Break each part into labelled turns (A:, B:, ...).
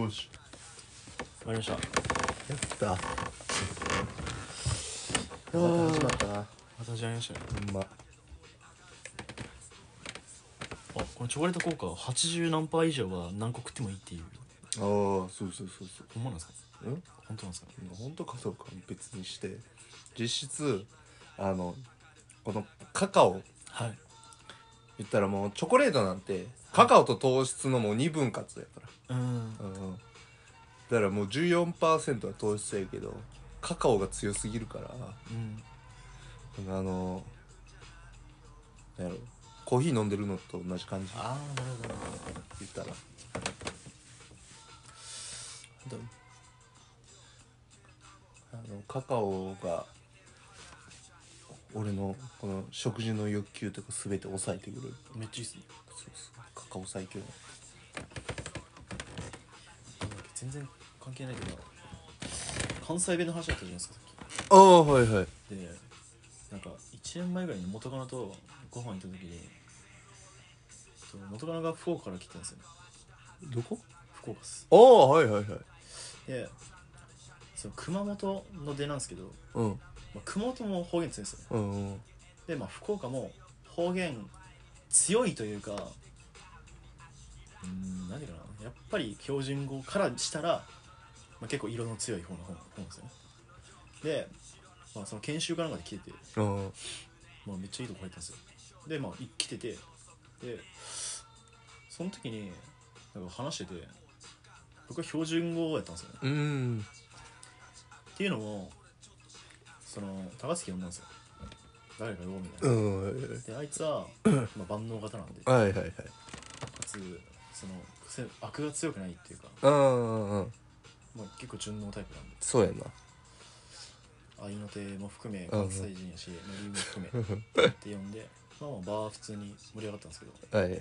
A: よし。
B: わかりました。
A: やった。あ
B: あ
A: ー始まったな。
B: また始まりましたね。
A: ほんま。
B: あこのチョコレート効果は80何パー以上は何個食ってもいいっていう。
A: ああそうそうそうそう。
B: ほんまなんですか？
A: うん
B: 本当なんですか？
A: 本当かどうかは別にして。実質あのこのカカオ
B: はい
A: 言ったらもうチョコレートなんてカカオと糖質のもう2分割やから。
B: うん。
A: うん。だからもう14%は糖質やけどカカオが強すぎるから
B: うん。
A: あのなんやろコーヒー飲んでるのと同じ感じ。
B: ああなるほど。
A: 言ったら。
B: ど
A: あのカカオが俺のこの食事の欲求とか全て抑えてくれる。
B: めっちゃいいっすね。
A: そうそう。カカオ最強。
B: 全然関係ないけど関西弁の話だったじゃないですか
A: ああはいはい。
B: きでなんか1年前ぐらいに元カノとご飯行った時にそう元カノが福岡から来てたんですよ。
A: どこ？
B: 福岡っす。
A: ああはいはいはい。
B: でその熊本の出なんですけど、
A: うん
B: まあ、熊本も方言強いんですよ
A: うんうん。
B: でまあ福岡も方言強いというかうーん何かな。やっぱり標準語からしたら、まあ、結構色の強い方の方方ですよね。で、まあ、その研修かなんかで来てて、
A: うん。
B: まあ、めっちゃいいとこ入ったんですよ。でまあい来ててでその時になんか話してて僕は標準語やったんですよね。
A: うん。
B: っていうのもその高槻呼んだん。ですよ誰か呼ぼうみたいな、
A: うん。
B: であいつは、まあ、万能型なんで。か
A: はいはいはい。
B: つその癖悪が強くないっていうか、
A: うんうん
B: まあ、結構順応タイプなんで。
A: そうやな。
B: 合いの手も含め
A: うん。
B: 関西人やしノリも含め って呼んでまあまあバー普通に盛り上がったんですけど。
A: はい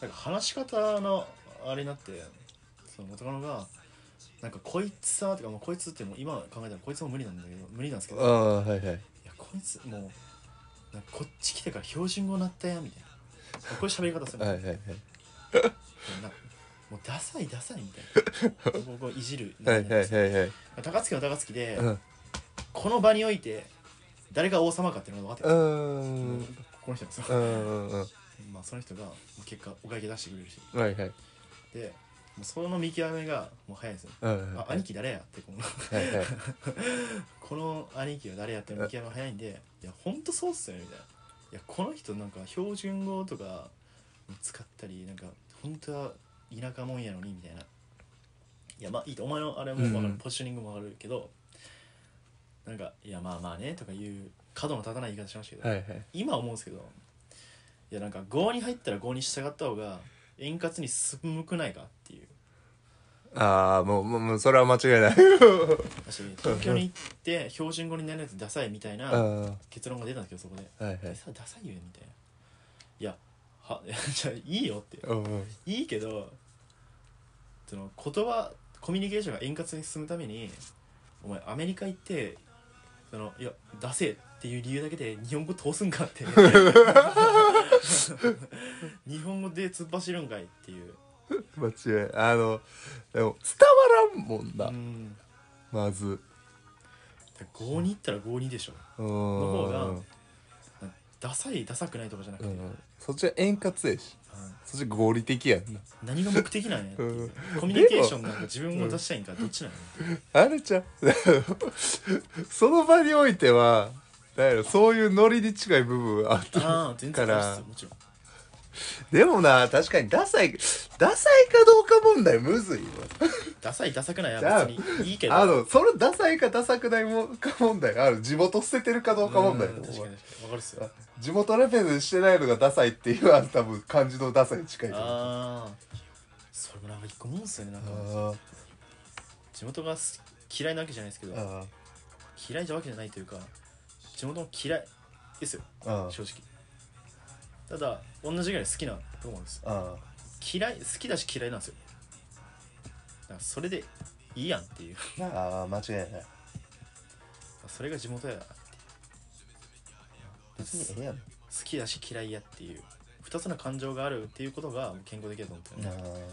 B: なんか話し方のあれになってその元カノがなんかこいつさとかもうこいつってもう今考えたらこいつも無理なんだけど無理なんですけ
A: あ
B: ど
A: あはいはい。
B: いやこいつもうなんかこっち来てから標準語なったやみたいな。こういう喋り方するの、
A: はいはいはい。
B: なんかもうダサいダサいみたいな。こうこういじる
A: はいはいはいはい。
B: 高槻は高槻で、
A: うん。
B: この場において誰が王様かっていうのが分かって
A: う
B: る、
A: んうん。
B: この人なんです
A: う
B: よ、
A: んうん。
B: まあその人が結果お会計出してくれるし。
A: はいはい。
B: でもうその見極めがもう早いんですよ、
A: うん
B: あ兄貴誰やってこの。
A: はいはい。
B: この兄貴は誰やってる見極めが早いんでいやほんとそうっすよねみたいな。いやこの人なんか標準語とか使ったりなんか本当は田舎もんやのにみたいな。いやまあいいと。お前のあれも分かる、
A: うん。
B: ポジショニングも分かるけどなんかいやまあまあねとかいう角の立たない言い方しましたけど、
A: はいはい。
B: 今思うんですけどいやなんか5に入ったら5に従った方が円滑に進むくないかっていう。
A: ああもうもうもうそれは間違いない。
B: 私東京に行って標準語になるやつダサいみたいな
A: あ
B: 結論が出たんですけどそこで。
A: あはいはい。
B: ダサいよみたいな。いやは じゃあいいよって。いいけどその言葉コミュニケーションが円滑に進むためにお前アメリカ行ってそのいやダセえっていう理由だけで日本語通すんかって 日本語で突っ走るんかいっていう。
A: 間違い。あのでも伝わらんもんな。
B: うん。
A: まず。
B: 5に行ったら5にでしょ。
A: うん。
B: の方がダサいダサくないとかじゃなくて、うん。
A: うんそっちは円滑やし。そっち合理的やんな。
B: 何が目的なんやう
A: う。ん
B: コミュニケーションなんか自分を出したいんかどっちなんや
A: あれちゃう。その場においてはなんやろそういうノリに近い部分あった
B: ああ全然
A: から
B: あるっすよもちろん。
A: でもな確かにダサいダサいかどうか問題むずいわ
B: ダサいダサくない？や
A: じゃあ
B: 別にいいけど。
A: あのそのダサいかダサくないもか問題ある。地元捨ててるかどうか問題
B: う。ん確かに確かに。分かるっすよ。
A: 地元レベルしてないのがダサいっていうのは多分漢字のダサいに近いと思う。
B: ああそれもなんか一個思うんすよねなんか。
A: あ
B: 地元がす嫌いなわけじゃないですけど。
A: ー。あ
B: 嫌いじゃわけじゃないというか地元も嫌いですよ。正直。ただ同じぐらい好きなと思うんです
A: あ
B: 嫌い好きだし嫌いなんですよ。だからそれでいいやんっていう。
A: ーあー間違いない。
B: それが地元やなって
A: 別にええやん。
B: 好きだし嫌いやっていう。二つの感情があるっていうことが健康的だと思ってるね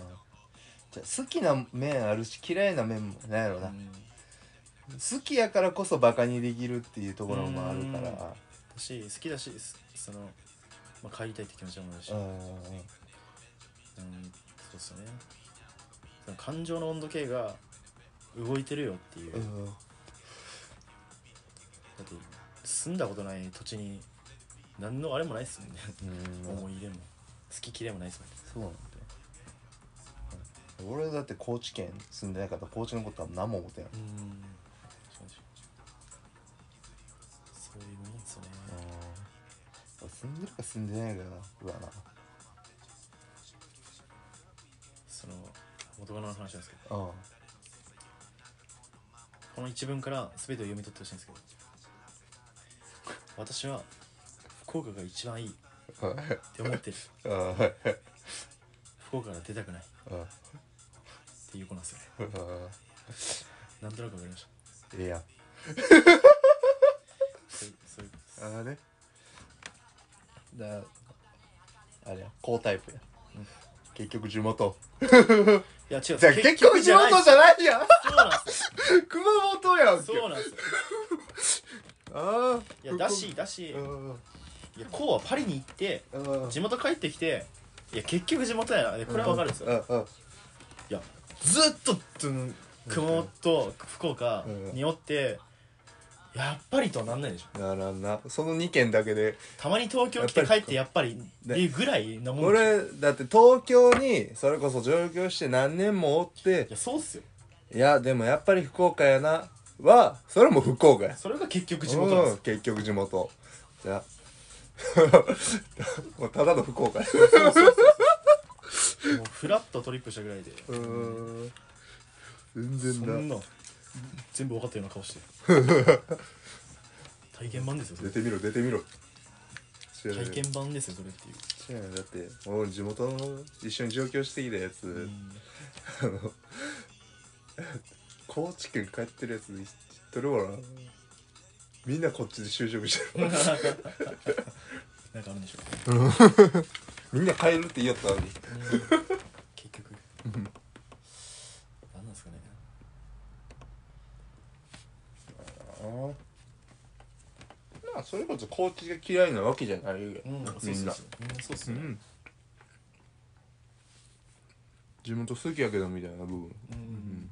A: じゃあ好きな面あるし嫌いな面もなんやろな、
B: うん
A: 好きやからこそバカにできるっていうところもあるから。
B: だし好きだしすその、まあ、帰りたいって気持ちもあるし、
A: う
B: うんん、そうっすよね。その感情の温度計が動いてるよっていう、だ
A: うん。
B: って住んだことない土地に何のあれもないっすもんね、
A: うん。
B: 思い入れも。好き嫌いもないっすもんね。
A: そうなんだよ。俺だって高知県住んでなかったら高知のことは何も思ってない、
B: うん
A: 住んでるか住んでないかうわな。
B: その元カノの話なんですけど。
A: うん
B: この一文から全てを読み取ってほしいんですけど。私は福岡が一番いい。って思ってる。福岡から出たくない。っていう子なんですよね。なんとなくわかりました。
A: ええやん
B: そういうそういう
A: あれ？だあれや高タイプや、
B: うん。
A: 結局地元。
B: いや違う。
A: じゃあ結局地元じゃないやん
B: そうなんです
A: 熊本やん
B: そうなんですよ。
A: ああ
B: いやだしだし。
A: うん。
B: いやこうはパリに行って
A: うん。
B: 地元帰ってきていや結局地元やな。でこれはわかるんですよ。
A: うんうん。
B: いやずっとうん熊本と福岡におってやっぱりとはなんないでしょ。
A: ならんな。その2県だけで。
B: たまに東京来て帰ってやっぱりっていうぐらいなもんでしょ。
A: 俺だって東京にそれこそ上京して何年もおって。
B: いやそうっすよ。
A: いやでもやっぱり福岡やなはそれも福岡や。
B: それが結局地元なんです
A: うん結局地元。じゃあもうただの福岡。や
B: よそうそうそうそう。もうフラットトリップしたぐらいで。
A: うん。全
B: そ
A: 然だ。
B: んな。全部分かったような顔して 体験版ですよそれ。
A: 出てみろ出てみろ。知らない。
B: 体験版ですよそれっていう。
A: 知らない。だって俺地元の一緒に上京してきたやつ、
B: うん。
A: あの高知県帰ってるやつ知ってるわ。なみんなこっちで就職してる。
B: なんかあるんでしょう
A: みんな帰るって言いよったのに。
B: 結局何なんですかね
A: まあそれこそ高知が嫌いなわけじゃないよ、
B: うんそう
A: みんな。
B: そうそううんそうっすね。
A: うん。地元好きやけどみたいな部分。
B: うん。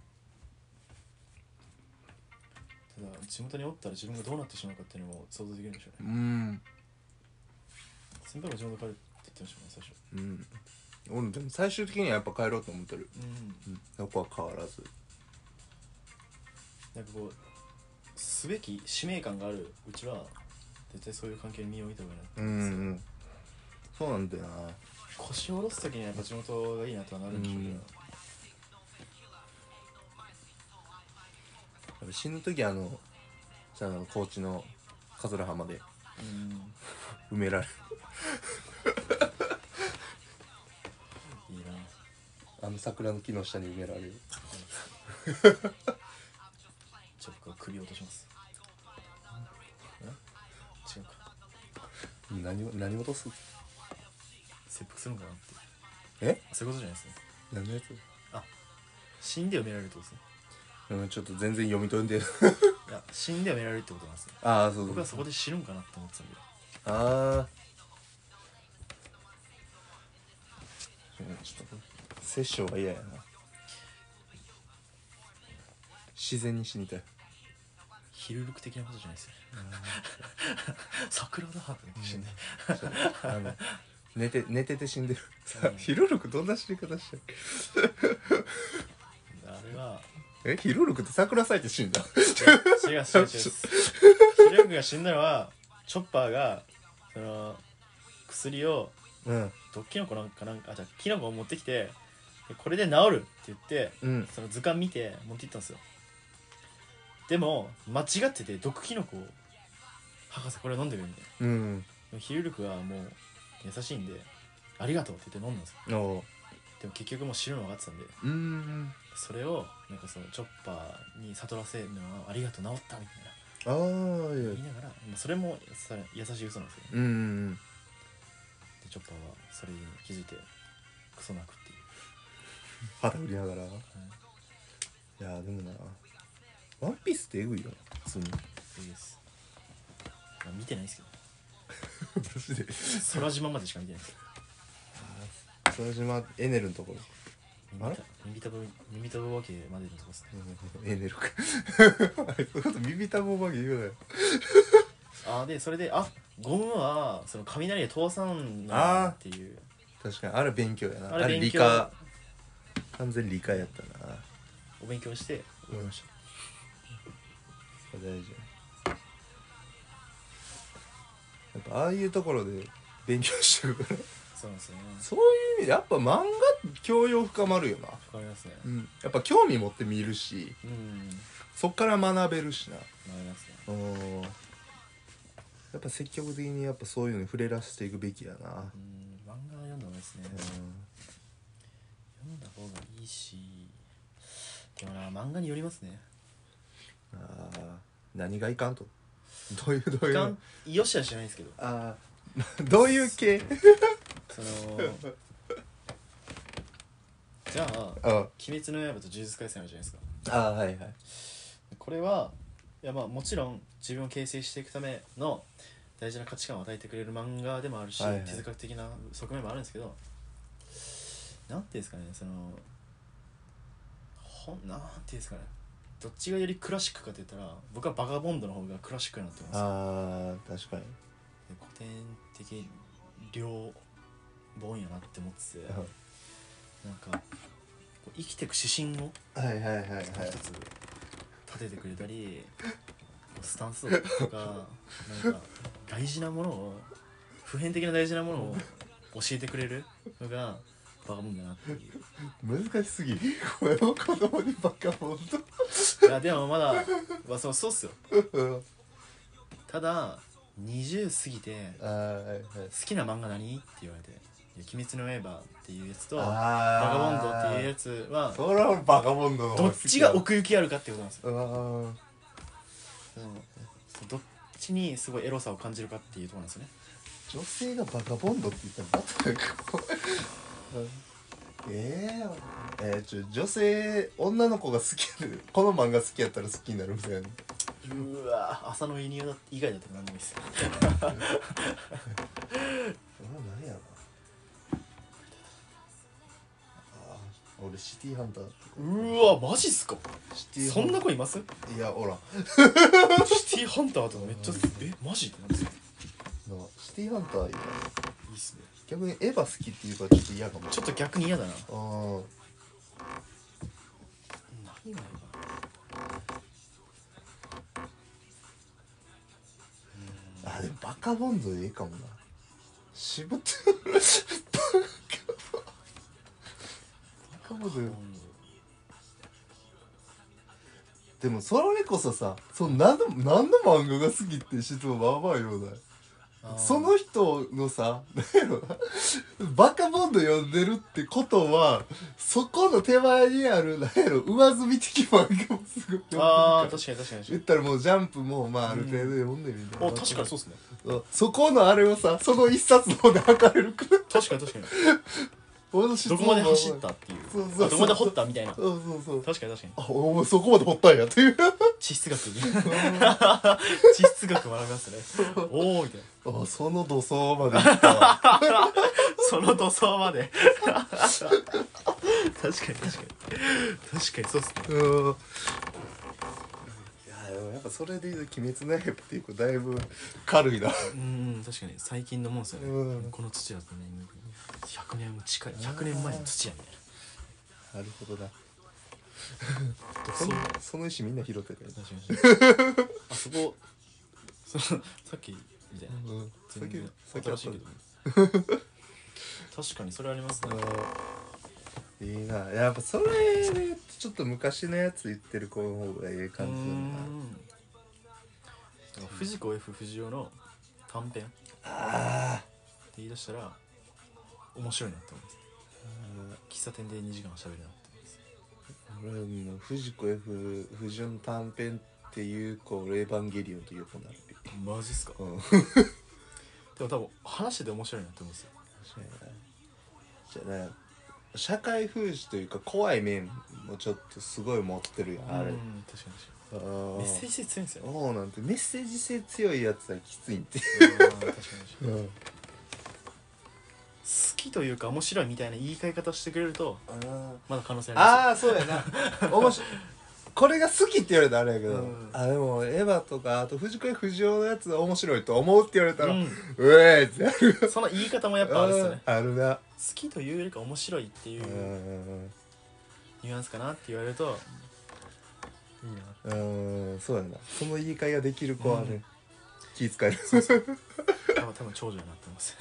B: ただ地元におったら自分がどうなってしまうかっていうのも想像できるんでしょうね。
A: うん。
B: 先輩も地元帰るって言ってましたもん最初。
A: うん。俺でも最終的にはやっぱ帰ろうと思ってる、
B: うん。
A: うん、そこは変わらず。
B: なんかこうすべき使命感があるうちは絶対そういう関係に身を置いた方がいいなって
A: う
B: んです。よ
A: んそうなんだよな。
B: 腰を下ろす時にはやっぱ地元がいいなとはなるんでしょうけど、
A: うん。やっぱ死ぬ時あのさあの高知の桂浜で
B: うん。
A: 埋められる。
B: いいな。
A: あの桜の木の下に埋められる。
B: チョップが首を落とします
A: 何を落とす
B: 切腹するのかなって。
A: え？
B: そういうことじゃないですね。
A: 何のやつ？
B: 死んで埋められるってことですね。
A: うんちょっと全然読み取んで。
B: いや死んで埋められるってことなんですね
A: ああそうそう
B: 僕はそこで死ぬんかなって思ってたんで。
A: ああちょっと殺生は嫌やな。自然に死にたい
B: ヒルルク的なことじゃないですよね。桜だって死ん。で
A: あの寝て寝てて死んでる。さ
B: うん。
A: ヒロルクどんな死に方したっけ？
B: あれは
A: え？ヒロルクって桜咲いて死んだ？
B: 違う違う違うヒルルクが死んだのはチョッパーがその薬を
A: うん。
B: 毒キノコなんかなんかあじゃあキノコを持ってきてでこれで治るって言って
A: うん。
B: その図鑑見て持って行ったんですよでも間違ってて毒キノコを博士これ飲んでくれみたい
A: うん。
B: ヒルルクはもう優しいんでありがとうって言って飲んだんですよ。
A: おう。
B: でも結局もう死ぬの分かってたんで。
A: うん。
B: それをなんかそのチョッパーに悟らせるのはありがとう治ったみたいな。
A: ああいや。
B: 言いながらまあそれもさ優しい嘘なんですよね。
A: うん。うん
B: でチョッパーはそれに気づいてクソ泣くっていう。
A: 肌振りながら、いやでもなワンピースってエグいよな普通に。
B: いいです、まあ、見てないですけど。
A: マジで。
B: 空島までしか見てないです。
A: 空島エネルのところ。あれ？
B: 耳たぶ耳たぶわけまでのとこですね。
A: エネルか。そういうこと耳たぶお化け言うなよ。
B: あでそれであゴムはその雷で通さんなっていう。
A: 確かにあれ勉強やな。あれ
B: あれ勉強
A: 理科。完全理科やったな。
B: お勉強して終わりまし
A: 大事やっぱああいうところで勉強してるから。
B: たそうですよね
A: そういう意味でやっぱ漫画教養深まるよな、
B: わかりますね。
A: うん、やっぱ興味持って見るし。
B: うん。
A: そっから学べるしな。
B: わかりますね。
A: うんやっぱ積極的にやっぱそういうのに触れらせていくべきやな、
B: うん。漫画は読んだ方がいいですね。
A: うん。
B: 読んだ方がいいし。でもな漫画によりますね
A: あー何がいかんと。どういうどうい
B: かんよしはしないですけど。
A: あー どういう系？
B: そのじゃあ
A: あ「
B: 鬼滅の刃」と「呪術廻戦」あるじゃないですか。
A: あーはいはい。
B: これはいやまあもちろん自分を形成していくための大事な価値観を与えてくれる漫画でもあるし、
A: はいはい。
B: 哲学的な側面もあるんですけどなんていうんですかねそのほんなんていうんですかねどっちがよりクラシックかって言ったら僕はバガボンドの方がクラシックになってます。
A: ああ確かに。
B: で古典的両本やなって思っててなんかこう生きていく指針を
A: はいはいはいはい。
B: 一つ立ててくれたりスタンスとかなんか大事なものを普遍的な大事なものを教えてくれるのがバカモンだなっていう。
A: 難しすぎ。るこれを子供にバカモンと
B: いやでもまだ、まあ、そうそうっすよ。
A: うん
B: ただ20過ぎて
A: あーはいはい。
B: 好きな漫画何？って言われて「いや鬼滅の刃」っていうやつと「バ
A: あ
B: ガボンド」っていうやつは
A: それは俺バカモンドの方
B: どっ
A: 好き
B: ちが奥行きあるかってことなんですよ。ん。どっちにすごいエロさを感じるかっていうところなんですよね。
A: 女性がバカボンドって言ったらなんかこうえー、えー、ちょ女性女の子が好きでこの漫画好きやったら好きになるみたいな。
B: うわ浅野いにおだ以外だったら何でもいいですよ。
A: 何やろ。俺シティハンター
B: うわマジっすか？
A: シティハ
B: そ
A: ン
B: んな子います？
A: いやおら
B: シティハンターとかめっちゃえマジ？ってなんですか
A: なシティハンターいいな。い
B: いっすね
A: 逆にエヴァ好きっていうからちょっと嫌かも。
B: ちょっと逆に嫌だな。
A: あー。
B: 何がいいか
A: あでもバカボンドでいいかもな。渋って。バカボンド
B: な
A: でもそれこそさその何の何の漫画が好きって質問まあまあようだ
B: あー
A: その人のさ何やろなバカボンド読んでるってことはそこの手前にある何やろ上積み的漫画もすごい
B: あー確かに確かに
A: 言ったらもうジャンプもまあある程度読んでるみたいな、
B: お確かにそうっすね。
A: そこのあれをさその一冊の方で測れるから。
B: 確かに確かに
A: 俺の質
B: ど
A: 問
B: こまで走ったっていう。
A: そうそうそう。
B: あどこまで掘ったみたいな。
A: そうそうそう。
B: 確かに確かに。
A: あお前そこまで掘ったんやっていう。
B: 地質学。地質学学びますねおおみたいな。
A: あその土層まで行ったわ。
B: その土層まで。確かに確かに。確かにそうっすね。
A: うん。いやでもやっぱそれでいうと「鬼滅の刃」っていう子だいぶ軽いな。
B: うん確かに。最近のもんっすよね、
A: うん。
B: この土だとね100年近い100年前の土やみたいな。
A: なるほどな。そのその石みんな拾ってたよ
B: 確かに。あそこそのさっきみたいな。
A: うん。
B: 新しいけど確かにそれありますね。
A: あいいな。やっぱそれでちょっと昔のやつ言ってる子の方がええ感じだな。
B: うん。藤子 F 不二雄の短編。って
A: あ
B: 言い出したら面白いなって。思います喫茶店で2時間は喋るなって思います
A: 俺も藤子 F 不二雄の短編っていうこうエヴァンゲリオンと横になる
B: マジっすか？
A: うん。
B: でも多分話してて面白いなって思うんですよ。
A: 確かになじゃあね社会風刺というか怖い面もちょっとすごい持ってるやんあれ。
B: うん確かに
A: あー。
B: メッセージ性強いんですよね。
A: そうなんてメッセージ性強いやつはきついんて。
B: うん確かに確かに。
A: うん。
B: 好きというか面白いみたいな言い換え方をしてくれるとまだ可能性あ
A: ああそうやな。面白い。これが好きって言われたらあれやけど、
B: うん。
A: あでもエヴァとかあと藤子不二雄のやつは面白いと思うって言われたら、う
B: す
A: えーって
B: その言い方もやっぱあるっすよね。
A: あるな。
B: 好きというよりか面白いっていう
A: うん。
B: ニュアンスかなって言われるといいな。
A: うん。そうやな。その言い換えができる子はね、
B: うん。
A: 気遣える
B: 多分多分長女になってます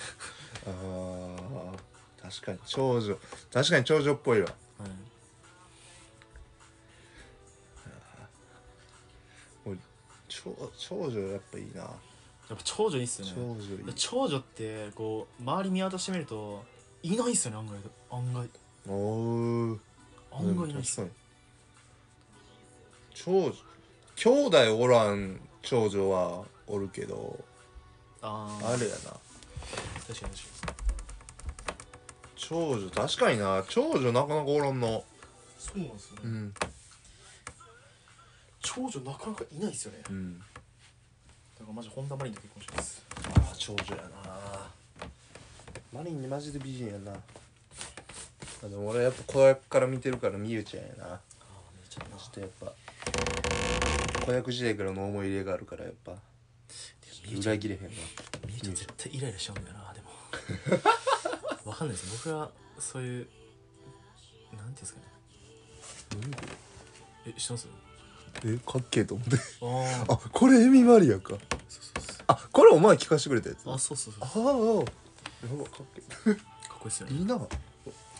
A: あー確かに長女。確かに長女っぽいわ。
B: はい。
A: 長長女やっぱいいな。
B: やっぱ長女いいっすよね。
A: 長女いい。
B: 長女ってこう周り見渡してみるといないっすよね案外。案外。
A: おー。
B: 案外いないっす。
A: 長女。兄弟おらん長女はおるけど
B: ああ
A: あれやな
B: 確かに確か
A: 長女確かにな。長女なかなかおらんな。
B: にそうなん。ですよね
A: うん
B: 長女なかなかいないっすよね。だ
A: うん。
B: からマジ本田マリンと結婚します。
A: ああ長女やな。マリンねマジで美人やな。あでも俺やっぱ子役から見てるからみゆちゃんやな。
B: ああめちゃめ
A: ちょっとやっぱ子役時代からの思い入れがあるからやっぱ裏切れへんわ
B: みゆちゃん絶対イライラしちゃうんだよなでも。わかんないです。僕はそういうなんていうんですかね。え知ってます？
A: えかっけえと思って。
B: あ
A: これエミマリアか。
B: そうそうそう。
A: あこれお前聞かせてくれたやつ。
B: あそうそうそう。
A: あ
B: か
A: あやばかっけえ。
B: っこいいっすよね。
A: いいな。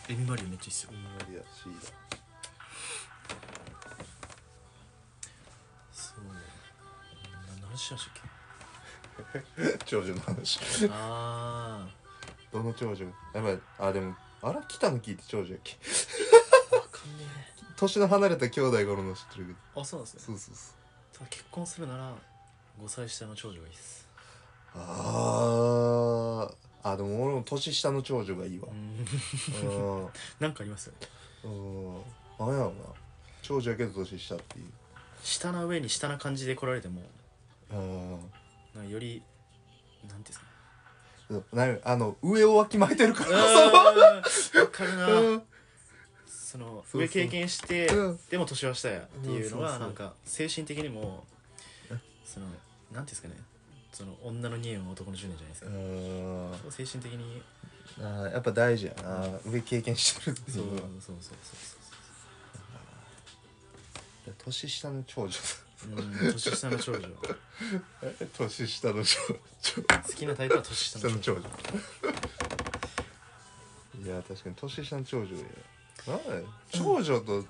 B: エミマリオめっちゃいいっすよ。
A: エミマリア C
B: そうな何しましたっ
A: だ 長女の話。
B: けあ
A: どの長女やばいあでもあら北の木って長女やっけ？
B: あわかんね
A: 年の離れた兄弟がおるの知ってるけど。
B: えあそうなんですね。
A: そうそうそう。
B: ただ結婚するなら5歳下の長女がいいっす。
A: あー。あでも俺も年下の長女がいいわ。
B: うん。
A: うん。
B: なんかあります？よね
A: うん。なんやろな。長女やけど年下っていう。
B: 下な上に下な感じで来られても。
A: うん
B: なんかよりなんていうんですか？ね
A: なんあの上をわきまえてるから。
B: わかるな。
A: うん。
B: その
A: そうそう。
B: 上経験して
A: うん。
B: でも年は下やっていうの
A: うん。そうそう
B: はなんか精神的にもそのなんていうんですかね。その女の匂いも男の10年じゃないです
A: う
B: か
A: ん
B: 精神的に
A: あーやっぱ大事やな。上経験してるってい
B: そうう
A: のは
B: そうそう。そう
A: 年下の長女
B: そううん年下の長女。
A: 年下の長
B: 好きなタイプは年下の長女。
A: 下の長女いや確かに年下の長女や。なんだよ長女と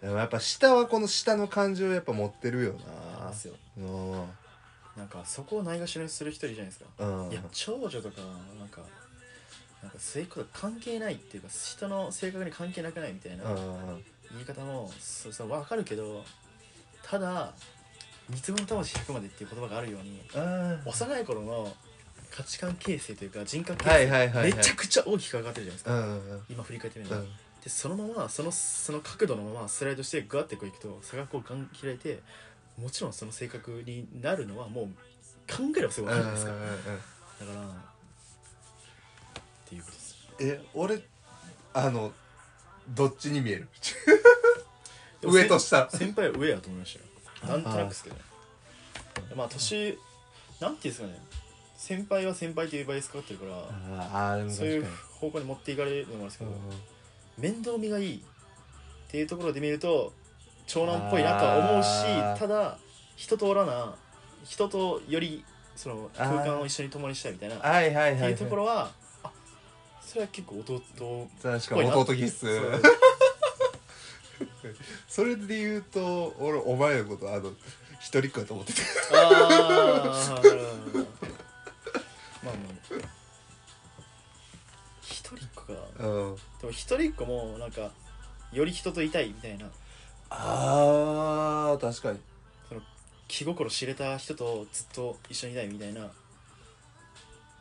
A: でもやっぱ下はこの下の感情やっぱ持ってるよな。
B: ですよ。
A: うん。
B: なんかそこをないがしろにする人いるじゃないですか。
A: うん。
B: いや長女とかなんかなんかそういうこと関係ないっていうか人の性格に関係なくないみたいな。
A: うん
B: 言い方もそうそう分かるけどただ三つ子の魂100までっていう言葉があるように
A: うん。
B: 幼い頃の価値観形成というか人格形
A: はいはいはいはい。
B: 成めちゃくちゃ大きく変わってるじゃないですか、
A: うん
B: 今振り返ってみると、
A: うん。
B: でそのままそのその角度のままスライドしてグワッてこういくと差がこうガン開いてもちろんその性格になるのはもう考えればすぐ分かるじゃないですか、だからっていうことです。
A: え俺あのどっちに見える？上と下。
B: 先輩は上やと思いましたよ。なんとなくですけどね。まあ年なんていうんですかね。先輩は先輩というバイアスかかってるから
A: ああでも
B: そういう方向に持っていかれるのもあるんですけ
A: に
B: ど、面倒見がいいっていうところで見ると長男っぽいなとは思うしただ人とおらな人とよりその空間を一緒に共にしたいみたいなっていうところはあそれは結構弟
A: 確かに弟気質
B: そ
A: れで言うと俺お前のことあの一人っ子やと思ってた。
B: ああなるほど。まあまあ。一人っ子か。
A: うん。
B: でも一人っ子もなんかより人といたいみたいな。
A: あー確かに。
B: 気心知れた人とずっと一緒にいたいみたいな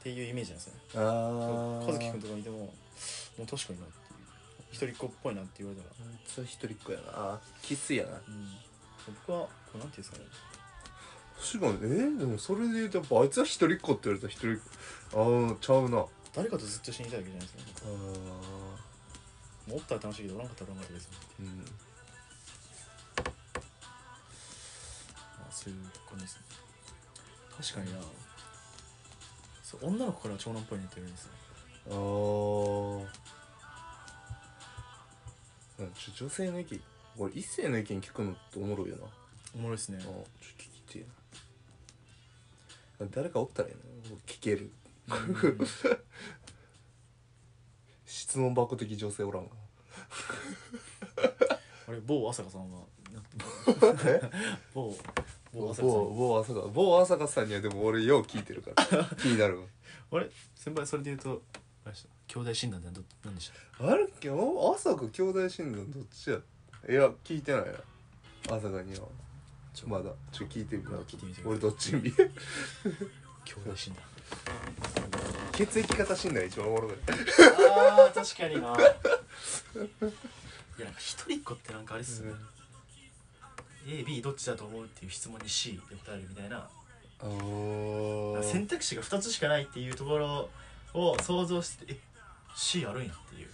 B: っていうイメージなんですよね。
A: ああ
B: 和樹君とか見てももう確かになっていう一人っ子っぽいなって言われたら、
A: あいつは一人っ子やな。あきついやな。
B: うん、僕はこれなんていうんですかね。
A: 確かにえー、でもそれで言うとやっぱあいつは一人っ子って言われたら一人っ子ああちゃうな。あ
B: 誰かとずっと死にたいわけじゃないですか、
A: あ
B: もうおったら楽しいけどおらんかったらおらんかったです
A: うん。
B: まあそういう感じですね。確かになそう女の子からは長男っぽいねって言われるんですよ。
A: ああちょ女性の意見これ一性の意見聞くのっておもろいよな。
B: おもろいですね。
A: あちょっと聞きてえな。誰かおったらいいな聞ける。質問箱的女性おらんか。
B: あれ某朝香さんは
A: え？
B: 某某
A: 某
B: 朝香さん
A: 某朝香某朝香さんにはでも俺よう聞いてるから。気になるわ。
B: あれ？先輩それで言うとあれでした？兄弟診断ってど何でした？
A: あれ？今日朝香兄弟診断どっちや？いや聞いてないな朝香には。
B: ちょ
A: まだ。ちょ聞いてみな
B: 聞いてみて
A: 俺どっち見？
B: 兄弟診断。
A: 血液型診断一番おもろい。
B: あー確かにな。いやなんか一人っ子ってなんかあれっすね、AB どっちだと思うっていう質問に C で答えるみたいな。選択肢が2つしかないっていうところを想像してえ C あるんやっていう。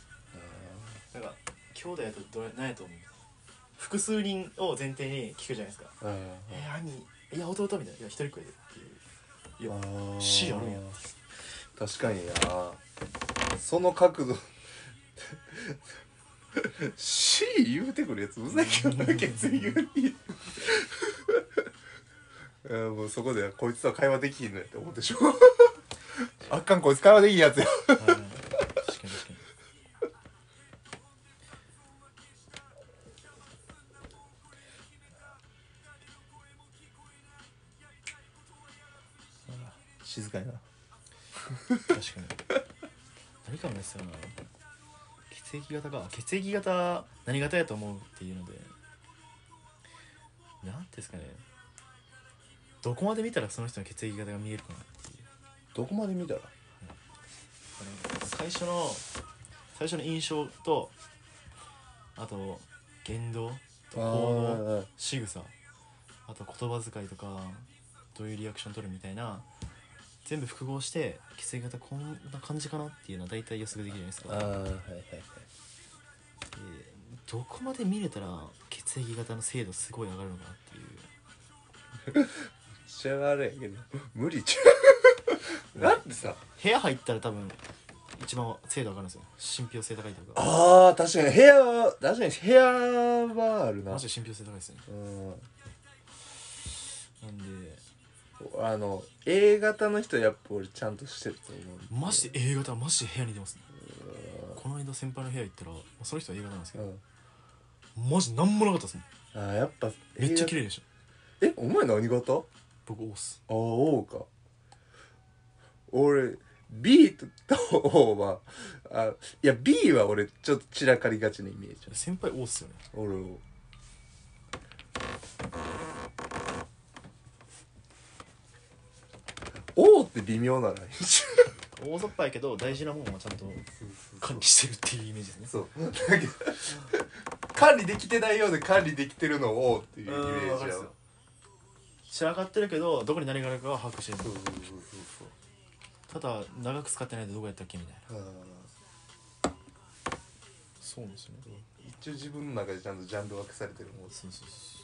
B: なんか兄弟だとどれ何やと思う。複数人を前提に聞くじゃないですか。
A: あ
B: えー、兄いや弟みたいな。いや一人っ子やでっていう。いや
A: あ
B: C あるんや
A: 確かにな。その角度 C 言うてくるやつうざいけどな血液がいいいやもうそこでこいつとは会話できひんのやって思ってしょ あっかんこいつ会話できひんやつよ。
B: 血液型か血液型何型やと思うっていうので。なんていうんですかね。どこまで見たらその人の血液型が見えるかなっていう。
A: どこまで見たら？
B: あの最初の最初の印象とあと言動と行動仕草あと言葉遣いとかどういうリアクション取るみたいな全部複合して血液型こんな感じかなっていうのは大体予測できるじゃないですか。
A: ああはいはい
B: どこまで見れたら血液型の精度すごい上がるのかなっていう。
A: しゃがれやけど。無理ちゃう。だってさ？
B: 部屋入ったら多分一番精度上がるんですよ。信憑性高いというか。
A: ああ確かに部屋は確かに部屋はあるな。
B: マジで信憑性高いですね。
A: うん。
B: なんで。
A: あの A 型の人やっぱ俺ちゃんとしてると思う。
B: マジで A 型はマジで部屋に出ますね。この間先輩の部屋行ったらその人は A 型なんですけど。
A: うん
B: マジなんもなかったですね。
A: あーやっぱ
B: めっちゃ綺
A: 麗
B: 麗でし
A: えお前何型？あ
B: 僕 O っす
A: あ O か。俺 B と O はあいや B は俺ちょっと散らかりがちなイメージ。
B: 先輩 O っすよね。
A: 俺を。おって微妙なライン
B: 大雑把やけど大事なもんはちゃんと管理してるっていうイメージですね。
A: そう。だけど管理できてないようで管理できてるのをおっていうイメ
B: うん
A: ージや
B: 散らかってるけどどこに何があるかは把握してる。
A: そうそうそうそう
B: ただ長く使ってないとどこやったっけみたいな。
A: あ
B: そうですよね。
A: ー一応自分の中でちゃんとジャンル分けされてるもん。
B: そうそうそ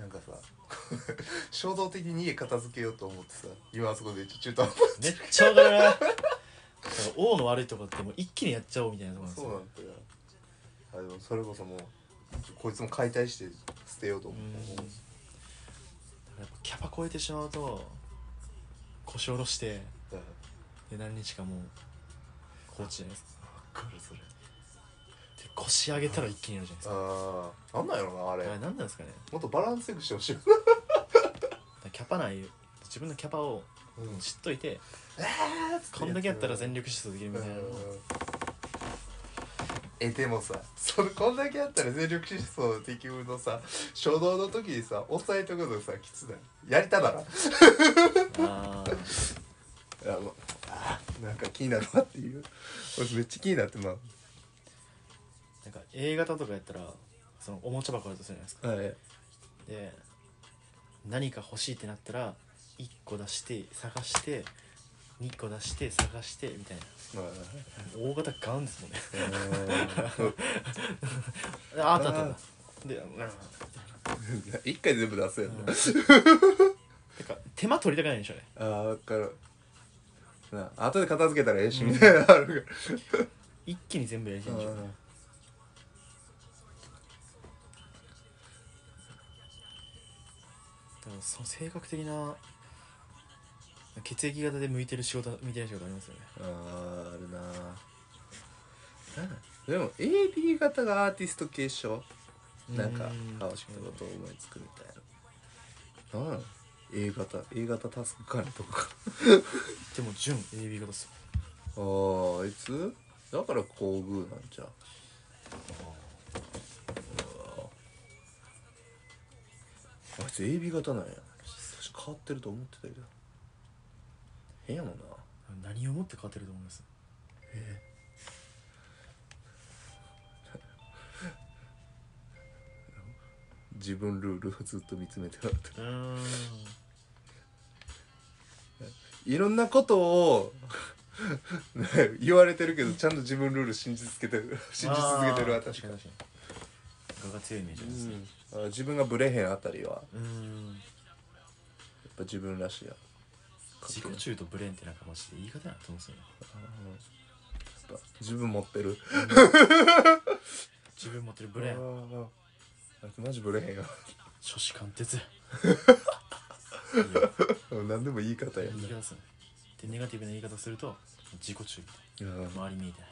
A: なんかさ 衝動的に家片付けようと思ってさ今あそこで中途半端
B: うめっちゃわかるなだから O の悪いとこってもう一気にやっちゃおうみたいなところなんです
A: そう
B: よ
A: なんだよ。あでもそれこそもうこいつも解体して捨てようと思
B: うん
A: って。
B: だからやっぱキャパ超えてしまうと腰下ろして
A: うん。
B: で何日かもう放置じゃないですか。
A: わかるそれ。
B: で腰上げたら一気にやるじゃないですか。
A: ああなんなんやろなあれ。
B: あれ何なんですかね。
A: もっとバランスよくしてほしい
B: キャパ内自分のキャパを
A: うん。
B: 知っといて
A: えー
B: こんだけやったら全力疾走できるみたいな。のを
A: えでもさそれこんだけやったら全力疾走できるのさ初動の時にさ押さえとくのさきつない？やりたなら。
B: あ
A: あーなんか気になるわっていう。俺めっちゃ気になってまう
B: A 型とかやったらそのおもちゃ箱あるとするじゃないですか。
A: はい。
B: で何か欲しいってなったら1個出して探して2個出して探してみたいな。
A: まあ
B: 大型ガンですもんね。
A: え
B: あ あったあったあった。でうん
A: ー一回で全部出すやんな、
B: てか手間取りたくないんでしょうね
A: ああ分かる。な後で片付けたらええしみたいなのあるか
B: 一気に全部やりたいんでしょ。うねその性格的な血液型で向いてる仕事向いてない仕事ありますよね。
A: あーあるな。でも AB 型がアーティスト継承なんか
B: うん
A: 変わったことを思いつくみたいな。なん A 型 A 型タスク管理とか
B: でも純 AB 型っすよ。
A: あああいつ？だから厚遇なんちゃう？あいつ AB 型なんや。私変わってると思ってたけど。変やもんな。
B: 何をもって変わってると思います？
A: 自分ルールをずっと見つめてる。っいろんなことをね 言われてるけどちゃんと自分ルール信じ続けてる。信じ続けてるあたり
B: 確かに確かに我が強いイメージありますね。
A: うん。あ自分がブレへんあたりはやっ
B: うん
A: ぱ自分らしいや。
B: 自己中とブレンってなんかマジで言い方やなと思うんですよね。
A: やっぱ自分持ってる？
B: 自分持ってるブレン
A: あマジブレへんよ。
B: 初子貫徹。
A: 何でも言い方や
B: 言い方する。でネガティブな言い方すると自己中みたい
A: うん
B: な周り見えてない。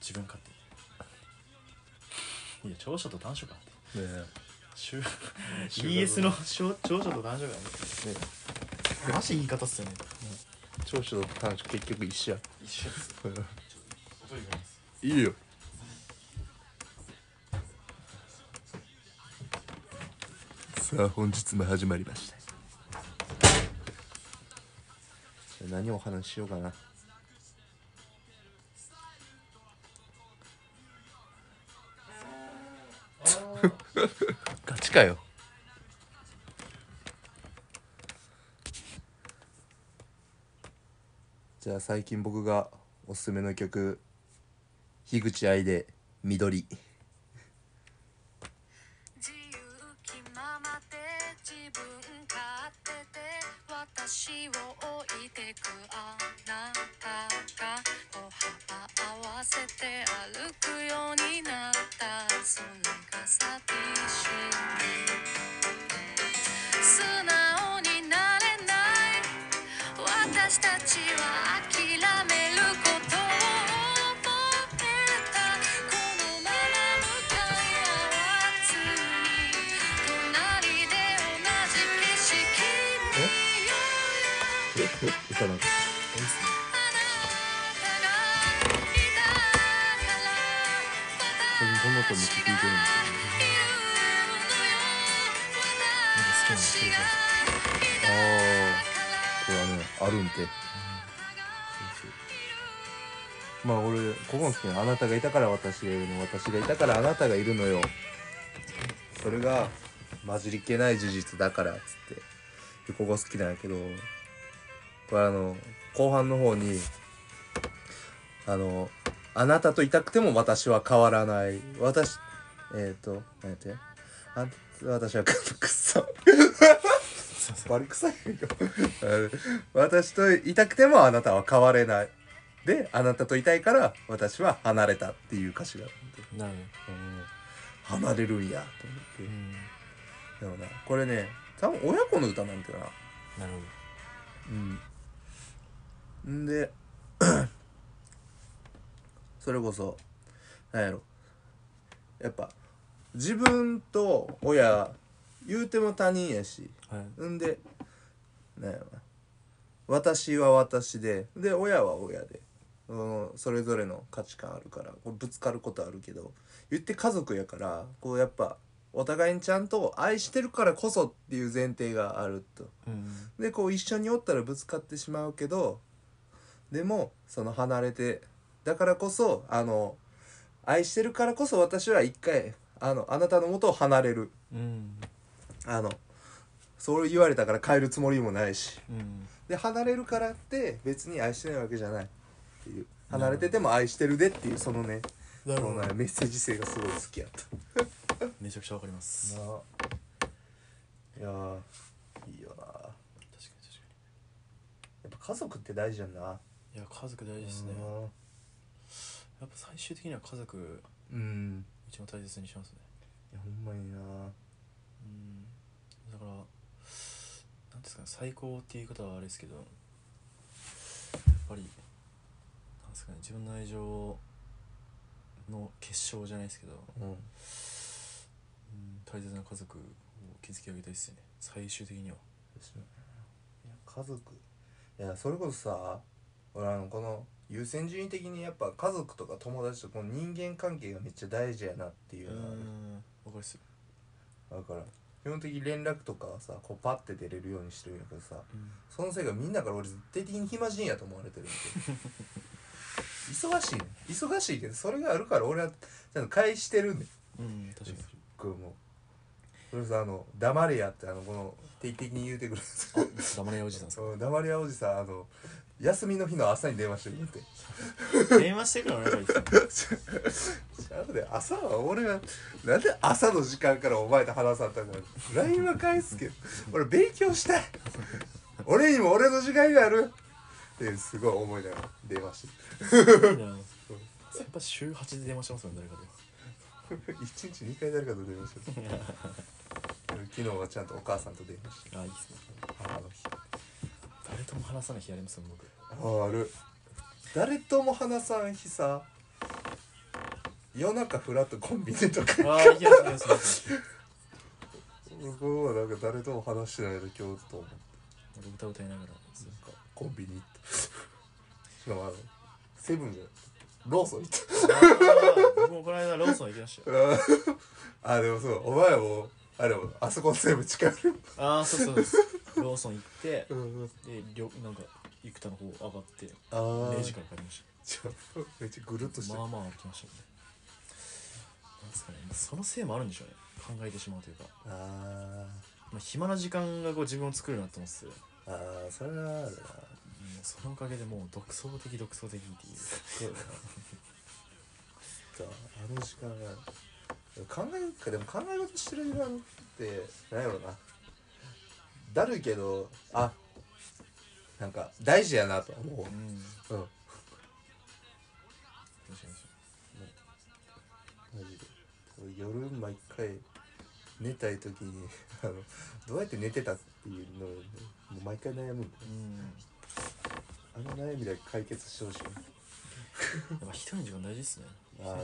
B: 自分勝手いや長所と短所かって。
A: ね
B: ES の。長長所と短所がね
A: ね
B: マジ言い方っすよね。
A: 長所と短所結局一緒や。
B: 一緒です。
A: いいよ。さあ本日も始まりました。何をお話ししようかな ガチかよ。じゃあ最近僕がおすすめの曲樋口愛で緑。
C: 自由気ままで自分勝手で私を置いてくあなたがわせて歩くようになったそれが寂しい素直になれない私たちは諦めることを覚えたこのまま向かい合わずに隣で同じ景色見ようよ
A: 歌なんか？
B: い
A: 最近こんな音めっちゃ聞いてるんですよね
B: なんか好きなのそれが
A: ああこれはねあるんて。まあ俺ここの好きな「あなたがいたから私がいるの。私がいたからあなたがいるのよ」それが混じりけない事実だからっつってでここ好きなんやけど。これあの後半の方にあの「あなたといたくても私は変わらない」私えっ、ー、と何やって？あ私はくっそ。バリ臭いよ。私といたくてもあなたは変われない。であなたといたいから私は離れたっていう歌詞があるんで
B: なる
A: うん離れるんやと思って。
B: うん
A: でもなこれね多分親子の歌なんだよな。
B: なるほ
A: うんん。でそれこそなんやろ。やっぱ自分と親言うても他人やし。
B: どはい。
A: んでなんやろな。私は私でで親は親で、うん、それぞれの価値観あるからこうぶつかることあるけど言って家族やからこうやっぱお互いにちゃんと愛してるからこそっていう前提があると。
B: うん。
A: でこう一緒におったらぶつかってしまうけどでもその離れてだからこそあの愛してるからこそ私は一回あのあなたの元を離れる。
B: うん。
A: あのそう言われたから帰るつもりもないし。
B: うん。
A: で離れるからって別に愛してないわけじゃないっていう。離れてても愛してるでっていうそのねメッセージ性がすごい好きやった。
B: めちゃくちゃわかります。
A: いやーいいよな。や
B: 確かに確か
A: っぱ家族って大事やんな。
B: にいや家族大事ですねやっぱ最終的には家族
A: うん。
B: 一番大切にしますね。
A: いやほんまにな。
B: うん。だからなんですかね最高っていう言い方はあれですけどやっぱりなんですかね自分の愛情の結晶じゃないですけど、
A: うん。
B: うん、大切な家族を築き上げたいですよね。最終的には。
A: ですね。いや家族。いやそれこそさ俺あのこの優先順位的にやっぱ家族とか友達とこの人間関係がめっちゃ大事やなっていううのがある
B: ん。わかる
A: だから基本的に連絡とかはさこうパッて出れるようにしてるんやけどさ
B: うん。
A: そのせいかみんなから俺絶対的に暇人やと思われてるんで。忙しいね忙しいけどそれがあるから俺はちゃんと返してるんで。
B: うん確かに。
A: これもう。それさあの「黙れや」ってあのこの定期的に言うてくる。
B: 黙れやおじさんですか？
A: うん黙れやおじさんあの休みの日の朝に電話してくれて。
B: 電話してからお願いですよ
A: ちゃうで朝は俺はなんで朝の時間からお前と話さんたんだ LINE は返すけど俺勉強したい。俺にも俺の時間がある。ってすごい思いながら電話して
B: いいな。先輩週8で電話してますもん誰かと。
A: る1日2回誰かと電話してる。昨日はちゃんとお母さんと電話して
B: あいいっすね。
A: 母の日
B: 誰とも話さない日ありますもん僕。
A: あある。誰とも話さん日さ夜中フラッとコンビニとか。
B: ああいやいや
A: 僕はなんか誰とも話してないで今日と思って。
B: 俺歌歌いながら
A: なんかコンビニ行ったしかもあのセブンじゃないローソン行った
B: 僕もこの間ローソン行きましたよ。
A: あでもそうお前もあれもあそこのセブン近い
B: ああそうそうですローソン行って
A: うん
B: でりょなんか生田の方上がって
A: ああ
B: 0時から帰りまし
A: ちょめっちゃぐるっとして。
B: たまあまあ歩きましたね。なんですかね。そのせいもあるんでしょうね。考えてしまうというか、
A: あ
B: まあ、暇な時間がこう自分を作るなって思ってて、うん
A: ーあーそれはあるな。
B: そのおかげでもう独創的独創的っていう。
A: そうだあの時間が。考えでも考え事してる時間ってなんやろなだるいけどあなんか大事やなとは思
B: う。ん。
A: ううん。
B: 確かに
A: マジで。夜毎回寝たい時に あのどうやって寝てたっていうのをもう毎回悩むんだよ。
B: うん。
A: あの悩みだけ解決してほしい。
B: やっぱ一人の時間大事ですね。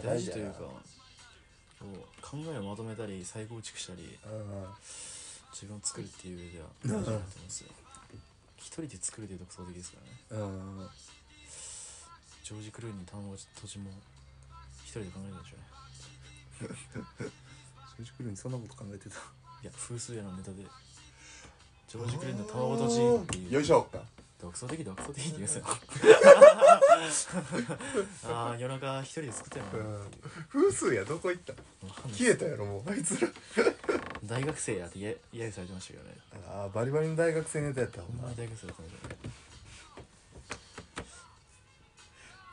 B: 大事というかう考えをまとめたり再構築したり。
A: あ
B: 自分を作るっていう上では大事だなと思うんですよ。一人で作るという独創的ですからね。
A: あうん
B: ジョージ・クルーニー単語土地も一人で考えたでしょうね。
A: 正直にそんなこと考えてた？
B: いや風水屋のネタで。ジョージ・クルーニーの卵とじっていう。
A: よいしょ。か
B: 独創的独創的って言うん。ですよああ夜中一人で作ったよな、
A: う。ん。風水やどこ行った？消えたやろもう。あいつら
B: 大学生やって揶揶揄されてましたけどね。
A: ああバリバリの大学生ネタやった
B: ほんまに大学生だったん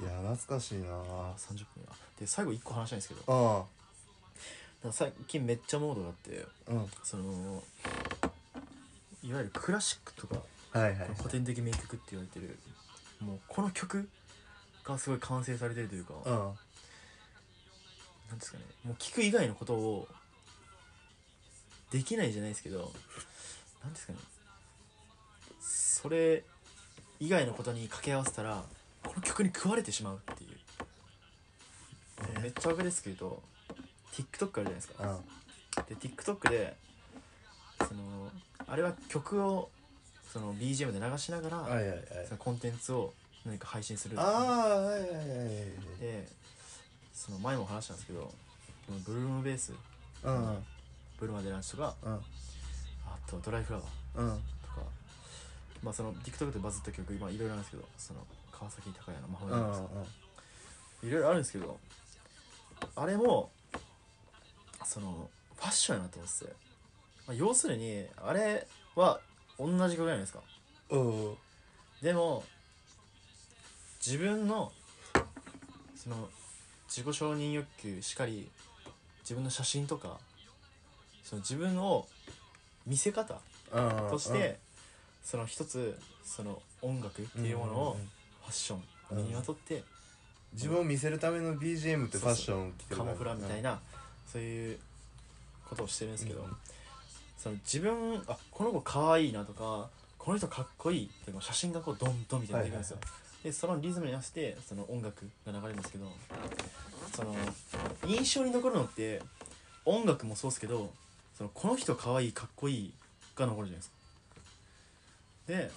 A: や懐かしいな。あ
B: 30分や。で最後1個話したいんですけど。
A: あ
B: なんか最近めっちゃモードがあって
A: うん。
B: そのいわゆるクラシックとか
A: はいはい
B: 古典的名曲って言われてるもうこの曲がすごい完成されてるというか
A: うん。
B: なんですかねもう聞く以外のことをできないじゃないですけどなんですかね。それ以外のことに掛け合わせたらこの曲に食われてしまうっていう。
A: え？
B: めっちゃ分かりやすく言うと TikTok あるじゃないですか。
A: うん。
B: で TikTok でそのあれは曲をその BGM で流しながら、
A: はいはいはい。
B: そのコンテンツを何か配信する
A: ああはいはいはいはい
B: でその前も話したんですけどブルームベース。
A: うんうん
B: ブルマデランチとか
A: うん。
B: あとドライフラワー
A: うん。
B: とかまあその TikTok でバズった曲まあいろいろあるんですけどその川崎高也の魔法
A: うん
B: ですかいろいろあるんですけどあれもそのファッションやなと思ってて、まあ、要するにあれは同じ曲じゃないですか。
A: うんうん。
B: でも自分のその自己承認欲求しかり自分の写真とかその自分を見せ方
A: うん
B: としてその一つその音楽っていうものをファッション身にまとって
A: 自分を見せるための BGM ってファッション着てる
B: カモフラみたいなそういうことをしてるんですけど、その自分あこの子かわいいなとかこの人かっこいいっていうの写真がこうドンドンみたいに出てくるんですよ、でそのリズムに合わせてその音楽が流れるんですけどその印象に残るのって音楽もそうですけどそのこの人かわいいかっこいいが残るじゃないですか。で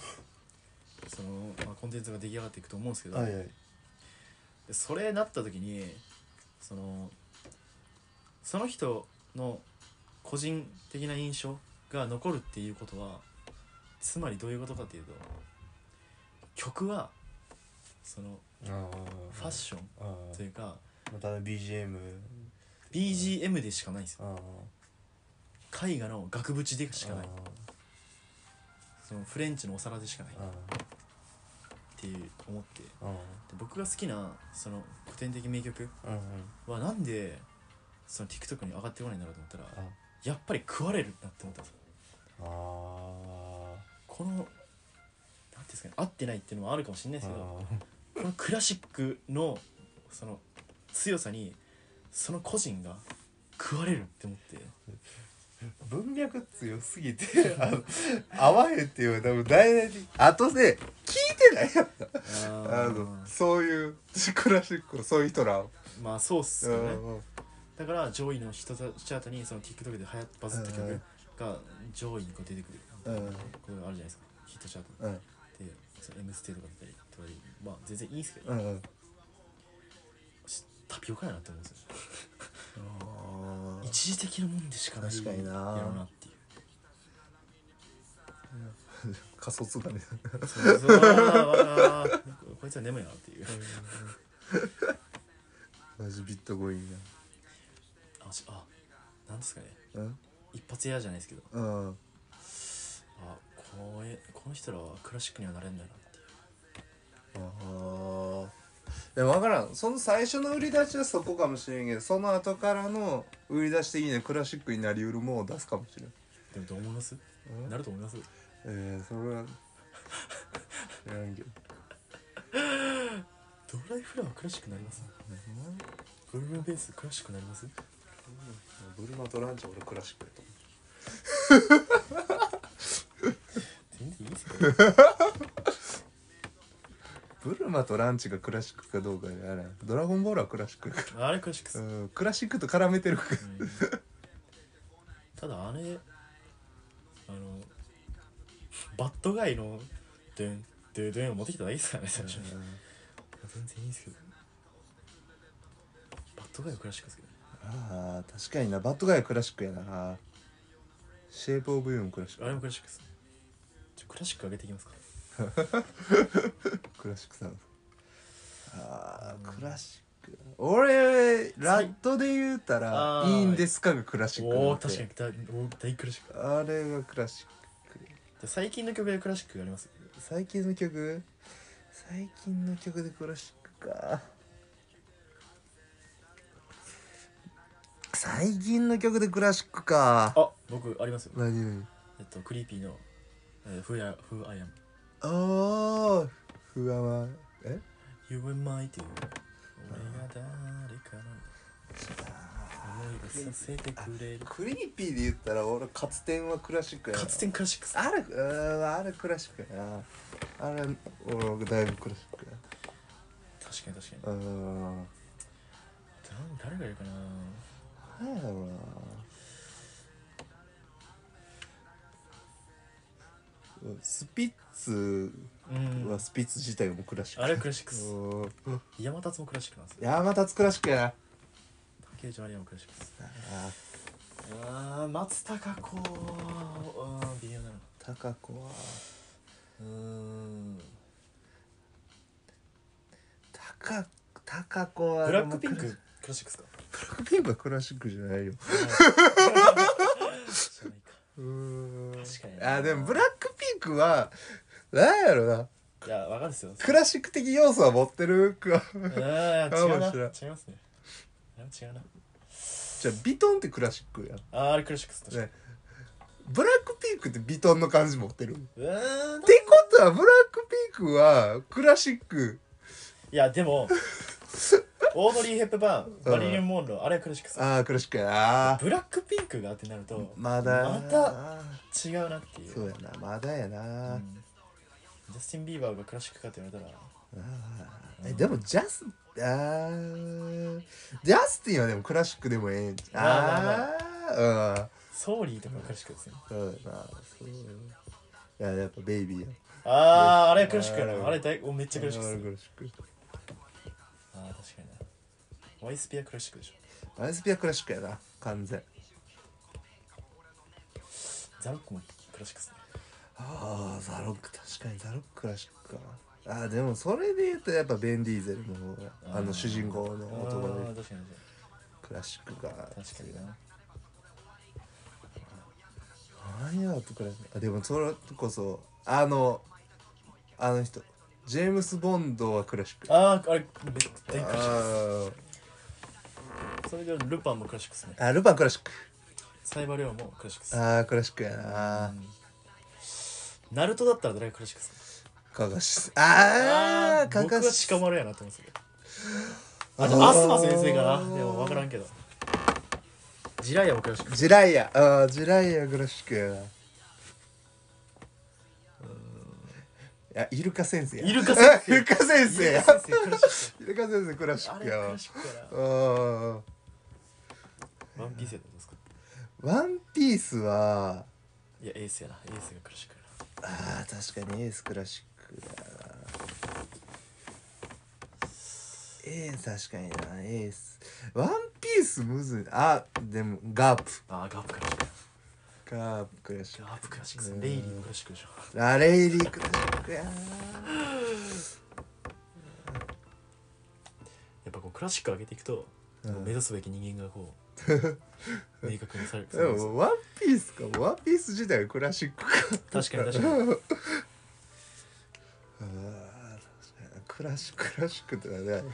B: その、まあ、コンテンツが出来上がっていくと思うんですけど、
A: はいはい。
B: でそれなった時にそのその人の個人的な印象が残るっていうことはつまりどういうことかっていうと曲はそのファッションというか
A: また BGM
B: BGM でしかないんですよ。
A: あ
B: 絵画の額縁でし
A: あ
B: かない。そのフレンチのお皿でしかない。っ
A: あ
B: ていう思って。で僕が好きなその古典的名曲はなんでその TikTok に上がってこないんだろうと思ったら
A: あ
B: やっぱり食われるなって思ったんですよ。
A: あ
B: このなんていうんですかね合ってないっていうのもあるかもしれないですけど
A: あ
B: このクラシックのその強さにその個人が食われるって思って
A: 文脈強すぎて あの合わへんっていうのは多分大々にあとで聞いてないやんあのそういうクラシックのそういう人らを。
B: まあそうっすよね。
A: うんうん。
B: だから上位の人たち後にその TikTok で流行っバズった曲
A: うん
B: が上位にこう出てくる。
A: うん
B: これあるじゃないですか。ヒットチャート。
A: うん。
B: でその M ステとか出たりとかまあ全然いいんですけど、
A: うんうん。
B: タピオカやなって思うんですよ 一時的なもんでしかない
A: 確かにな。
B: やろうなっていう。
A: 仮卒がね。
B: そうそうあーこいつは眠いなっていう
A: マジビットコイン
B: あしあなんですかね
A: ん
B: 一発屋じゃないですけど
A: うん
B: あこれこの人らはクラシックにはなれんだよなっていう
A: ああでも分からん。その最初の売り出しはそこかもしれんけどその後からの売り出し的にはクラシックになりうるものを出すかもしれん。
B: でもどう思います？
A: うん？
B: なると思います。
A: えー、それは知らんけど
B: ドライフラワークラシックになります？ブルームベースクラシックになります？
A: ブルマとランチは俺クラシックやと思
B: 全然いいですよ。
A: うブルマとランチがクラシックかどうかであれ。ドラゴンボールはクラシック。やか
B: あれクラシックっす、
A: らうん。クラシックと絡めてる。から
B: うん。ただあれあの Bad Guy の「ドゥンドゥドゥン」を持ってきただけですからね最初に。全然いいんですけど Bad Guy はクラシックですけどね。
A: ああ確かにな。 Bad Guy はクラシックやな。 Shape of You もクラシック。
B: あれもクラシックですね。ちょクラシック上げていきますか
A: クラシックさん。あークラシック。俺ラットで言うたら
B: あー
A: いいんですかがクラシック
B: おお確かに大お大クラシック。
A: あれがクラシック。
B: で最近の曲でクラシックあります？
A: 最近の曲？最近の曲でクラシックか。最近の曲でクラシックか。
B: あ僕ありますよ。
A: 何何？
B: えっとクリーピーの「えー、Who I Who I Am
A: ああふわまえ
B: ？You and My」っていう俺が誰かの思い出させてくれる。
A: クリーピーで言ったら俺カツテンはクラシックやな。
B: かつてんクラシック
A: あれうんあれクラシックやな。あれ俺だいぶクラシックや。
B: 確かに確かに。
A: うん。
B: 誰がいるかな。
A: 何やろうなスピッツ
B: うん。
A: はスピッツ自体がもうクラシック。
B: あれクラシックっす。
A: うん。
B: 山立もクラシックなんですよ。
A: 山立クラシックやな。
B: 竹内まりやもクラシックっす。
A: あ
B: あー松たか子うん微妙な。の
A: 高子は。
B: うーん。
A: 高高子は
B: ブラックピンククラシックですか？
A: ブラックピンクはクラシックじゃないよ。
B: 知らないか。
A: うーん。
B: 確かにな。
A: あでもブラックピンクはなんやろな。い
B: やわかんないですよ。
A: クラシック的要素は持ってるか
B: 違うな。違いますね。違うな。
A: じゃあビトンってクラシックやん。
B: あーあれクラシックです
A: ね。ブラックピンクってビトンの感じ持ってる？ってことはブラックピンクはクラシック。
B: いやでも オードリー・ヘップバーンマリリン・モンローあれはクラシックです
A: ああクラシックやな
B: ブラックピンクがってなると
A: まだ
B: また違うなっていう。
A: そうやなまだやな、
B: うん。ジャスティン・ビーバーがクラシックかって言われたら。
A: えでもジャスあー。ジャスティンはでもクラシックでもええ
B: あまあま
A: あ。あ
B: Sorry とかはクラシックですね
A: うんそうやなそう。いややっぱ Baby や。
B: あああれクラシックやなあれ大おめっちゃクラシック
A: あ
B: ああ確かに。なワイスピアクラシックでしょ。
A: アイスピアクラシックやな完全。
B: ザロックもクラシックですね。
A: ああザロック確かにザロッククラシックかあーでもそれで言うとやっぱベン・ディーゼルのあの主人公の
B: あ
A: 男の
B: ー確かに
A: クラシックが
B: 確かにな。
A: 何やとクラシック。あでもそれこそあのあの人ジェームス・ボンドはクラシック。
B: あああれ絶対クラシック
A: あ
B: それでルパンもクラシックですね。
A: ーあルパンクラシック。
B: サイバーレオンもクラシックです
A: あークラシックやな。
B: ナルトだったら誰がクラシックですか？
A: かがしああか
B: 僕は
A: がし
B: 鹿丸やなと思うんですけど。あとアスマ先生かな。でも分からんけど。ジライアもクラシック
A: ジライア。あージライアクラシックやなイルカ先生や。
B: イルカ先生。
A: イルカ先生や。
B: イルカ先生クラシッ
A: クや。わ
B: ワンピースやったんですか？
A: ワンピースは。い
B: やエースやな。エースがクラシックやな。
A: あー確かにエースクラシックだな。エース確かになエース。ワンピースむずい。あでもガープ。
B: あーガープクラシックや
A: ガープクラシッ
B: ガープク。ラシックレイリーもクラシックでしょ
A: クあレイリークラシックやな
B: やっぱこうクラシック上げていくと、
A: うん。
B: 目指すべき人間がこう 明確にされて
A: でもワンピースか。ワンピース自体がクラシックか。
B: 確かに確かに。
A: あー確かに。クラシッククラシックって何だよ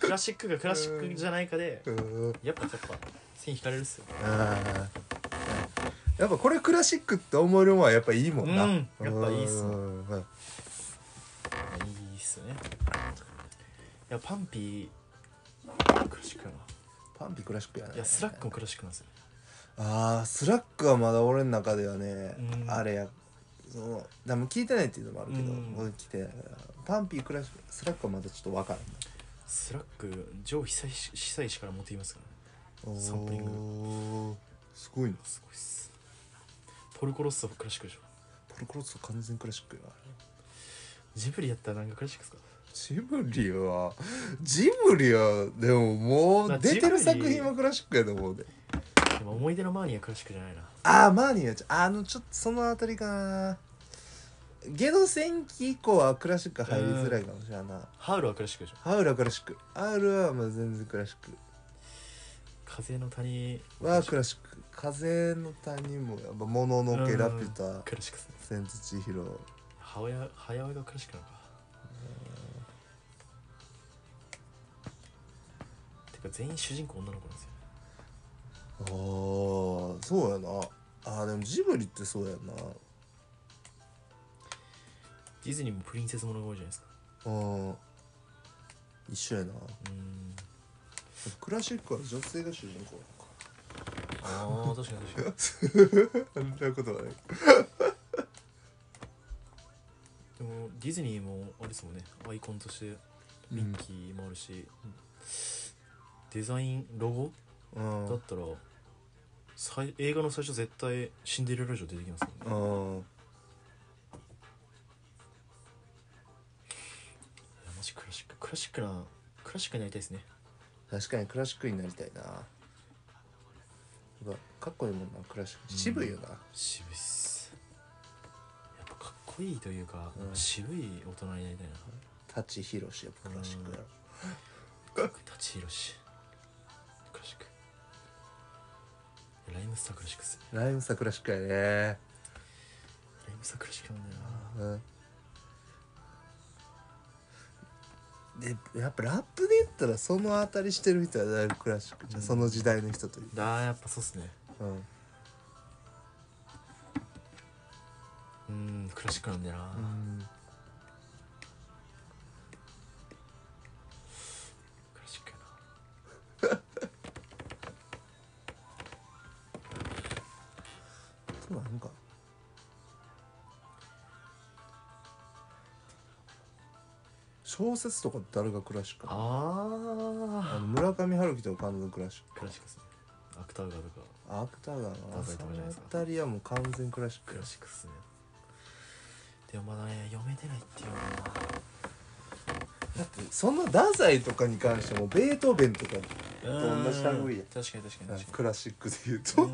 B: クラシックがクラシックじゃないかで
A: うん。
B: やっぱやっぱ線引かれるっすよ。
A: あーやっぱこれクラシックって思えるのはやっぱいいもんな、
B: うん。やっぱいいっすねい。いっすよね。いやパンピークラシックやな。
A: パンピクラシックやない
B: やスラックもクラシックなんですよ。
A: あースラックはまだ俺の中ではね、
B: うん。
A: あれや。そのでも聞いてないっていうのもあるけど、
B: うん。
A: 俺聞いてないからパンピークラシックスラックはまだちょっと分からん
B: スラック上被災被災地から持ってきますからね。
A: な
B: サンプリング。
A: すごいな。
B: すごいっすポルコロッソクラシックでしょ。
A: ポルコロッソ完全クラシックや。な
B: ジブリやったら何がクラシックですか？
A: ジブリはジブリはでもも
B: まあ
A: う出てる作品はクラシックやと思うで。
B: でも思い出のマーニーはクラシックじゃないな。
A: ああマーニーはちょあのちょっとそのあたりかな。ゲド戦記以降はクラシック入りづらいかもしれんないな。
B: ハウルはクラシックでしょ。
A: ハウルはクラシック。ハウルはまあ全然クラシック。
B: 風の谷。
A: はクラシック風の谷もやっぱもののけラピュタ
B: クラシックですね
A: 千と千尋。
B: 母親早親がクラシックなのかてか全員主人公女の子なんですよ
A: ああそうやな。あーでもジブリってそうやな。
B: ディズニーもプリンセスものが多いじゃないですか。
A: うん。一緒やな。
B: うーん。
A: クラシックは女性が主人公
B: ああ確かに確かに。
A: そんなことはない。
B: でもディズニーもあれですもんね。アイコンとしてミッキーもあるし、デザインロゴ？
A: うん
B: だったらさい映画の最初絶対シンデレラ城出てきますもんね。
A: うん
B: いやマジクラシック。クラシックなクラシックになりたいですね。
A: 確かにクラシックになりたいなかっこいいもんなクラシック。渋いよな。
B: 渋いっす。やっぱかっこいいというか、
A: うん。
B: 渋い大人になりたいな。
A: 舘ひろしやっぱクラシックやろ。
B: 舘ひろし。クラシック。ライムスタークラシックっす。ね
A: ライムスタークラシックやね。
B: ライムスタークラシックなんだよな。
A: うん。でやっぱラップで言ったらその当たりしてる人はだいぶクラシックじゃん、
B: うん。
A: その時代の人という
B: あーやっぱそうっすね
A: うん。
B: うん。クラシックなん。だよな、
A: うん。
B: クラシックやな
A: そうなん。か小説とか誰がクラシックなのあ
B: あ
A: の村上春樹とか完全クラシッ
B: ククラシックっすね芥川とか
A: 芥川の
B: 太宰とかじゃないですか
A: あの辺りはもう完全クラシック
B: クラシックっすね。でもまだね読めてないっていうのは。
A: だってその太宰とかに関してもベートーベンとか
B: な
A: 同じ類。や
B: 確かに確かに確か
A: クラシックで言う
B: に
A: と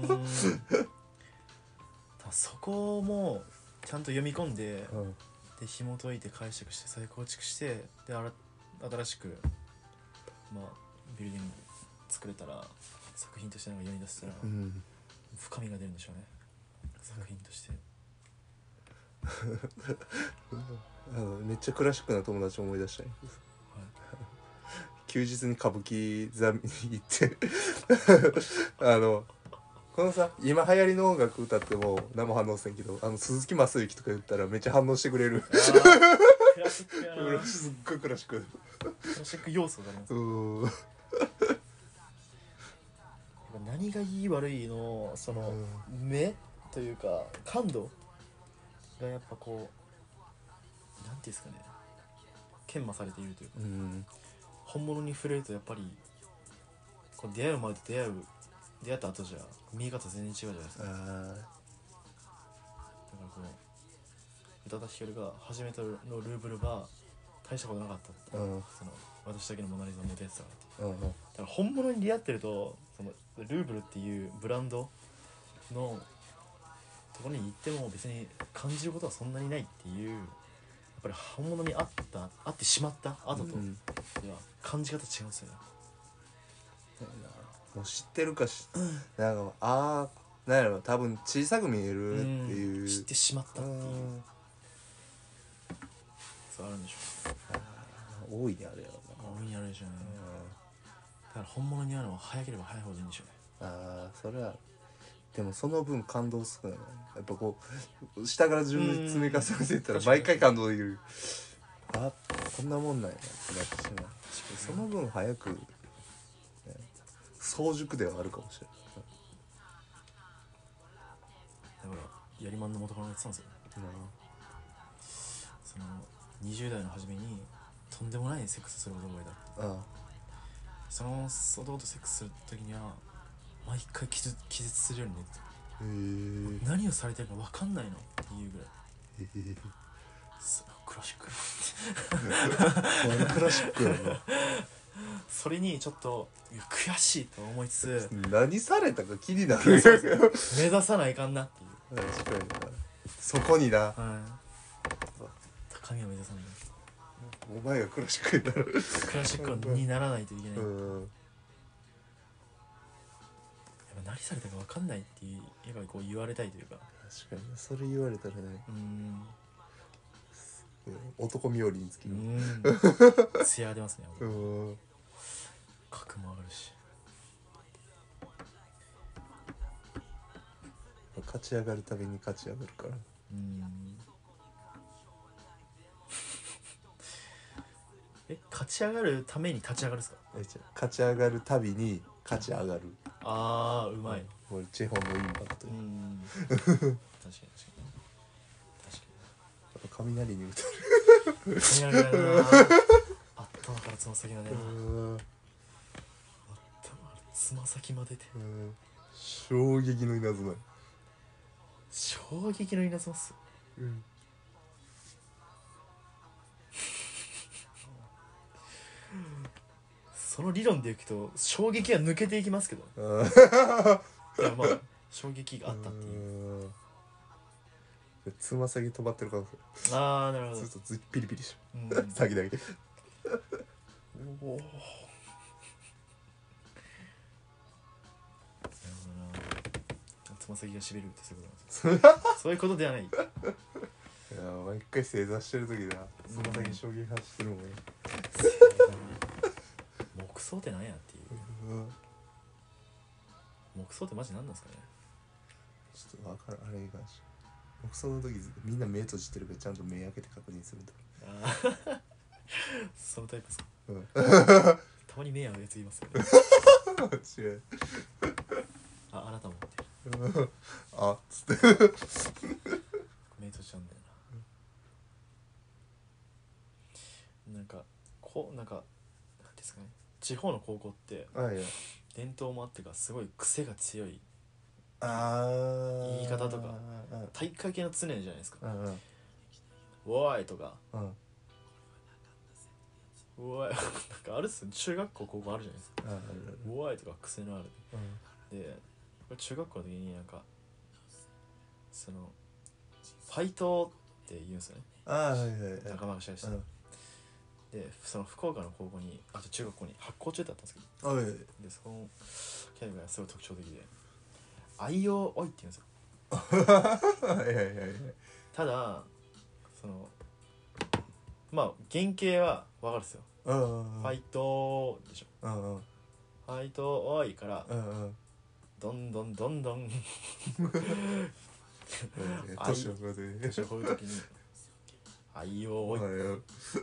B: そこもちゃんと読み込んで
A: うん。
B: で紐解いて解釈して再構築してであら新しくまあビルディング作れたら作品としてなんか世に出せたら
A: うん。
B: 深みが出るんでしょうね。作品として。
A: あのめっちゃクラシックな友達思い出したんやけど休日に歌舞伎座見に行って。あのこのさ今流行りの音楽歌っても生反応せんけどあの鈴木雅之とか言ったらめっちゃ反応してくれる。すっごいクラシック。
B: ラシック要素があります
A: うん
B: 何がいい悪いのその、目というか感度がやっぱこうなんていうんですかね研磨されているというか
A: うん。
B: 本物に触れるとやっぱりこう出会う前と出会う出会った後じゃ見え方全然違うじゃないですか。だか
A: あ
B: らこう宇多田ヒカルが初めてのルーブルが大したことなかったって、
A: うん。
B: その私だけのモナ・リザを持てたからって
A: ーう。ん。
B: だから本物に出会ってるとそのルーブルっていうブランドのところに行っても別に感じることはそんなにないっていうやっぱり本物に会った会ってしまった後と
A: うん。
B: では感じ方違うんですよね。
A: もう知ってるかしなんかああなんやろ多分小さく見えるっていう。
B: うん。知ってしまったっていう。
A: うん。
B: そうあるんでしょ
A: 多いねあれやろ
B: う大いにあるでしょうねから本物に会うのは早ければ早いほどいいんでしょうね。
A: ああそれはでもその分感動少ないやっぱこう下から順に積み重ねていったら
B: うん
A: 毎回感動できる。あこんなもんなんや。なってな。ってしまうその分早く、ね、早熟ではあるかもしれ
B: だからやりまんの元カノが言ってたんですよ
A: ない
B: その20代の初めにとんでもないセックスする男がいた
A: あ
B: その男とセックスする時には毎回気絶気絶するように寝て
A: へ
B: 何をされてるか分かんないのっていうぐらい。
A: えへえ
B: すクラシック
A: クラシックやな。
B: それにちょっと悔しいと思いつつ
A: 何されたか気になる。
B: 目指さないかんなっていう。
A: 確かにな。そこにな。
B: はい。高みを目指さない
A: お前がクラシックになる。
B: クラシックにならないといけない、やっ
A: うん
B: ぱ何されたか分かんないっていうやっぱりこう言われたいというか。
A: 確かに。それ言われたらね。
B: うーん
A: 男冥利につき
B: う
A: る
B: ーん。艶出ますね
A: うん
B: 格も上がるし。
A: 勝ち上がるたびに勝ち上がるから。
B: うーんえ勝ち上がるために立ち上がるんですか？
A: 勝ち上がるたびに勝ち上がる。
B: ああうまい。
A: これチェホンのインパクト
B: うーん。確かに確かに。確か
A: 雷に。打た
B: に雷だな頭からつま先までな
A: れるうん
B: 頭からつま先までで
A: うん。衝撃の稲妻。
B: 衝撃の稲妻っす。
A: うん
B: その理論でいくと衝撃は抜けていきますけど
A: あ
B: いやまあ衝撃があったっていう。
A: うん。つま先止まってるから
B: ああなるほど。
A: ずっとずピリピリし
B: うん。
A: 先だけ。
B: おおつま先がしびれるってそういうことなんですか そういうことではない。
A: いや毎回正座してる時だ。つま先衝撃走ってるもんね
B: 木葬って何やっていう。
A: うん
B: 木葬ってマジ何なんですかね。
A: ちょっとわからんあれが。し僕その時みんな目閉じてるからちゃんと目開けて確認するんだ
B: あーそのタイプですか。
A: うん。
B: たまに目合うやついますよね。
A: 違う。
B: ああなたも
A: あっつって。
B: 目閉じちゃうんだよな。なんかこうなんかなんですかね地方の高校って伝統もあってかすごい癖が強い
A: あー。
B: 言い方とか
A: うん
B: 体育会系の常じゃないですか。
A: うんうん「
B: おーい!」とか
A: うん「
B: おーい!」なんかあるっすよ中学校高校あるじゃないですか。
A: ああるある「
B: おーい!」とか癖のある。
A: うん。
B: で中学校の時になんかそのファイトって言うんですよね。
A: ああはいはいはい。
B: 仲間がしたりして、
A: うん
B: でその福岡の高校にあと中学校に発校中だったんですけど。
A: おい。
B: でそこのキャラがすごい特徴的で「愛用おい」って言うんですよ。
A: はいはいはいはい。
B: ただそのまあ原型は分かるんですよ。
A: うん
B: ファイトでしょ。ファイトおいからどんどんどんどん。
A: 年を越えて
B: 年をこういう時に「愛用おい」
A: はい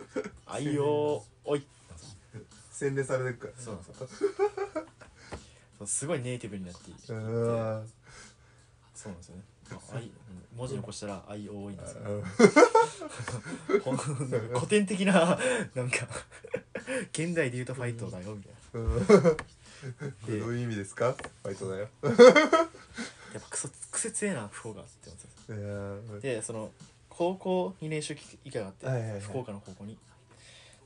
A: 「
B: 愛用おい」
A: 洗練されてるから
B: そうなんですよ。そうすごいネイティブになっていて
A: うん
B: そうなんですよね。あ愛文字残したら「愛多いんですよ。
A: うん。
B: ほんなんか古典的ななんか現代で言うとファイトだよみたいな。
A: どういう意味ですか？ファイトだよ。
B: やっぱクソ癖強えな福岡って思ってでその高校に練習機会があって、
A: はいはいはい。
B: 福岡の高校に。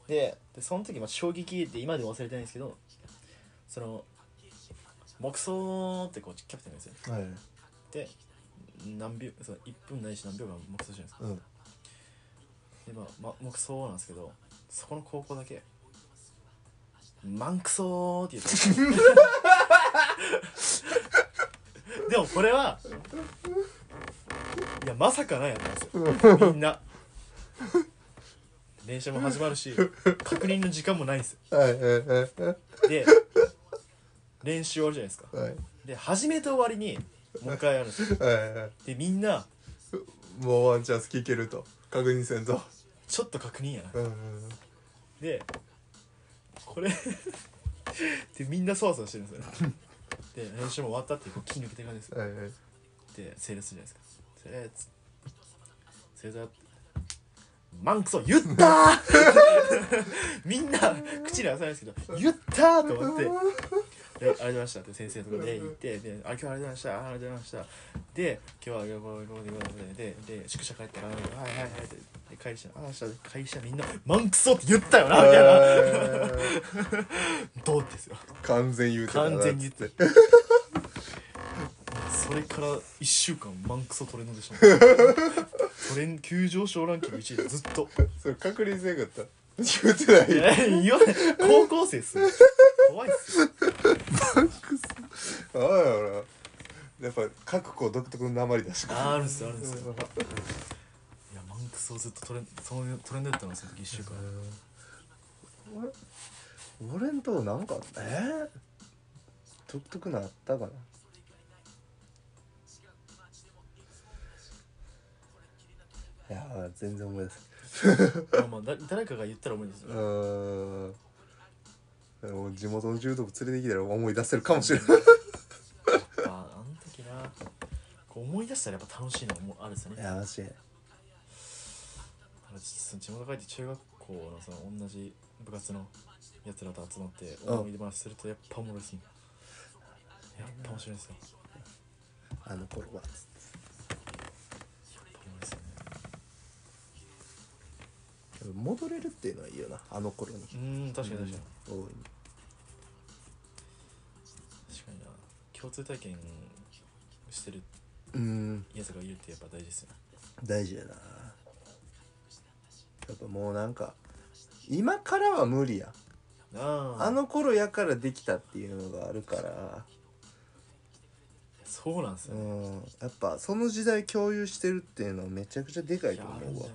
B: ででその時、まあ、衝撃って今でも忘れてないんですけどその木葬ってこうキャプテンがですよ。
A: はい。
B: で何秒その1分ないし何秒間木葬じゃないですか
A: うん。
B: でまあ、ま、木葬なんですけどそこの高校だけ「マンクソー」って言ってたでもこれはいやまさかないやったんですよ。みんな。練習も始まるし確認の時間もないんですよ。
A: はいはいはい
B: で練習終わるじゃないですか。
A: はい。
B: で始めと終わりにもう一回やるんですよ。
A: はいはい
B: でみんな
A: もうワンチャンス聞けると。確認せんと
B: ちょっと確認やな。
A: うん
B: でこれでみんなそわそわしてるんですよね。で練習も終わったってこう気抜けてる感じですよ。
A: はいはい。
B: で整列するじゃないですか整列整列マンクソ言ったー！みんな口に出さないですけど言ったーと思って。で「ありがとうございました」って先生のところで言ってで「あ今日はありがとうございました。あありがとうございました」で「今日はこうこうこうこうこうででで宿舎帰ったら「はいはいはい」でで帰りしたあ明日会社みんな「マンクソ」って言ったよなみたいな。どうですよ。
A: 完全言うて
B: 完全に言ってそれから1週間マンクソトレンドでしたもんトレン急上昇ランキング1位でずっと。
A: それ確認せんかった？言うてない
B: いや言わない。高校生っすよ。怖いっすよ。
A: ああやろなやっぱ各校独特の鉛だし。
B: ああるんすよあるんですよ。いやマンクソずっとトレンそういうトレンドだったんですよ1週間。
A: 俺俺んとこなんかえー、独特なあったかな？いやー全然思い出せ
B: まあまあだ誰かが言ったら思い出す
A: うん。地元の柔道部連れてきたら思い出せるかもしれない。
B: あああの時なこう思い出したらやっぱ楽しいのもあるんですよね。
A: いやマジで。
B: 地元帰って中学校のその同じ部活のやつらと集まって
A: うん。
B: 思い出話するとやっぱおもろいですもんやっぱ面白いですよ
A: あの頃は
B: やっぱおもろいですよね
A: 戻れるっていうのはいいよなあの頃に。
B: うーん確かに確かに、
A: 大いに。
B: 確かにな。共通体験してる
A: うん。
B: やつがいるってやっぱ大事ですよね。
A: 大事やな。やっぱもうなんか今からは無理や。
B: あ
A: あの頃やからできたっていうのがあるから。
B: そうなんですよ、
A: うん。やっぱその時代共有してるっていうのはめちゃくちゃでかい
B: い
A: と思うわ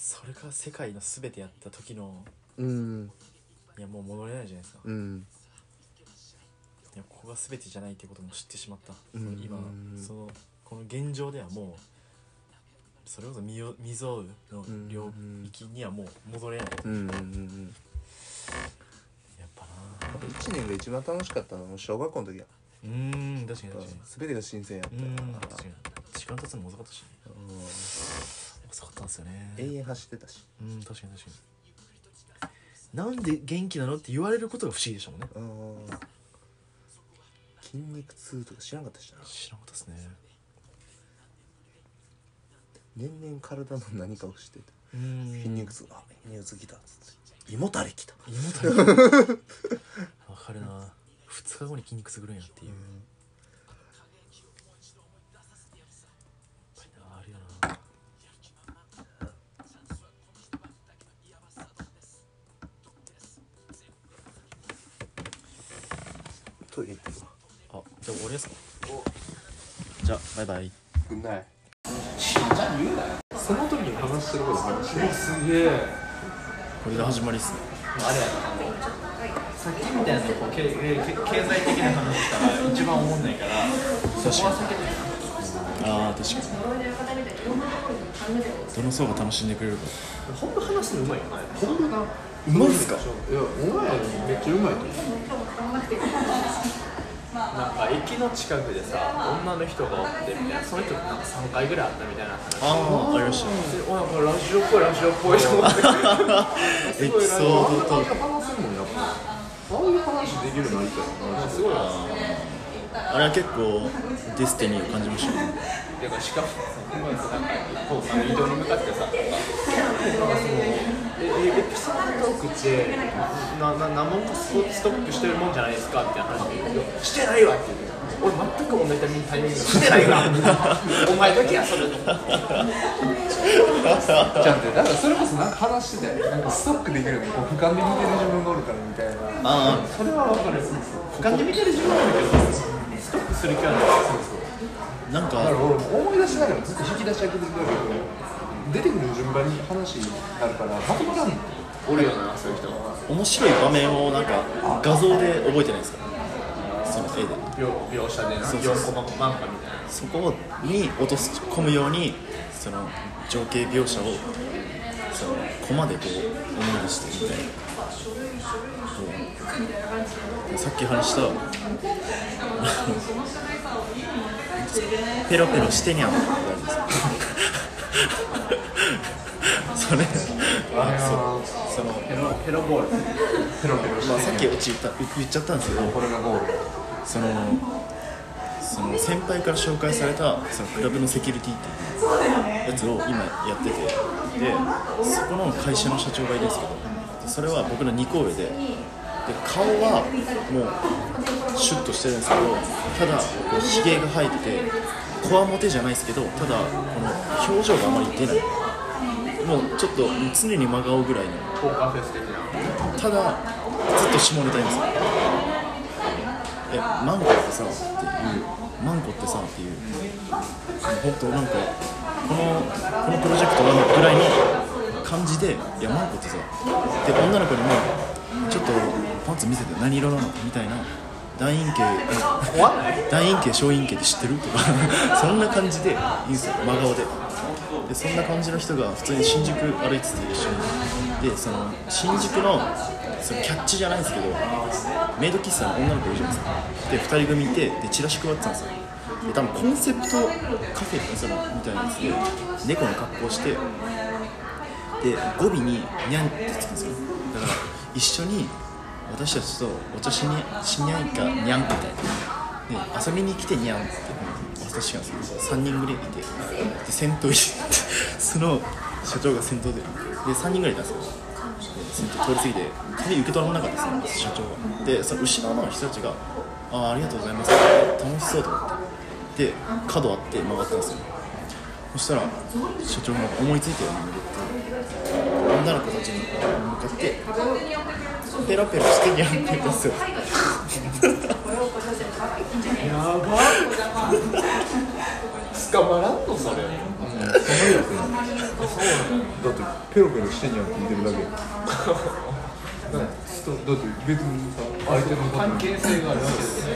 B: それが世界の全てやった時の
A: うん。
B: いやもう戻れないじゃないですか。
A: うん。
B: いやここが全てじゃないっていうことも知ってしまった、
A: うん。
B: 今そのこの現状ではもうそれこそ未よ未曾有の領域にはもう戻れない、
A: うんうんうんうん
B: やっぱな
A: 1年が一番楽しかったのは小学校の時や
B: うーん確かに確かに
A: 全てが新鮮やった
B: うーん確かに時間経つのも遅かったしね
A: うん
B: 遅かったんですよね。
A: 永遠走ってたし。
B: うん確かに確かに。なんで元気なのって言われることが不思議でしたもんね。
A: うん。筋肉痛とか知らんかったしな。
B: 知らなかったですね。
A: 年々体の何かをしてて。
B: うーん。
A: 筋肉痛。あ筋肉痛きた。っつって胃もたれきた。
B: 胃もたれ わかるな。2日後に筋肉痛くるんやっていう、やっあじゃあ終わりですか？じゃあバイバイ。
A: くんない。
D: その時に話してること話してる
B: すげえ。これが始まりっすね。
D: あれ。やなさっきみたいなこうけけ経済的な話したら一番思んないから
B: 確かに。ああ確かに。どの層が楽しんでくれるか。
D: 本当話すのうまいよね。本当が
B: うまいっすか？
D: いやうまい。めっちゃうまいと思うなんか駅の近くでさ女の人がおってみたいなその人なんか3回ぐらいあったみたいな話。
B: ああありました。
D: でおなんかラジオっぽいラジオっぽいと思って。
B: エピソードと
D: 話せるもんやっぱああいう話できるのいいからすごいな
B: あれは結構デスティニーを感じましたね。
D: てかしかもなんかこうあの移動に向かってさなんか。そ のええエピソードトークってなな何問かストストックしてるもんじゃないですかみたいな話で言うとしてないわって言う。俺全く同じタイミングでしてないわ。お前だけやそれ
E: ちゃんとだからそれこそなんか話してたよなんかストックできるのこう俯瞰で見てる自分がおるからみたいな。
B: あ
D: それは分かる俯瞰で見てる自分なんだけどストックする気はない。
B: あなんか。
E: だから俺も思い出しながらずっと引き出し開けてるけど出てくる順番に話になるからまとまらん。の
D: おるよなそういう人
B: 面白い場面をなんか画像で覚えてないですか？その絵で。
D: 描描写でな。
B: そうそう
D: 4コマ漫画みたいな
B: そこに落とし込むようにその情景描写をそのコマでこう思い出してみたいな。さっき話した ペロペロしてにゃんってあるんですよそれあそう。その
D: ヘロヘロボール。
E: ペロペロ
B: まあ、さっきうち言った言っちゃったんですけど
E: これがゴール。
B: そのその先輩から紹介されたそのクラブのセキュリティっていうやつを今やってて。でそこの会社の社長がいるんですけどでそれは僕の2個上で。で顔はもうシュッとしてるんですけどただひげが生えててこわもてじゃないですけどただこの表情があまり出ないもうちょっと常に真顔ぐらいの。
D: ポーカーフェス的な。
B: ただずっと下ネタ言うんですよ。えマンコってさっていう。マンコってさっていう。本当なんかこのこのプロジェクトのぐらいの感じでいやマンコってさで女の子にもちょっとパンツ見せて何色なのみたいな。大陰茎大陰茎小陰茎って知ってる？とか。そんな感じで言うんですよ。真顔ででそんな感じの人が普通に新宿歩いてて一緒に。でその新宿のそのキャッチじゃないんですけどメイド喫茶の女の子いるじゃないですか。で2人組いてでチラシ配ってたんですよ。で多分コンセプトカフェってそのみたいなやつで猫の格好してで語尾に「にゃん」ってつくんですよ。だから一緒に私たちとお茶しにしにゃいかにゃんみたいな。で遊びに来てにゃんって。私が3人ぐらいいてで先頭に その社長が先頭でで3人ぐらいいたんですよ。先頭通り過ぎて鍵受け取らなかったですよ社長がでその後ろの人たちが「ああありがとうございます」楽しそうと思って。で角あって曲がったんですよ。そしたら社長が思いついたように巡って女の子たちに向かって「ペロペロしてにゃん」って言ったんですよ。
D: やば捕まらんの？それ
A: そのやつだってペロペロしてんやんって言ってるだけ。だって別にさ相手の
D: 関係性があるわけですね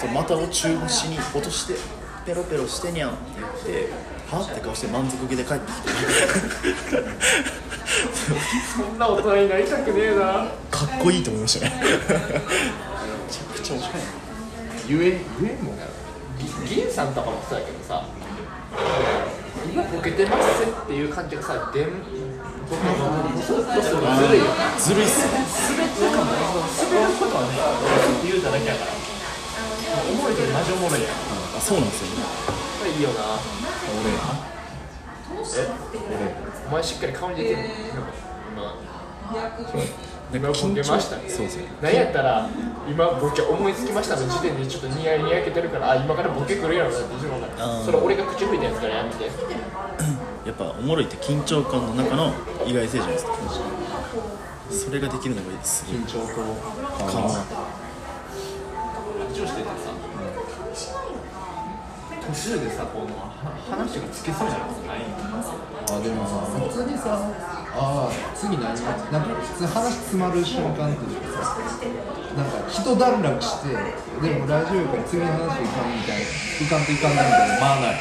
B: そう股を中腰に落として「ペロペロしてにゃん」って言ってはって顔して満足げで帰ってきて
D: そんな大人になりたくねえな。
B: かっこいいと思いましたね。めちゃくちゃ面白いな
A: ゆえゆえも
D: ぎ銀さんとかもそうやけどさ今ボケてますっていう感じがさでんボケのそうそうそうずるい。よな
B: ずるい。っすね
D: 滑ってるかも。滑ることはね言うただけやから。おもろいけどマジおもろいやん。
B: あそうなんですよね。
D: これいいよな。
A: 俺。
D: え？お前しっかり顔に出てる今今ボケましたね
B: そうそう。
D: 何やったら今ボケ思いつきましたの時点でちょっとニヤニヤけてるからあ今からボケくるやろなって自分がそれ俺が口吹いたやつからやめて。
B: やっぱおもろいって緊張感の中の意外性じゃないですか。それができるのがいい。です
A: 緊張と。
B: 緩和
D: 話をしててさ途中でさこの話がつけそうじゃない
A: あでもさ普通にさああ次何なんか普通話詰まる瞬間っていうかさなんか一段落してでもラジオから次の話いかんみたいな浮かんといかんないみたいなまあない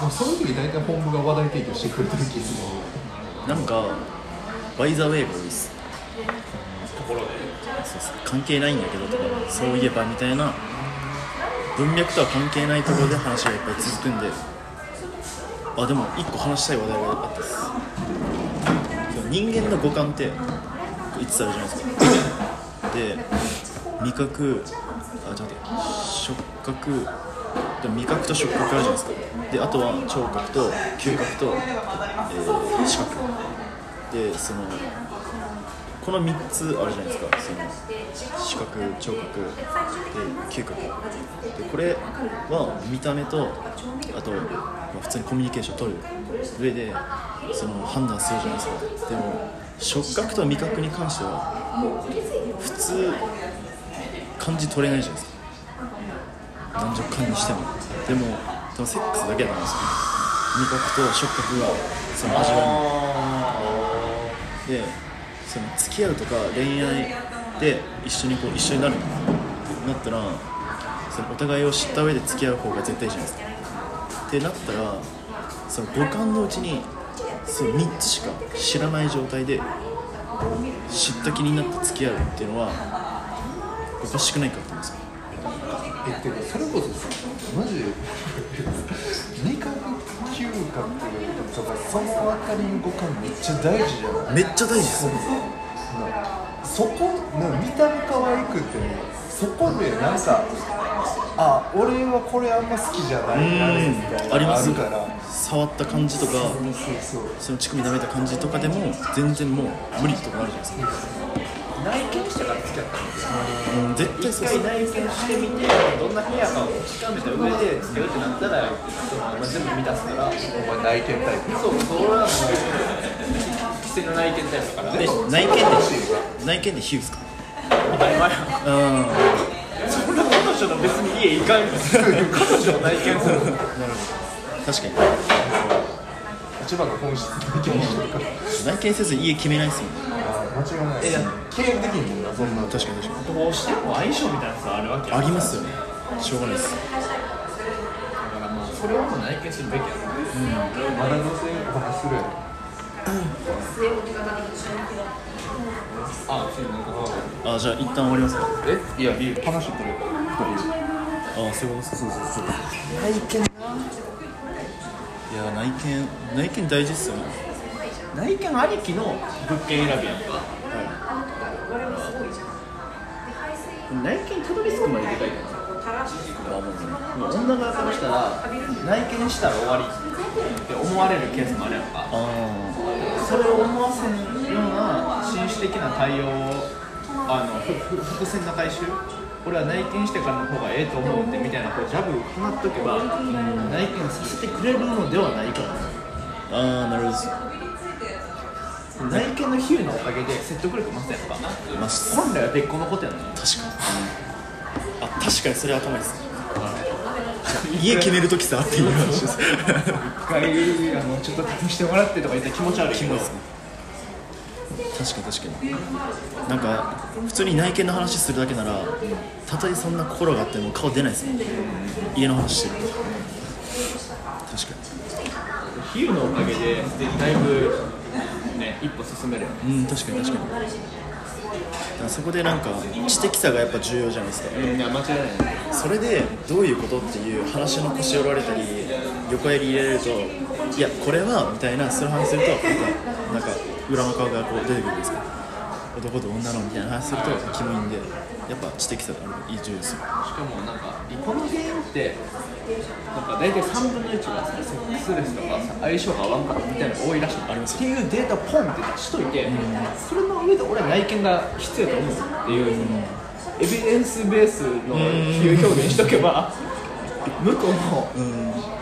A: もうその時大体本部が話題提供してくれてる気する
B: なんかバイザウェイが多いです
D: ところで
B: そうそう関係ないんだけどとかそういえばみたいな文脈とは関係ないところで話がいっぱい続くんで。あでも一個話したい話題があったっす。でも人間の五感って5つあるじゃないですか。で味覚あちょっと待って。触覚。で味覚と触覚あるじゃないですか。であとは聴覚と嗅覚と、えー視覚。でそのこの3つあるじゃないですか。その視覚聴覚で嗅覚でこれは見た目とあと、まあ普通にコミュニケーション取る上でその判断するじゃないですか。でも触覚と味覚に関しては普通感じ取れないじゃないですか。男女間にしても。でもでもセックスだけだと思うんですよ味覚と触覚がその味わいに。でその付き合うとか恋愛で一緒にこう一緒になるってなったらそのお互いを知った上で付き合う方が絶対いいじゃな。いですかってなったらその五感のうちにその3つしか知らない状態で知った気になって付き合うっていうのはおかしくないかって思うんですよ
A: えってかそれこそさマジで味覚嗅覚とかそのあたりの五感めっちゃ大事じゃない？
B: めっちゃ大事です。
A: そこな見た目可愛くてもそこでなんかあ俺はこれあんま好きじゃないなみたいな
B: あります。
A: るから
B: 触った感じとか
A: そうそう
B: その乳首舐めた感じとかでも全然もう無理とかあるじゃないですか
D: 内見してから付き合ったんですよ。
B: うん。絶対
D: 一
B: そう。
D: 内見してみてどんな部屋かを確かめた上で付き合うってなったらまあ全部満たすから
A: お前内見タイプ
D: そうそれはもう規制の内見タイプだから
B: で内見で内見でヒュースか？
D: 当たり前や
B: うん。
D: そんな彼女の別に家行かんよ。彼女を内見する。
B: 確かに。
A: 一番の本質的にしてるか。ら
B: 内見せず家決めないっすもんね
A: 間違いない。
D: えや
A: 経営できんもんなそんな。
B: 確かに確かに。
D: どうしても相性みたいなさあるわけや
B: ありますよね。しょうがないです。
D: だからまあそれはもう内見するべきや
A: まだどうせお話するやろ
D: あそういうの
B: あじゃあ一旦終わりますか。
A: え？いやいい話してる
B: あそういうことです。かそうそうそう。内見ないや内見内見大事っすよね
D: 内見ありきの物件選びやんか。内見たどり着くまででかいから。もう女側からしたら内見したら終わりって思われるケースもあるやんか。
B: あ
D: それを思わせんような紳士的な対応をあの伏線の回収？俺は内見してからの方がええと思うってみたいなこうジャブ放っとけば、内見させてくれるのではないかな
B: ああなるほど
D: 内見の比喩のおかげで説得力増すやんか。
B: まあ確
D: 本来は別個のことやのに。
B: かに。あ確かにそれ頭いいですね。家決めるときさっていう話です。
D: 一回あのちょっと試してもらってとか言って気持ち悪いけど。
B: キモいですね確かに確かに。なんか普通に内見の話するだけならたとえそんな心があっても顔出ないですもん。家の話してる確か
D: 比喩のおかげでだいぶね一歩進めるよね。
B: にうん確かに確かに。だからそこでなんか知的さがやっぱ重要じゃないですか。
D: いや間違いない
B: それでどういうことっていう話の腰折られたり横やり入れるといやこれはみたいなそういう話するとなんかなんか裏の顔がこう出てくるんですか男と女のみたいな話するとキモいんでやっぱ知的さがあるいい重要ですよ
D: しかもなんかこの原因ってなんか大体3分の1がさセックスレスとかさ相性が合わんからみたいなのが多いらしい
B: あります。
D: っていうデータポンって出しといて、それの上で俺は内見が必要と思うっていう、エビデンスベースの比喩表現しとけば、向こうも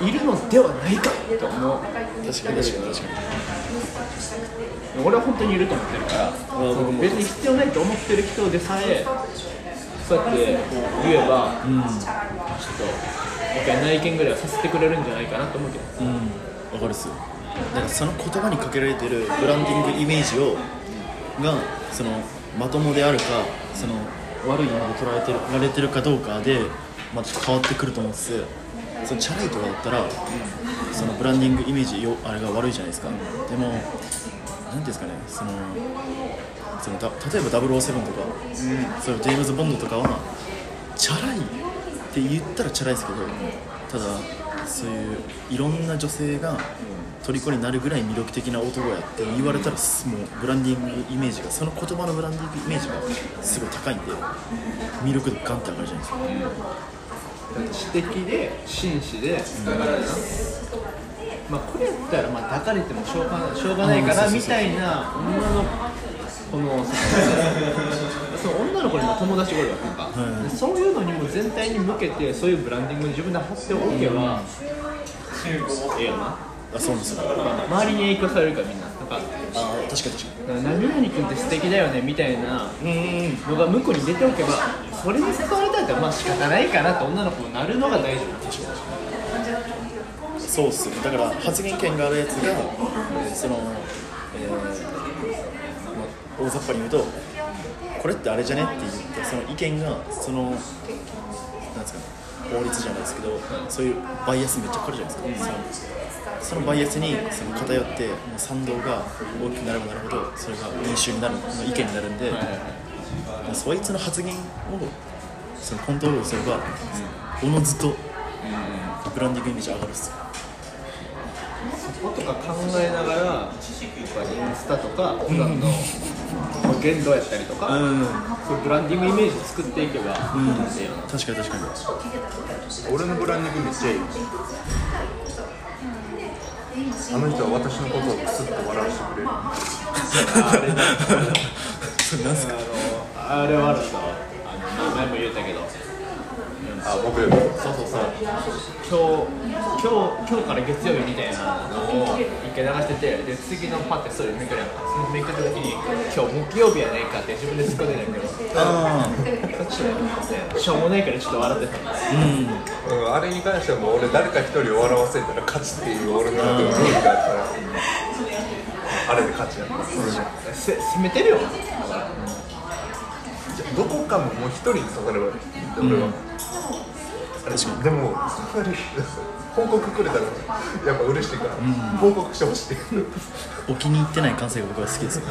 D: いるのではないかと思う。
B: 確かに確かに確か
D: 俺は本当にいると思ってるから別に必要ないと思ってる人でさえそうやって言えば、ちょっと内見ぐらいはさせてくれるんじゃないかなと思うけど。
B: にうん。わかるっすよ。なんかその言葉にかけられてるブランディングイメージをがそのまともであるかその悪い意味で捉えてるられてるかどうかで、まあ、ちょっと変わってくると思うんですそのチャラいとかだったら、そのブランディングイメージよあれが悪いじゃないですか、でもなんていうんですかねそのその例えば007とか、そういうジェームズ・ボンドとかはチャラいって言ったらチャラいですけどただそういういろんな女性が虜になるぐらい魅力的な男やって言われたらもうブランディングイメージがその言葉のブランディングイメージがすごい高いんで魅力度ガンって上がるじゃないですか。
D: 知的で紳士で、まあこれやったらまあ抱かれてもしょうがしょうがないかなみたいな女の子のその女の子にも友達がおるわけか、でそういうのにも全体に向けてそういうブランディングを自分で貼っておけば、ええよな。
B: あそうですよ
D: 周りに影響されるからみんなか
B: あ確かに確かに
D: 何々君って素敵だよねみたいなのが向こうに出ておけばそれに誘われたらまあ仕方ないかなと女の子になるのが大事なんですよ
B: そうっすね。だから発言権があるやつがその、えーまあ、大雑把に言うとこれってあれじゃねって言ってその意見がそのなんですかね法律じゃないですけどそういうバイアスめっちゃかかるじゃないですか、そのそのバイアスにその偏ってもう賛同が大きくなればなるほどそれが民衆になる意見になるんで、まあそいつの発言をそのコントロールすればおのずとブランディングイメージ上がるっすよ
D: そことか考えながらやっぱインスタとか普段の言動やったりとか、
B: うん
D: そうブランディングイメージ作っていけばいいん。ですよ、
B: 確かに確かに。
A: 俺のブランディングめっちゃいいあの人は私のことをクスッと笑わせてくれる。
B: それなんすか
D: あのあれはあるさあの前も言ったけど。
A: あ僕。
D: そうそうそう。今日今日今日から月曜日みたいなのを一回流しててで次のパッてストーリーめくるやん。かそのめくった時に今日木曜日やないかって自分で突っ込んでないけど。
B: あ
D: そっちねしょうもないからちょっと笑ってた。
A: うん、あれに関してはもう俺誰か一人を笑わせたら勝ちっていう俺の中でルールがあったらあれで勝ちやった
D: せ攻めてるよ
A: どこかももう一人に刺さればいい俺は、あれでもそれ報告くれたらやっぱ嬉しいから、報告してほしい。
B: お気に入ってない感性が僕は好きですよ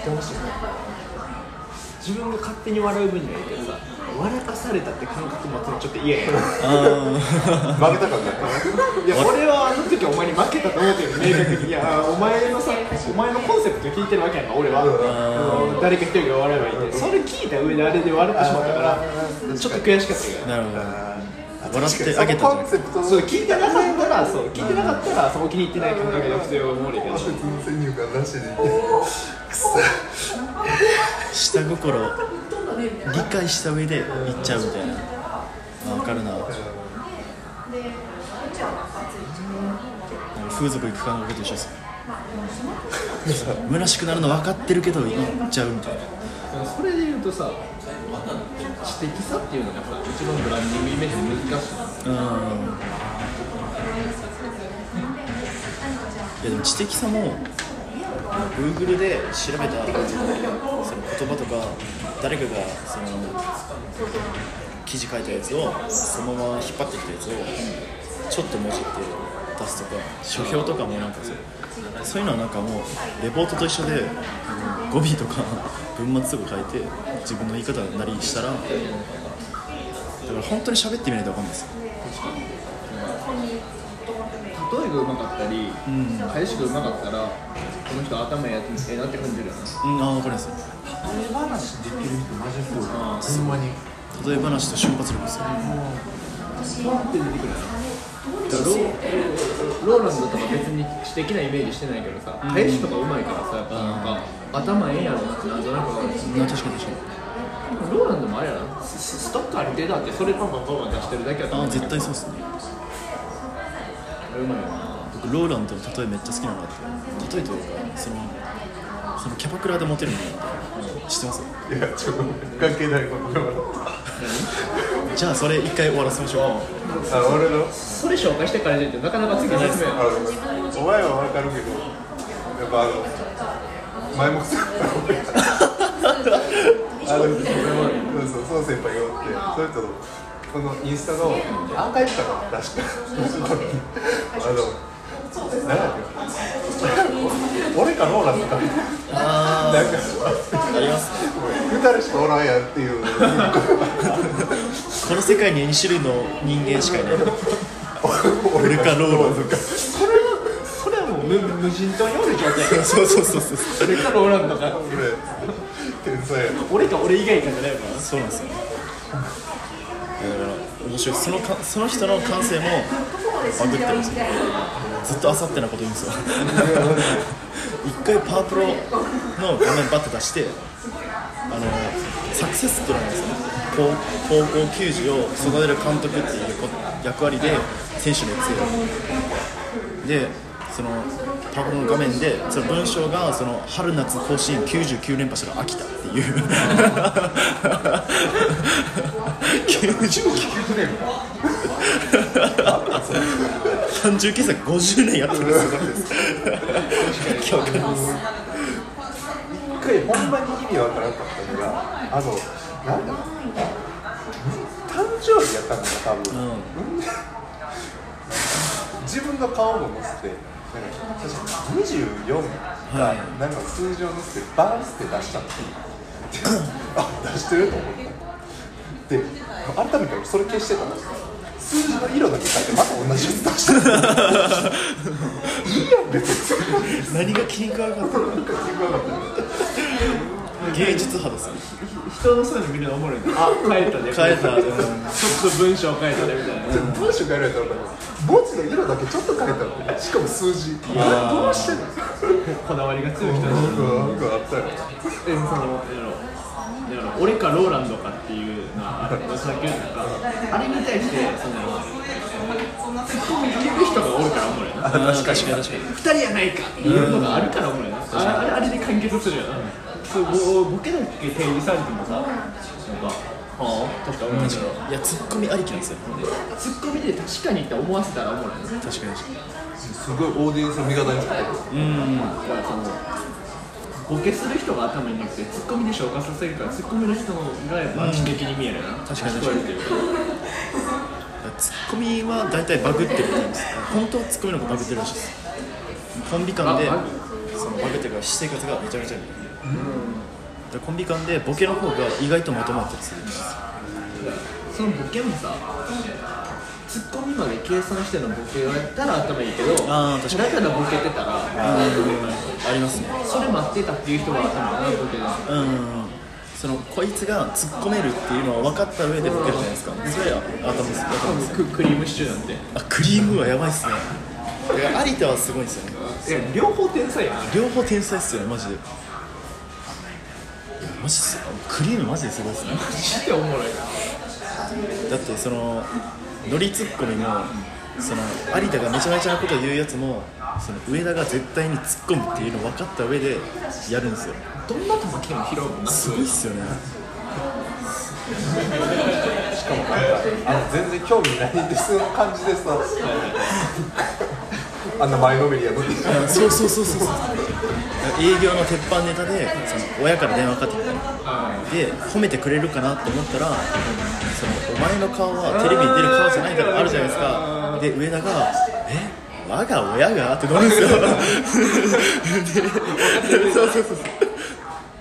A: してほしい
D: 自分が勝手に笑う分にはいいけどさ笑かされたって感覚持つのちょっと嫌や
A: 負けたからね。
D: いや俺はあの時お前に負けたと思ってる明確にいやお前のさお前のコンセプト聞いてるわけやんか俺は。誰か一人が笑えばいいって。それ聞いた上であれで笑ってしまったからちょっと悔しかったけど。
B: あなるほど笑ってあげた
D: そう聞いてなかったらそう聞いてなかったらその気に入ってない感覚で普通に。思けど
A: 先入観なしでくっさ
B: 下心理解した上で行っちゃうみたいな。あ分かるな。風俗行く感覚と一緒です。よ虚 しくなるの分かってるけど行っちゃうみたいな
D: それで言うとさ知的さっていうのがさ一番ブランディングイメージ難しい。
B: うんいやでも知的さも Google で調べたその言葉とか誰かがその記事書いたやつをそのまま引っ張ってきたやつをちょっと文字って出すとか書評とかもなんかそうそういうのはなんかもうレポートと一緒であの語尾とか 文末とか書いて自分の言い方なりしたらだから本当に喋ってみないと分かんないですよ。
D: 例えがうまかったり、
B: ん。
D: 返しがうまかったらこの人頭ええなって感じるよな
B: うんああ分かります。
D: 例え話できる人マジそうだなほんまに。
B: 例え話と瞬発力ですよ。
D: ポンって出てくるなロローランドとか別に知的なイメージしてないけどさ、返しとかうまいからさやっぱなんか頭ええんやろうなってなんとなくわかるし
B: な確かに確かに。
D: ローランドもあれやな。スストックある程度あってそれパンパンパンパン出してるだけやと
B: ああ
D: 思う
B: 絶対そうっすね。
D: あれうまいよな。
B: 僕ローランドの例えめっちゃ好きなのがあって例えというかそのそのキャバクラでモテるの知ってます？
A: いやちょっと関係ないこと
B: じゃあそれ一回終わらせましょう
A: あ俺の？
D: それ紹介してからじゃないとなかなか次説明
A: お前は分かるけどやっぱあの前もそうあのそうそう先輩がおってそれとこのインスタのアーカイブかな確か。あの何や俺かローランドか
B: あ
A: なんか
B: あありますね
A: 二人しかおらんやんっていう
B: この世界に2種類の人間しかいない。俺かローラン。ドか
D: それはそれはもう無無人島におる状態
B: そうそうそうそう。
D: それかローランドか
A: 俺天才や
D: 俺か俺以外かじゃないから
B: そうなんですよだから面白い。そのかその人の感性もバグってるんですよ。ずっとあさってなこと言うんですよ。一回パワープロの画面バッて出してあのサクセスっていうのがあるんですよね高高校球児を育てる監督っていうこ役割で選手の育成でそのパワの画面でその文章がその春夏甲子園99連覇したら秋田っていう。99連単純計算50年やってるんですよ今日わかります。
A: 一回ほんまに意味わからなかったのがあのなんだ誕生日やったんだよ多分、自分の顔も載せてなんか確か24が
B: はい
A: なんか数字を載せてバーンって出したの。あ出してると思ったで改めて俺それ消してたの。数字の色だけ変えてまた同じやつ出してるいいやん別に。
B: 何が気に食わなかったの？芸術派ですよ
D: 人のそういうの見るのおもろいなあ変えたね
B: 変えた、うん。
D: ちょっと文章変えたねみたいな。
A: 文章変えられたら文字の色だけちょっと変えたの。しかも数字。どうして？んの
D: こだわりが強い人だし
A: なんかあったよ。
D: でもそのなんやろ俺かローランドかっていうのはさっき言ったかあれに対してそのツッコミ入れる人がおるからおもろいな。
B: あ確かに確かに。
D: 二人やないかっていうのがあるからおもろいなああれあれで完結するよなそう。ボボケだけ提示されてもさなんかはあとか思うけど
B: いやツッコミありきなんですよ。
D: ツッコミで確かにって思わせたらおもろい。な
B: 確かに。確かに。
A: すごいオーディエンスの味方につけてる
B: うん
D: だからそのボケする人が頭になくてツッコミで消化させるか。らツッコミの人がやっぱ知的に見えるな、
B: 確かに。
D: 聞こえるというか
B: ツッコミは大体バグってるって言うんです本当はツッコミの方がバグってるらしいです。コンビ間で
D: あバグ。
B: そのバグっていうか私生活がめちゃめちゃいいでコンビ間でボケの方が意外とまとまったりするんです
D: そのボケもさツッコミまで計算してのボケをやったら頭いいけど
B: あー確かに。
D: だからボケてたら
B: ありますね。
D: それ待ってたっていう人が頭いいなボケだ
B: うんそのこいつが突っ込めるっていうのは分かった上でボケるじゃないですか。それは頭です。頭です。
D: ククリームシチューなんて。
B: あクリームはやばいっすね。有田はすごいんですよね。
D: 両方天才やな
B: 両方天才っすよねマジでマジですクリームマジですごいですね。
D: マジでおもろいな
B: だってそのノリツッコミもその有田がめちゃめちゃなこと言うやつもその上田が絶対に突っ込むっていうの分かった上でやるんですよ。
D: どんな球来ても拾うもんな。
B: すごいっすよね。
A: しかもなんかあの全然興味ないんですの感じでさあんな前のめりやのに
B: あそうそうそうそうそう。営業の鉄板ネタでその親から電話かかってきたので褒めてくれるかなって思ったらそのお前の顔はテレビに出る顔じゃないからあるじゃないですか。で上田が「え？我が親が?」って乗るんですよ。でそうそうそうそう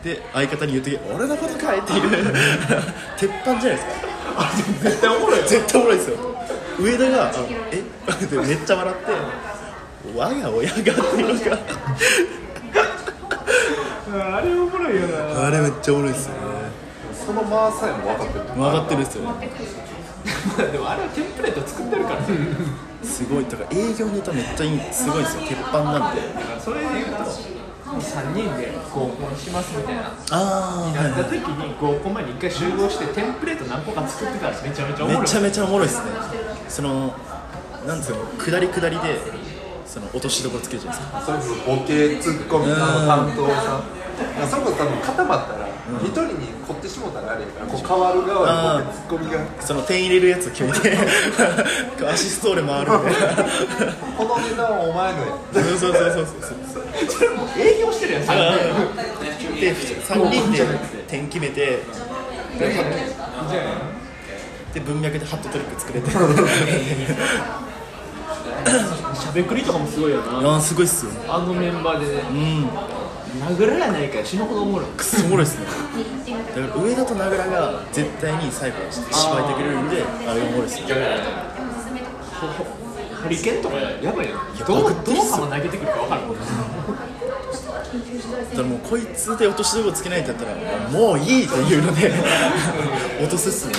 B: で相方に言うとき「俺のことかい」っていう。鉄板じゃないですか。あれ絶対おもろい絶対おもろいですよ。上田があの「えでめっちゃ笑って「我が親が」っていうのが。
D: あれおもろいよな。
B: あれめっちゃおもろいですよね。
A: その間さえも分かってる。
B: 分かってるっすよね。
D: でもあれはテンプレート作ってるからね。
B: すごい。だから営業ネタめっちゃいいすごいですよ。鉄板なんで。
D: だからそれで言うと3人で合コンしますみたいな。
B: あ
D: やった時に合コン前に1回集合してテンプレート何個か作ってたらめちゃめちゃおもろい。
B: めちゃめちゃおもろいですね。そのなんですよ下り下りでその落としどころつけるじゃないですか
A: それこそボケツッコミの担当さそれこそ多分固まったら一人に凝ってしもたらあれやからこう変わる側にボケツッコミが。
B: その点入れるやつを決めてアシストーレ回るみたいな
A: このネタはお前のや
B: そうそうそうそうそう。
D: それもう営業してるやん3人。
B: で3人で点決めてで文脈でハットトリック作れて
D: しゃべくりとかもすごいよな。
B: あすごいっすよ。
D: あのメンバーでね。
B: うん。
D: 殴らやないから死ぬほどおもろい。
B: くっそおもろいっすね。だから上田と名倉が絶対に最後芝居てくれるんであれおもろいっすね。
D: ハリケーンとかやばいよどのどの球投げてくるか分からん
B: だからもうこいつで落としどころつけないってやったらもういいっていうので 落とすっすね。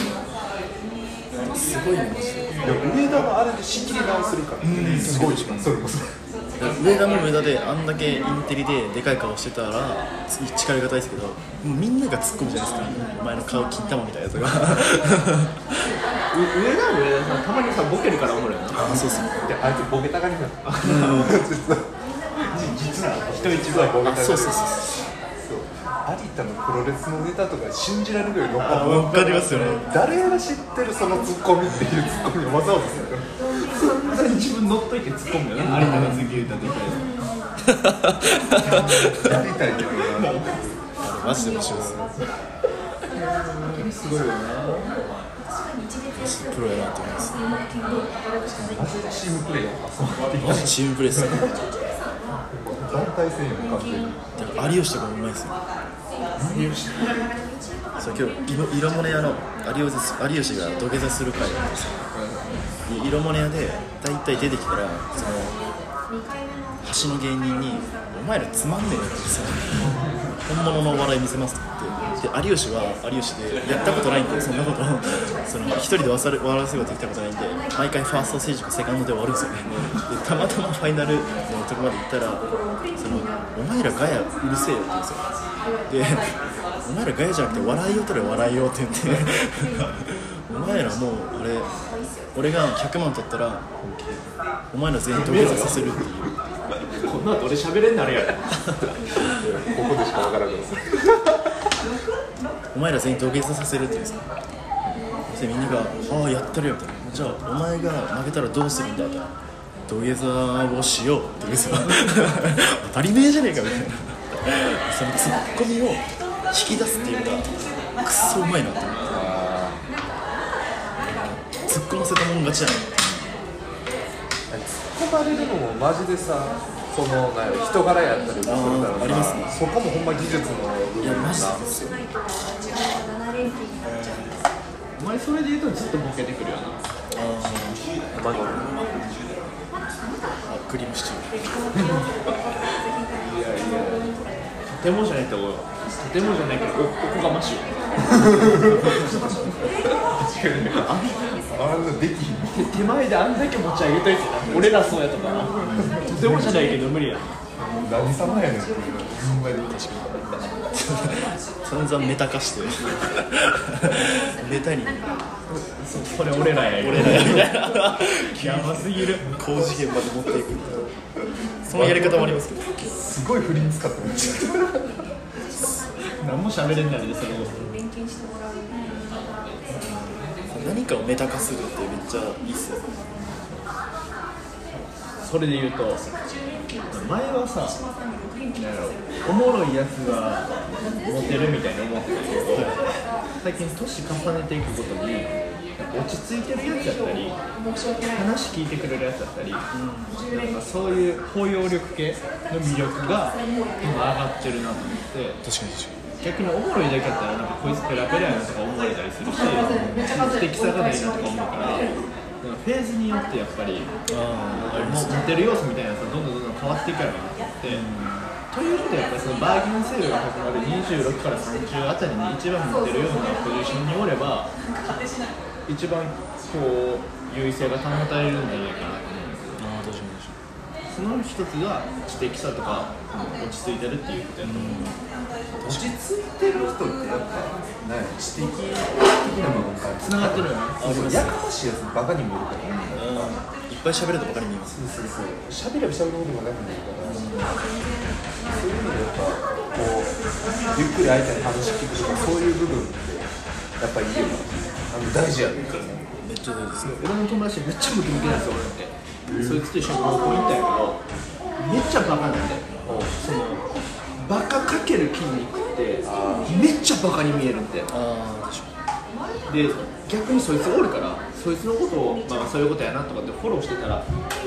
B: すごいねマジで。
A: いや上田のあれで仕切り直せるから。すごいしかそれこそ。
B: 上田も上田であんだけインテリででかい顔してたら力がたいですけどもうみんなが突っ込むじゃないですか。お前の顔金玉みたいなやつが。
D: 上田も上田さんたまにさボケるからおもろな。
B: あそうっすね
A: であいつボケたがりなの。実は人一倍ボケたがり。
B: あそうそうそう
A: 有田のプロレスのネタとか信じられるぐらい。
B: わかりますよね。
A: 誰が知ってるそのツッコミっていうツッコミをわざわざする
D: 完全に自分乗っといて突っ込むよな有田が次言った時
A: やりたいけど。な
B: あれマジで面白い。です
A: すごい。よな
B: プロやなと思います
A: マジでチームプレー
B: チームプレーっすね。
A: 団体戦やん完全に
B: 有吉とかもうまいですよそう今日色物屋の有吉有吉が土下座する会なんですよで色物屋で大体出てきたらその橋の芸人に「お前らつまんねえよ」ってさ本物のお笑い見せますって言ってで有吉は有吉でやったことないんでそんなことその一人で笑わせようとできたことないんで毎回ファーストステージかセカンドで終わるんですよねでたまたまファイナルのとこまで行ったらそのお前らガヤうるせえよって言うんですよでお前らガヤじゃなくて笑いを取れ笑いよって言って。お前らもうあれ俺が100万取ったらお前ら全員土下座させるっていう。
D: こんなの俺喋れんなるやろ
A: ここでしかわからない
B: お前ら全員土下座させるって言う。んですよそしてみんなが「ああやってるよ」みたいな「じゃあお前が負けたらどうするんだ」って土下座をしようって言うんですよ当たり前じゃねえかみたいなそのツッコミを引き出すっていうのがくっそうまいなって思って突っ込ませたもん勝ちじゃない
A: 突っ込まれるのもマジでさそのなん人柄やったりもするから。さ
B: ありますね
A: そこもほんま技術の部分やな
B: ジですよ
D: お前それで言うとずっとボケてくるよな。
B: あ
A: まあ
B: あクリームシチュ
D: と てもじゃないととてもじゃないけどおおこがましい
A: あれでき
D: 手手前であんだけ持ち上げといてな俺らそうやとかな。とてもじゃないけど無理や。
B: ー
A: 何様やねんほんまに。
B: 散々メタ化して。メタに。
D: それ俺らや。
B: 俺らやみたいな。
D: やばすぎる。
B: 高次元まで持っていくそのやり方もありますけど
A: すごい振りに使ってました
D: 何も喋れないでそれを
B: 何かをメタ化するってめっちゃいいっすよ。ね
D: それで言うと前はさおもろいやつがモテるみたいに思ってたけど最近年重ねていくごとに落ち着いてるやつだったり話聞いてくれるやつだったり、なんかそういう包容力系の魅力が今上がってるなと思って。
B: 確かに確か
D: 逆におもろいだけだったらなんかこいつペラペラやなとか思われたりするし素敵さがないなとか思うからフェーズによってやっぱりモテる要素みたいなやつがどんどんどんどん変わっていくやろうなと思って、というとやっぱりそのバーゲンセールが始まる26から30あたりに一番モテるようなポジションにおれば一番こう優位性が保たれるんじゃないかなと思うんですよ。
B: ああ確かに確か
D: その一つが知的さとか落ち着いてるっていうことやと思う、
A: 落ち着いてる人ってやっぱ何や知的的な部分から
D: つながってるよね。
A: そうそうやかましいやつバカに見えるから。ね
B: にうん。いっぱい喋るとばかり見えます。
A: そうそうそう。喋れば喋るほどバカに見えるから。そういうのでやっぱこうゆっくり相手に話聞くとかそういう部分ってやっぱいいよな。あの大事やね
B: めっちゃ大事です
D: 俺の友達めっちゃムキムキなんですよ俺って、そいつと一緒に高校行ったんやけどめっちゃバカなんでそのバカかける筋肉ってめっちゃバカに見えるって
B: ああ確か
D: で逆にそいつがおるからそいつのことを、まあ、そういうことやなとかってフォローしてたら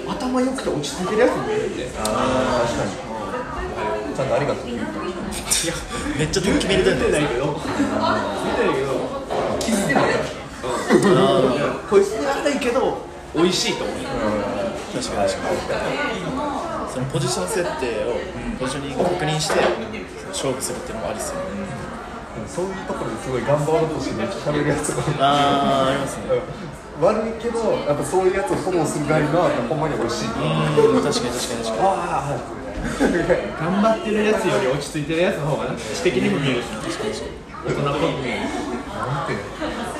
D: 頭良くて落ち着いてるやつに見えるって
A: ああ確かにちゃんとありがとうって言うから
B: にめっちゃ点決めれてるんだよ
D: 見てないけど。見てないけど。
A: 気づけない
D: こいつに悪いけど美味しいと思う
B: 確かに確かにそのポジション設定をポジショニング確認して勝負するっていうのもありっすよね
A: そういうところですごい頑張ろうとしてめっちゃ喋るやつが
B: ああありますね
A: 悪いけどやっぱそういうやつをフォローする側にはほん。まに美味しい
B: うん。確かに確かに確かに
A: ああ
D: 頑張ってるやつより落ち着いてるやつの方が知的にも見えるし大人っぽく見える
A: なん。て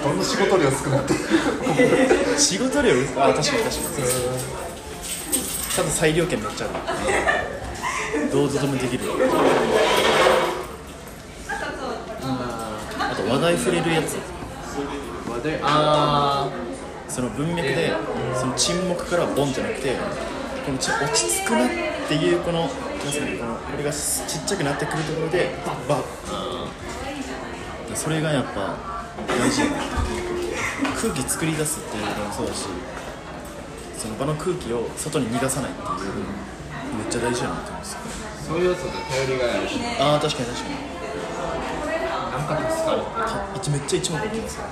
A: どんどん仕事量少なって。
B: 仕事量？あー確かに確かに。多分裁量権めっちゃある。どうぞでもできる。あと話題触れるやつ。
D: あ
B: その文脈でその沈黙からボンじゃなくてこのち落ち着くなっていうこのなんですかねこのこれがちっちゃくなってくるところでバッでそれがやっぱ大事やな空気作り出すっていうのもそうだしその場の空気を外に逃がさないっていうめっちゃ大事やなって思うんですよ
D: そういうやつだと頼りがいあるし
B: ああ確かに確かに。
D: なんか助かる
B: めっちゃ一目置きますよ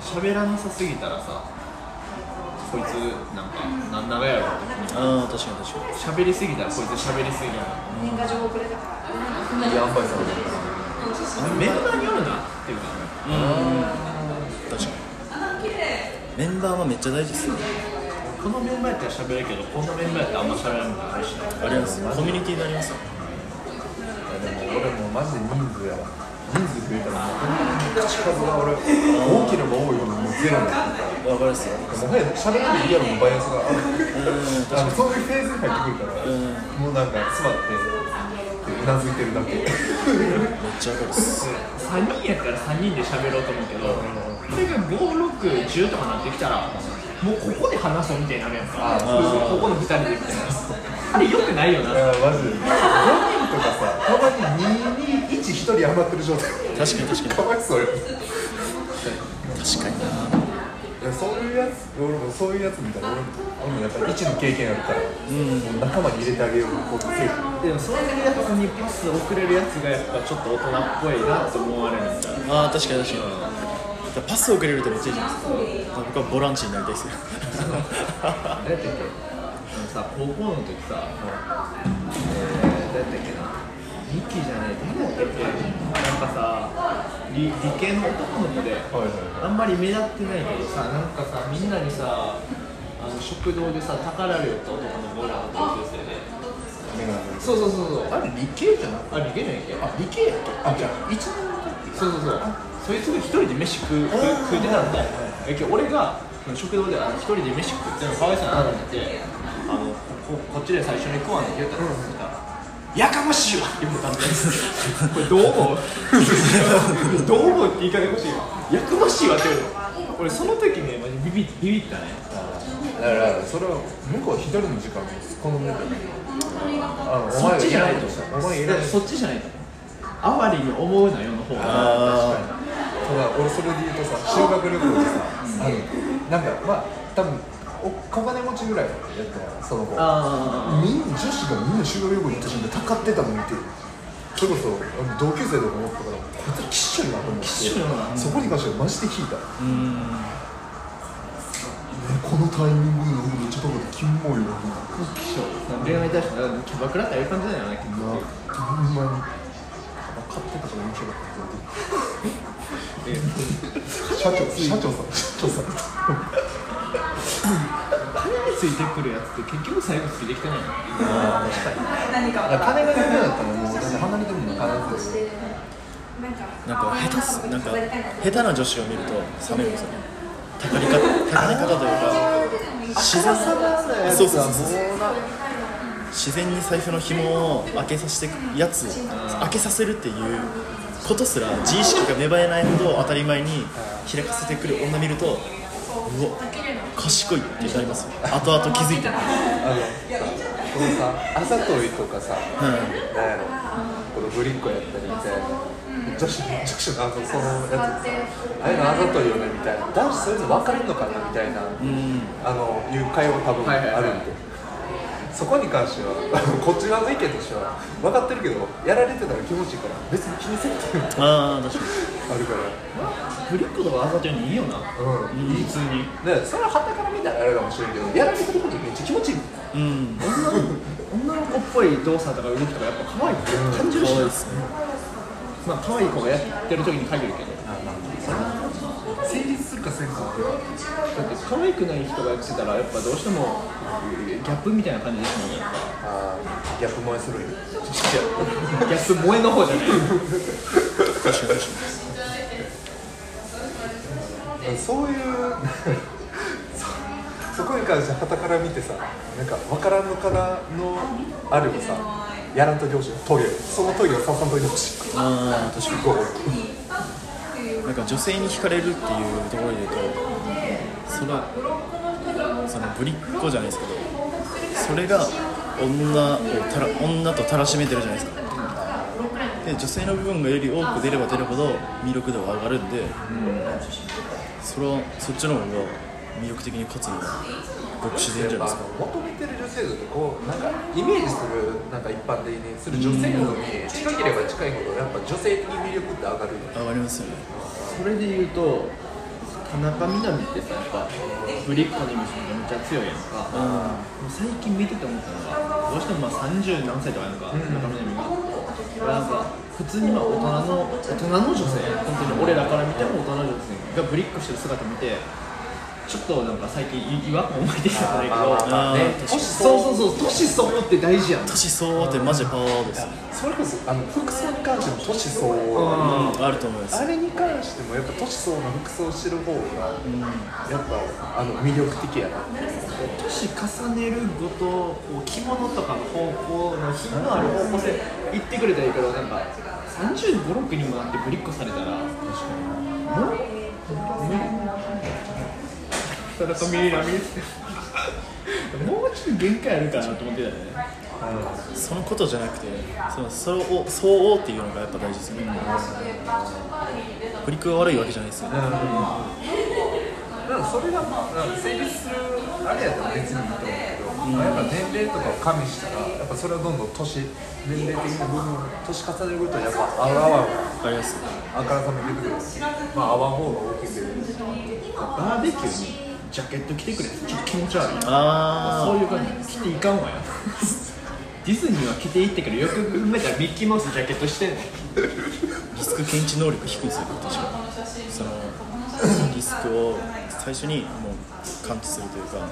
D: 喋らなさすぎたらさこいつなんかなん長やろって
B: ああ確かに。確かに
D: 喋りすぎたらこいつ喋りすぎや
A: いい塩梅さん。
D: メンバーによるな。っていうか
B: 確かに。メンバーはめっちゃ大事ですよ
D: このメンバーやったら喋るけどこのメンバーやったらあんま喋らないことないしな
B: ありますコミュニティになりますよ
A: でも俺もマジで人数やわ 人数増えたら口数が俺多ければ多いほどもうゼロになってくる
B: わかりますよ
A: からもはや喋らないリアルのバイアスがある
B: うん。確か
A: あのそういうフェーズに入ってくるから、
B: うん。
A: もうなん。か詰まってうなずいてるだけ
B: めっちゃわかるっす
D: 3人やったら3人で喋ろうと思うけどこれが5610とかなってきたらもうここで話そうみたいになるやん。かここの2人でみたいなあれよくないよない
A: やマジでとかさたまに221人余ってる状態。
B: 確かに確かに。
A: かわいそうよ。
B: 確かにな。い
A: やそういうやつ俺もそういうやつみたいな俺俺もやっぱり1の経験あるから、もう仲間に入れてあげようこう精神
D: でもそういうやつにパス送れるやつがやっぱちょっと大人っぽいなって思われるんだ
B: ああ確かに確かに。だからパスをくれるとめっちゃいいじゃないですか僕はボランチになりたいですよ
D: 何やったっけあのさ高校の時さ、えー、何やったっけなミキじゃない誰やったっけなんかさ理理系の男の子であんまり目立ってないけどさなんかさみんなにさああの食堂でさ宝寮って男のボーラーの同級生でそうそうそうそう。
E: あれ理系じゃなくて？
D: あ理系じゃないっけ
E: あ理系やっけあじゃあ1年の時
D: そうそうそう。そいつが一人で飯食う食う食うてたんでえけど俺が食堂で一人で飯食ってんのかわいそうやなと思ってあのこここっちで最初に食わんって言ったら、やかましいわ。って言ったんですこれどう思うどう思うって言い方が欲しいわやかましいわって言うの俺その時ねマジビビビビったね
E: だからそれは向こう一人の時間好んでたあ
D: そっちじゃないと
E: お前いらない
D: そっちじゃないとあまりに思うなよの方が
B: あ
E: ただ俺それで言うとさ修学旅行でさ、あのなんかまあ多分小金持ちぐらいやったらその子。
D: あ
E: みん女子がみんな修学旅行行った瞬間たかってたの見て。それこそあの同級生とか思ったからこいつきっしょいなと思って。そこに関してはマジで聞いた、このタイミングで俺めっちゃ高くてキモいわ
D: 恋愛対象だキャバクラってああいう感じだよね結
E: な
D: 局
E: ほんまに。買ってたから面白かった 社長社長さん。社長さん
D: 金についてくるやつって結局最後ついてきてないの
E: あ確かに金が夢だったらもうだって離れてもの金って
B: なんか下手すなんか下手な女子を見ると冷めるんですよね高り方高り方というか自然そうそうそうそう自然に財布の紐を開けさせてやつ開けさせるっていうことすら自意識が芽生えないほど当たり前に開かせてくる女見ると賢い。ってなりますよ。後々気づいて。る
A: あのこのさあざといとかさ
B: うん。
A: なんやろこのぶりっ子やったりみたいな女子女子のあのそのやつさああいうのあざといよねみたいな。男子そういうの分かるのかなみたいな、
B: うん。
A: あのいう会話多分
D: はいはいはい
A: あるんで、そこに関しては こっち側の意見としては分かってるけどやられてたら気持ちいいから別に気にせんっていうの
B: ああ確かに。
A: あるから。
D: ブリックとかあざといのいいよな
A: うん。
D: 普通に。
A: でそれははたから見たらあれかもしれんけどやられてることめっちゃ気持ちいい。
B: うん。
D: 女の子っぽい動作とか動きとかやっぱ可愛いって感じるしな。
B: 可愛いですね。
D: まあ可愛い子がやってる時に限るけど。
A: 成立するかせんか
D: だって可愛くない人がやってたらやっぱどうしてもギャップみたいな感じですもんね
A: あーギャップ萌えするよ
D: ギャップ萌えの方じゃない。
B: 確かに。
A: そういうそそこに。関してはたから見てさなんか分からんのからのあるをさ。やらんといてほしいトイレそのトイレをささんといてほしい
B: にああ確かに。
A: こ
B: なんか女性に惹かれるっていうところで言うとそのそのぶりっ子じゃないですけどそれが女をたら女とたらしめてるじゃないですか。で女性の部分がより多く出れば出るほど魅力度が上がるんで、それはそっちの方が魅力的に勝つのがごく自然じゃないですか。
A: 求めてる女性像ってこうなんかイメージするなんか一般的にする女性像に近ければ近いほどやっぱ女性的魅力って上がるよね。
B: 上がりますよね
D: それで言うと田中みな実ってさやっぱブリッコのイメージめちゃめちゃ強いやんか、もう最近見てて思ったのがどうしてもまあ30何歳とかやんか、田中みな実が。なんか普通にまあ大人の大人の女性本当に俺らから見ても大人の女性がブリッコしてる姿見てちょっとなんか最近い 違和感を覚えてきたんだけど、
A: ね。
D: そうそうそう。年相応って大事やん。
B: 年相応ってマジでパワーです。よ
A: それこそあの服装に関しても年相応
B: あると思います。
A: あれに関してもやっぱ年相応の服装してる方がやっぱあの魅力的やな。
D: 年重ねるごとこう着物とかの方向の品のある方向性行ってくれたらいいけどなんか3 5 6にもなってぶりっこされたら確かに。もう田中みな実もうちょっと限界あるかなと思ってたよね
B: そのことじゃなくてそのそれを相応っていうのがやっぱ大事ですよね。振り子が悪いわけじゃないですよね
A: だからそれがまあ成立するあれやったら別にいいと思うけど、やっぱ年齢とかを加味したらやっぱそれはどんどん年年齢的な部分年重ねるごとにやっぱ合う合わん
B: わかります
A: あからさまに出てくる。しまあ合わん方が大きく出る。し
D: バーベキューにジャケット着てくれちょっと気持ち悪い。な
B: あ
D: そういう感じ。着ていかんわよ。ディズニーは着ていってくるよ。くよく見たらミッキーマウスジャケットしてんねん
B: リスク検知能力低いですよね確かに。そのリスクを最初にもう感知するというか、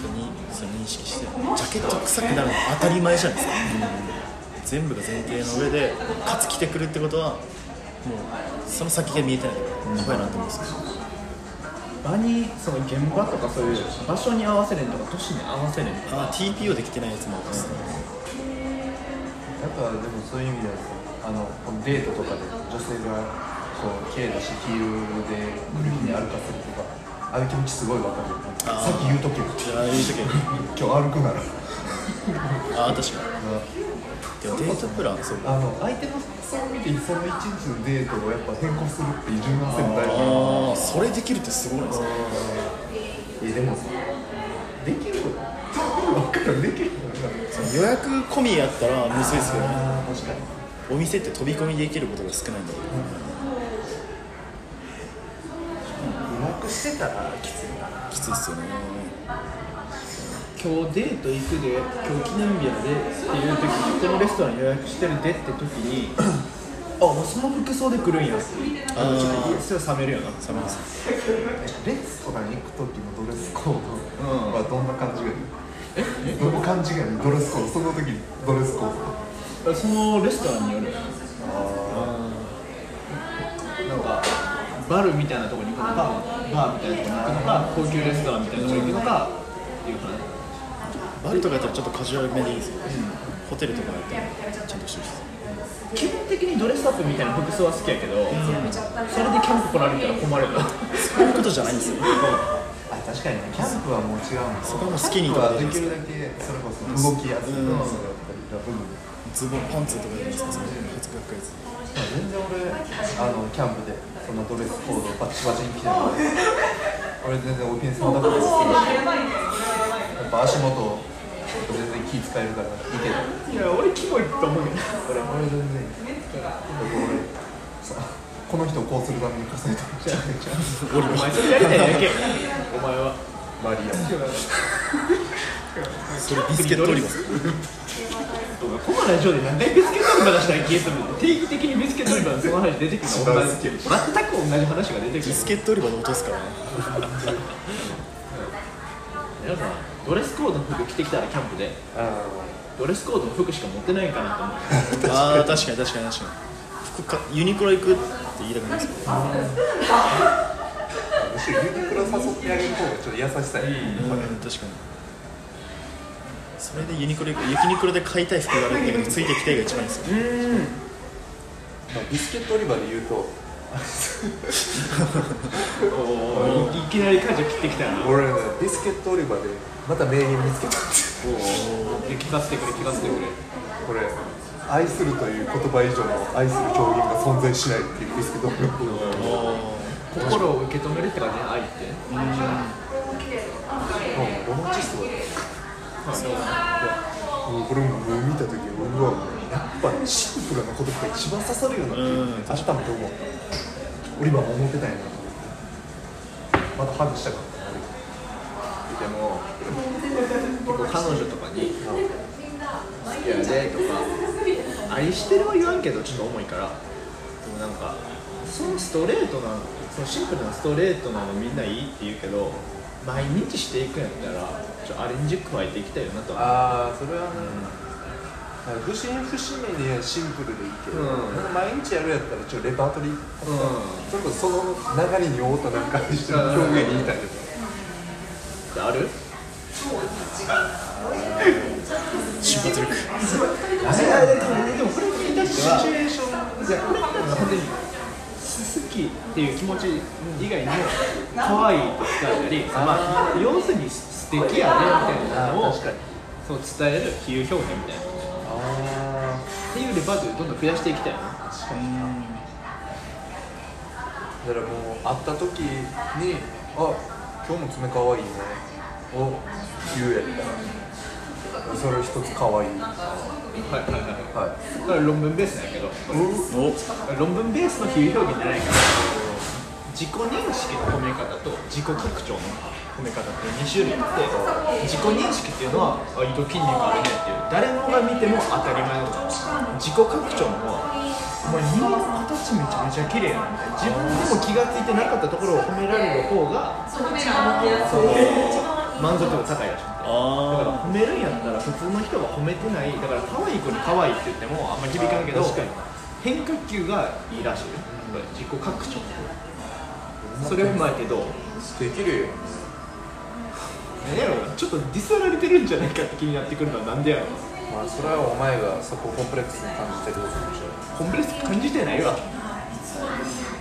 B: それにそ認識してジャケット臭くなるのは当たり前じゃないですか、全部が前提の上でかつ着てくるってことはもうその先が見えてないからやばいなと思うんですけど、
D: 場にその現場とかそういう場所に合わせれんとか都市に合わせれんとか。
B: あ TPO できてないやつもあります、
A: やっぱでもそういう意味ではあのこのデートとかで女性がこう綺麗だしヒールで来る日に歩かせるとかああいう気持ちすごいわかる。さっき言うとけよ。
B: じゃあああいう時は
A: 今日歩くなら。
B: ああ確かに デートプランそう
A: あの相手の服装を見てその一日のデートをやっぱ変更するっていう柔軟性も大
B: ああ
A: 事
B: それできるってすごいですね。
A: いやでもさできる分からんできる
B: 予約込みやったらむずいですけどね。
A: ああ確かに。
B: お店って飛び込みできることが少ないんだけど
A: 予約してたらきついな。
B: きついっすよね
D: 今日デート行くで今日記念日やでっていう時にこのレストラン予約してるでって時にあもうその服装で来るんや。って
B: あー。
D: ちょっとそれは冷めるよな
B: 寒いです
A: レストランに行く時のドレスコード。はどん。な感じがいいどんな感じがいいドレスコードその？時にドレスコード
D: そのレストランによる。なんかバルみたいなところに行くのかバーみたいなところに行くのか高級レストランみたいなところに行くのかっていう話
B: バルとかやったらちょっとカジュアルめでいいですよ、ホテルとかやったら。ちゃんとしてるし
D: 基本的にドレスアップみたいな服装は好きやけど、それでキャンプ来られたら困るな
B: そういうことじゃないんですよ。
A: あ確かにね。キャンプはもう違うんです
B: そこはもう好きにとかで
A: きるだけそれこそ動きやすい。
B: うん。
A: の
B: ズボンパンツとかじゃないですかその恥ずかしいやつ。
A: まあ全然俺あのキャンプでそんなドレスコードバチバチに着てる俺全然オフェンスもなくて好きだしやっぱ足元全然気使えるからいける
D: いや俺キモいと思うけど。
A: 俺俺全然さこの人をこうするために重ねてるじゃん
D: お前それやりたいだ。けお前は
A: マリア
B: それビスケットオリバー。
D: このラジオで何回ビスケットオリバー出したら消えてる定期的にビスケットオリバーのその話出てくるの同じ全く同じ話が出てくる
B: ビスケットオリバーで落とすからね。
D: 皆さんドレスコードの服着てきたらキャンプで。ドレスコードの服しか持ってないかなと思う
B: ああ確かに確かに確かに。服かユニクロ行くって言いたくないですけど
A: むしろユニクロ誘ってあげる方がちょっと優しさや、
B: うん確かに。それでユニクロ行くユニクロで買いたい服があるんだけどついてきたいが一番いいですよ
A: まあ、ビスケットオリバーで言うと。
D: おーいきなり舵切ってきたな。
A: 俺ねビスケットオリバーでまた名言見つけた
D: 聞かせてくれ聞かせてくれ
A: これ愛するという言葉以上の愛する表現が存在しないっていうビスケットオリバー
D: 心を受け止めるってかね愛って
A: もうロマンチストだねもうこれももう見た。時うわやっぱシンプルな言葉が一番刺さるよなって
B: うん
A: 改めて思うオリバーも思ってたんやなまたハグしたかったな
D: でも結構彼女とかに「好きやで」とか「愛してる」は言わんけどちょっと重いからでもなんかそのストレートなそのシンプルなストレートなのみんないいって言うけど毎日していくんやったらちょアレンジ加えていきたいよなと。は
A: ああそれはね、不審不使命にはシンプルでいいけど、
D: うん。
A: なんか毎日やるやったらちょっとレパートリー、
D: う
A: それこそその流れに合うたなんか表現に言いたいです
D: である
B: 瞬発力
D: あれでもでもこれに。対してシチュエーションじゃこれって本当に。好きっていう気持ち以外に。も可愛いと伝えたり、まあ、要するに。素敵やねみたいなのを
A: 確かに。
D: そう伝える比喩表現みたいな
A: あ
D: っていうレパートリーどんどん増やしていきたいな
A: だからもう会った時に「あ今日も爪かわいいね」を言うやった。らそれ一つかわい。いは
D: はいはい。はい。
A: い
D: これ論文ベースなんやけど。
B: お
D: 論文ベースの比喩表現じゃないから自己認識の褒め方と自己拡張の褒め方って2種類あって自己認識っていうのはあ糸筋肉あるねっていう。誰もが見ても当たり前のこと。自己拡張の方はお前人間の形めちゃめちゃ綺麗やなみたいな自分でも気が付いてなかったところを褒められる方がその満足度高いらしいだから
B: あ
D: 褒めるんやったら普通の人が褒めてないだから可愛い子に可愛いって言ってもあんまり響かんけど変化球がいいらしい。よ自己拡張それを踏まえてどう
A: できるよ。
D: 何やろちょっとディスられてるんじゃないかって気になってくるのはなんでやろ
A: まあそれはお前がそこをコンプレックスに感じてることかもしれない
D: コンプレックス感じてないわ。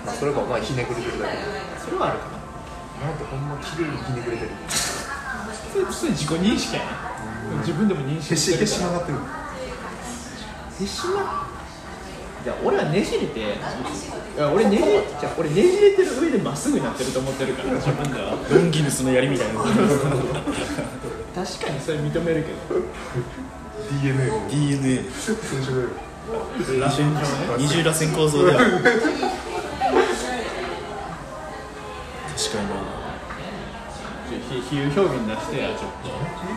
A: まあそれがお前ひねくれてるだけ
D: それはあるかな。
A: なんてほんま綺麗にひねくれてる
D: それそれ自己認識やな自分でも認識してるから。
A: がってる。
D: へしまじゃあ俺はねじれていや俺ねじれじゃあ俺ねじれてる上でまっすぐになってると思ってるから自分では。
B: ロンギヌスの槍みたいな。
D: 確かにそれ認めるけど
A: DNA の
B: DNA
D: 螺旋状ね
B: 二重らせん構造である確かに。
D: 比比喩表現出してやちょっと。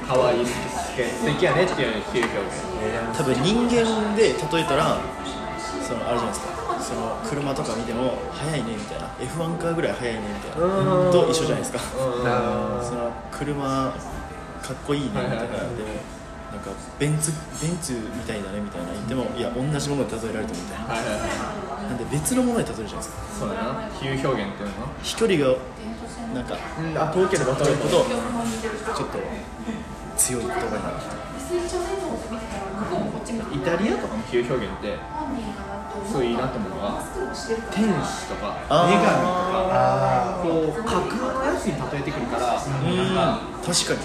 D: 可愛い好き素敵やねっていう比喩表現。
B: 多分人間で例えたらそのあるじゃないですか。その車とか見ても速いねみたいな。F1 カーぐらい速いねみたいな。
D: うん。
B: と一緒じゃないですか。
A: あ
B: その車かっこいいねみたいなでなんかベンツベンツみたいだねみたいな言ってもいや同じもので例えられてもみたいな。
D: はいはいはい。
B: なんで別のもので例えるじゃないですか？
D: そうだな。比喩表現っていうの？
B: 飛距離がなんか
D: うんあ遠ければ
B: 渡るほどちょっと強い言葉になる。
D: イタリアとかの比喩表現ってすごいいいなと思うのが天使とか女神とか
A: あ
D: こう架空のやつに例えてくるから
B: うん。
D: なんか
B: 確かに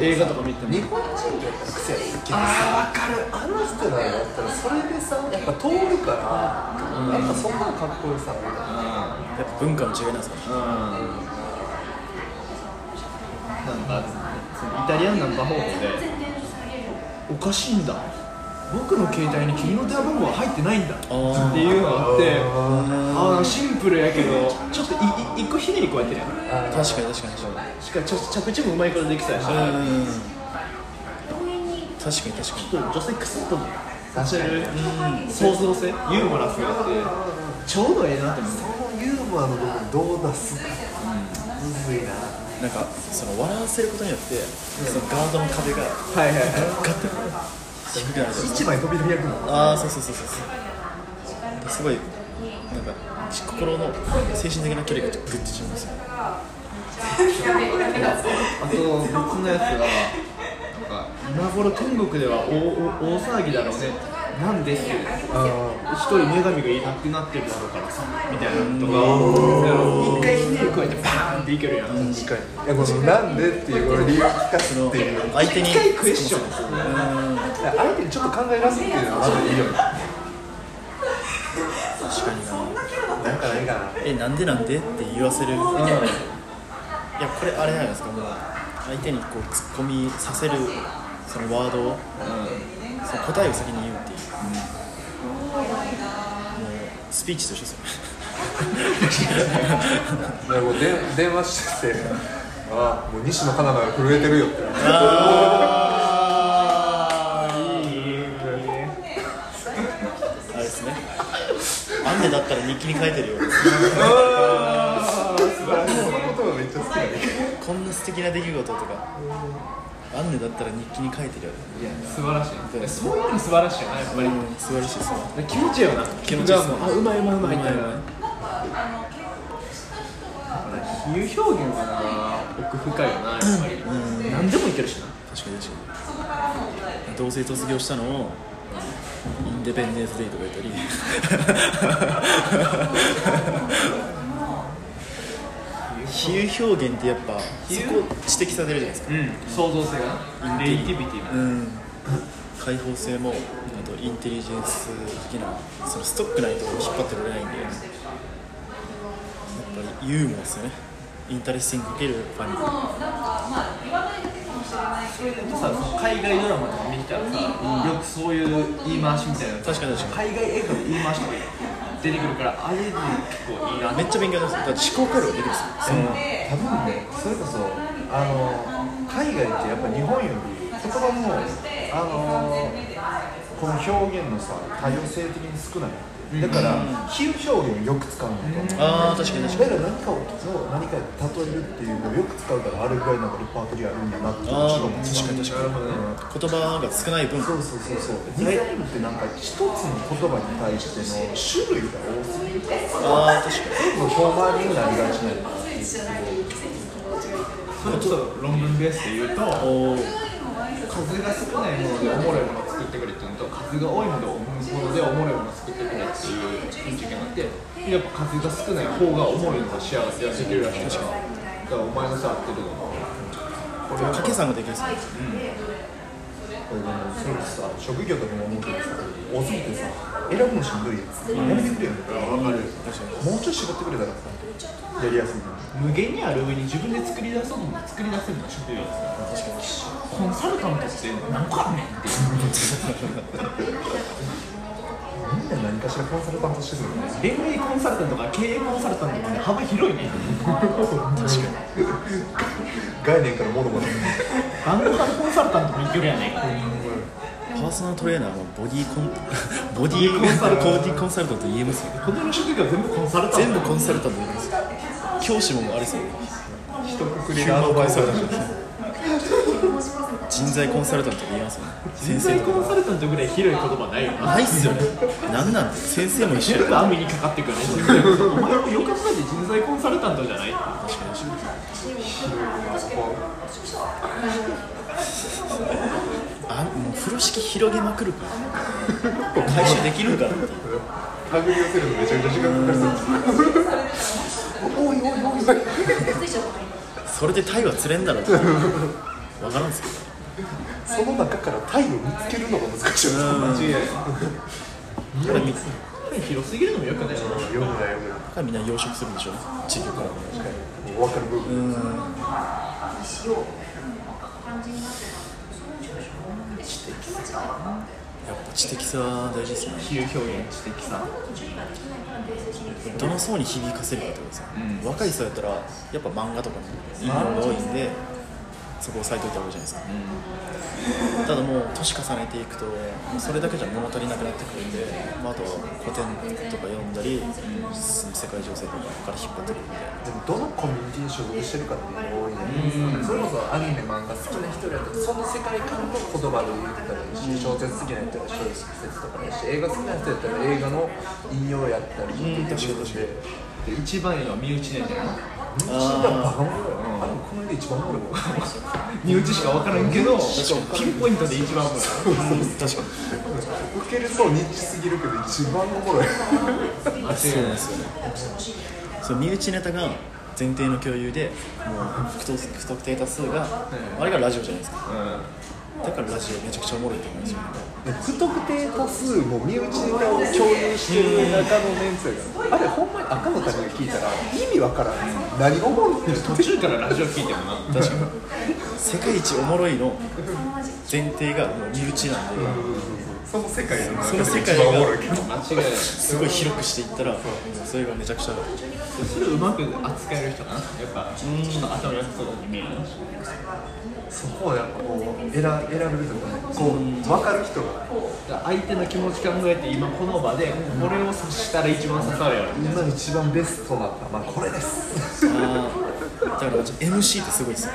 D: 映画とか見ても。
A: 日本人ってやっぱ癖やるけどあ分かる。あの人らやったらそれでさやっぱ通るから、やっぱそんなのかっこよさみたいな。
B: やっぱ文化の違いなんですかね
D: うん。なんかそのイタリアンナンパ方法でおかしいんだ僕の携帯に君の電話番号は入ってないんだって
B: ー
D: いうのがあって
A: あ
D: ああシンプルやけどちょっといい一個ひねり加えてるやん。
A: あ
B: 確かに確かに確かに
D: しかもちょ着地もうまいことできそうやし、
B: うん。確かに確かに。
D: ちょっと女性クスッとさせる
B: うん。
D: 創造性ユーモラスがあってちょうどええなと思って
A: このユーモアの部分どう出すか。むずいな。
B: なんかその笑わせることによってそのガードの壁が
D: はいはいはい。
B: ガッて低くなるじゃないですか
A: 一枚飛び開くの
B: ああそうそうそうそう。そうすごいなんか心の精神的な距離がグッて縮みますよ。
D: あと別のやつがなんか今頃天国では大大騒ぎだろうね。なんでって一人女神がいなくなってるだろうからさみたいなのとか。一回ひねり加えてバーンっていけるやん。
A: 確かにいやこの「なんで?」っていうこの理由を聞かすっていう。
B: 相手に
D: 一回クエスチョン
A: 相手にちょっと考えらすっていうのはまずいいよね。
B: 確かにな。
A: なんかないかな
B: えなんでなんでって言わせるいやこれあれじゃないですかもう。相手にこう突っ込みさせるそのワードを、その答えを先に言うっていう、もうスピーチと一緒ですよ
A: でもうで電話してて「ああもう西野カナダが震えてるよ」って。
B: ああいいあれですね。雨だったら日記に書いてるよ。こんな素敵な出来事とか雨だったら日記に書いてるよ
D: 素晴らしい。そういうの素晴らしいよなやっぱり。
B: うん素晴らしいですね
D: 気持ちいいよな。
B: 気持ちいいです。ね
D: あうまいうまいうまいみたい。な比喩表現はな奥深いよなやっぱり。何でもいけるしな。
B: 確かに確かに。同性卒業したのをインデペンデンスデイとか言ったり比喩表現ってやっぱそこ指摘されるじゃないですか。
D: うん。創造性がなクリエイティビティが。
B: うん。開放性もあとインテリジェンス的なそのストックないと引っ張ってこれないんで。やっぱりユーモアですよね。 interesting かける funny
D: さその海外ドラマとか見たらさ、よくそういう言い回しみたいな
B: 確かに確かに。
D: 海外映画で言い回しとか出てくるからあれで結構いいな
B: めっちゃ勉強になります思考回路が出てくる。ん。ですよその
A: 多分ねそれこそあの海外ってやっぱ日本より言葉もあのこの表現のさ多様性的に少ない。だから比喩表現をよく使うのと。
B: ああ確かに確かに。
A: だから何かを何かで例えるっていうのをよく使うからあれぐらいなんかレパートリーあるんやなって
B: あー
A: ちょっと思った
B: 確かに確かに。言葉が少ない分。
A: そうそうそうそうデザインってなんか一つの言葉に対しての種類が多すぎるから
B: ああ確かに。
A: 全部遠回りになりがちなんだなっていう
D: それちょっと論文ベースで言うと数が少ないものでおもろいものを作ってくれっていうのと数が多いものでおもろいものを作ってってくれっていう意見があってやっぱ数が少ない方がおもろいのが幸せができるらしいからだからお前のさ合ってるのこれ
B: 掛け算ができるん。ですね
A: これでもそれさ職業とかも思うけどさ多すぎてさ選ぶのしん。どいやつやめてくれよ分かるもうちょい絞ってくれたらさやりやすい
D: 無限にある上に自分で作り出そうと思って作り出せるのが職業ですよコンサルタントって何個あん。ねん。って
A: みんな何かしらコンサルタントしてるよね
D: 恋愛コンサルタントとか経営コンサルタントまで幅広いね
A: 概念から物まで
D: バンドカルコンサルタントもいけるやね
B: パーソナルトレーナーもボディコンボディコンサルボディコンサルタント言えますよね。
D: 他の職業全部コンサルタント
B: 全部コンサルタント言えます。よ教師もあれですよね
A: 一括りのアドバイス
B: ンサルタント人材コンサルタントって言いますよね。
D: 人材コンサルタントぐらい広い言葉ないよな。
B: ないっすよね。なんなんて先生も一緒や。
D: 全部網にかかってくるね。人材コンサルお前もよく考えて人材コンサルタントじゃない
B: 確かに確かに。あもう風呂敷広げまくるか。ら回収できるんかなって。い う
A: 手繰り寄せるのめちゃくちゃ時間かかりそうおいおいおい。
B: それでタイは釣れんだろって分からんすけど
A: その中からタイを見つけるのが難しいよね。
B: うん。
A: 間違いない
B: だからみだ
D: 広すぎるのもよくないし
A: よくないよくない
B: からみんな養殖するんでしょ？地球から。
A: もう分かる部分
B: うんやっぱ知的さは大事ですよね。
D: 比喩表現知的さ。
B: どの層に響かせるかってことですよ、若い層やったらやっぱ漫画とかにいいものが多いんでそこを押さえといた方がいいじゃないですか、ただもう年重ねていくとそれだけじゃ物足りなくなってくるんで、まあ、あとは古典とか読んだり、その世界情勢とかから引っ張ってくるんで。
A: でもどのコミュニティに所属してるかっていうのが多いじゃないですか、それこそアニメ漫画好きな人やったらその世界観の言葉で言ったらいいし、小説好きな人やったら小説とかやし映画好きな人やったら映画の引用やったりっていう部分で
D: で一番いいのは身内ネタやな
A: 身内がバカ者よあでもこの間一番おもろい。わ
D: 身内しか分からん。けどピンポイントで一番おもろい。
B: 確かに
A: 受けるそうニッチすぎるけど一番おもろい。
D: 間違い。ない。
B: そうなん。ですよねそう身内ネタが前提の共有でもう不特不特定多数が、あれがラジオじゃない。ですかだからラジオめちゃくちゃおもろい。と思うん。ですよ
A: 不特定多数も身内ネタを共有してる中のメンツやからあれほんまに赤の他人が聞いたら意味わからん。何がおもろいって
D: 途中からラジオ聞いてもな。
B: 確かに。世界一おもろいの前提がもう身内なんで、
A: その世界の
B: その世界がすごい広くしていったらそれがめちゃくちゃ。
D: それをうまく扱える人かな。やっぱちょっと頭良さそうに見える
A: そこはやっぱこう選選べるとかねこう分かる人が
D: 相手の気持ち考えて今この場でこれを察したら一番刺さるやろ
A: 今一番ベストなまあこれです。
B: あーだから MC ってすごいですよ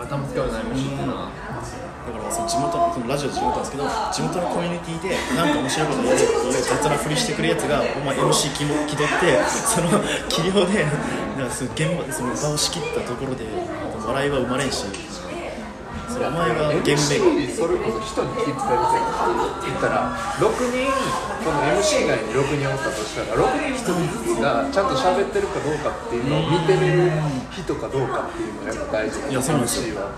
D: 頭使う悩み知ってるな
B: だからその地元のそのラジオで地元なんです。けど地元のコミュニティでなんか面白いこと言う雑なふりしてくるやつがお前 MC 気も気取ってその器量でなんかその現場その場を仕切ったところで笑いは生まれんし。それお前が現場
A: MC それこそ人に聞いてたりする言ったら6人この MC 以外に6人おったとしたら6人1人ずつがちゃんと喋ってるかどうかっていうのを見てみる人かどうかっていうのがやっぱ大事
B: いやそうなんですよ。
A: MC は。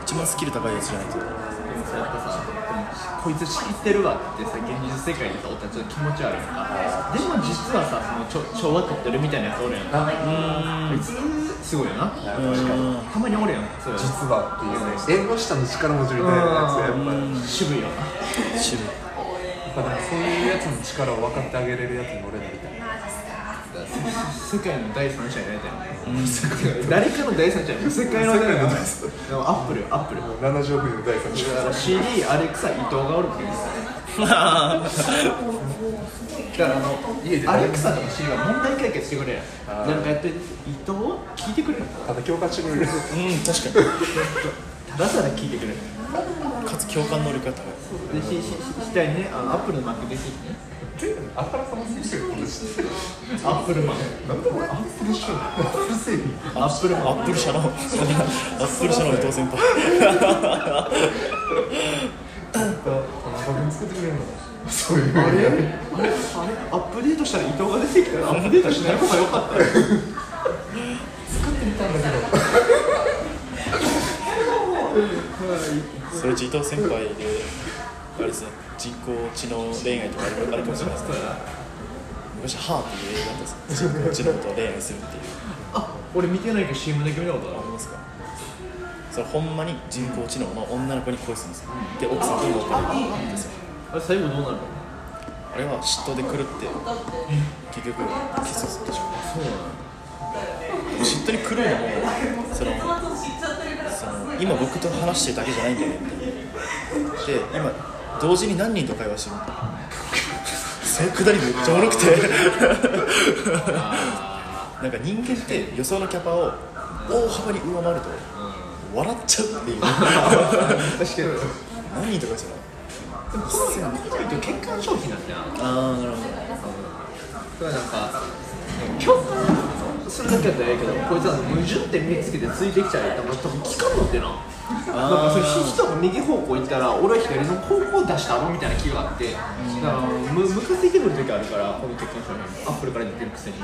B: 一番スキル高いやつじゃないと
D: でもそうやってさこいつ仕切ってるわってさ現実世界でさおったらちょっと気持ち悪いのか。でも実はさそのちょ調和取ってるみたいなやつおるやんか。あいつすごいよな。
A: 確かに
D: たまにおるやんそういうの
A: 実はっていうね縁の下の力持ちみたいなやつやっぱり。
D: 渋いよな。
B: 渋い。
A: やっぱそういうやつの力を分かってあげれるやつに俺なりたい
D: 世界の第三者になりたい、誰かの第三者に世界の誰かのでもアップルよアップル。
A: 70億人の第三者。
D: CD アレクサ伊藤がおるって言うん だからあの
A: 家で
D: アレクサとか CD は問題解決してくれる
A: あー
D: なんかやって伊藤？聞いてくれる
A: ただ共感してくれる
B: うん確かに。
D: ただただ聞いてくれる。
B: かつ共感能力が高い
D: でひひ額にねあのアップルのマーク出てきてね
A: あからさますぎる
D: アップルマン
A: なんで俺アップルショーアップル製品
B: アップルアップル社のアップル社の伊藤先輩
A: 田中君作ってくれるのそういう。
D: あれ？あれ？あれアップデートしたら伊藤が出てきたらアップデートしない方が良かったよ。
A: 作ってみたんだけど。
B: それ伊藤先輩であれですね人工知能恋愛とかあるあるかもしれないですけど昔「ハーっていう映画だったんですよ。人工知能と恋愛するっていう。
D: あ俺見てないけど CM だけ見たことある。
B: ありますか？それほんまに人工知能の女の子に恋するんですよ。で奥さんとも別れるんですよ
D: あれ最後どうなるの？
B: あれは嫉妬で狂って結局キスするでしょ
D: そうなの
B: 嫉妬に狂うのもそのその今僕と話してるだけじゃないんだよねみたいなで今同時に何人と会話してるみたいなそのくだりめっちゃおもろくて。なんか人間って予想のキャパを大幅に上回ると笑っちゃうっていう。
D: 確かに。
B: 何人とかじゃない？
D: でもこの人欠陥商品なんだよ
B: ああなるほ
D: それはなんか共感するだけだったらいいけどこいつは矛盾点見つけてついてきちゃうやったら多分聞かんのってな。なんかそれ人が右方向行ったら俺は左の方向出したろみたいな気があって。だからむムカついてくる時あるからこの欠陥商品アップルから出てるくせに
A: シ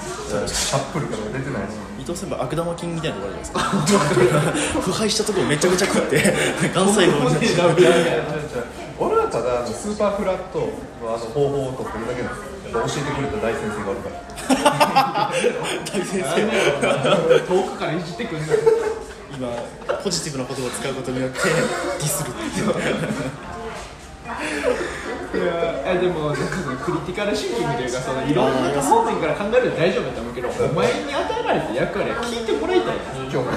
A: ャップルから出てない
B: ど伊藤先輩悪玉菌みたいなところあるじゃないですか？腐敗したところめちゃくちゃ食って がん細胞になっちゃう
A: 俺はただあのスーパーフラットのあの方法を取ってるだけなんですよ。やっぱ教えてくれた大先生がおるから。
B: 大先生
D: 遠くからいじってくるんだよ
B: 今ポジティブな言葉を使うことによってディスるっていう。
D: いやでもなんかそのクリティカルシンキングというかそのいろんな観点から考えると大丈夫だと思うけどお前に与えられた役割は聞いてもらいたい
A: 今日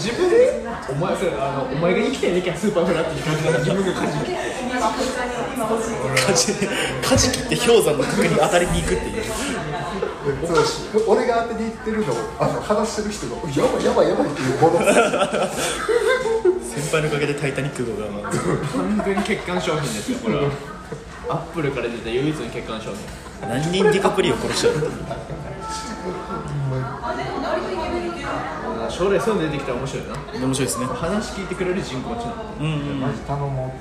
D: 自分でお前それあのお前が生きてなきゃスーパーフラットに感じたら自分が感じる
B: カジカジキって。氷山の角に当たりに行くっていう。
A: 俺が当てに行ってるのをあの話してる人が「やばいやばいやばい」っていうもの
B: 先輩のおかげで「タイタニック」号がまあ
D: 完全に欠陥商品ですよこれは。アップルから出た唯一の欠陥商品。
B: 何人ディカプリを殺しちゃう
D: 将来そういうの出てきたら面白いな。
B: 面白いですね。
D: 話聞いてくれる人工知能。
B: うんうん
A: マジ頼も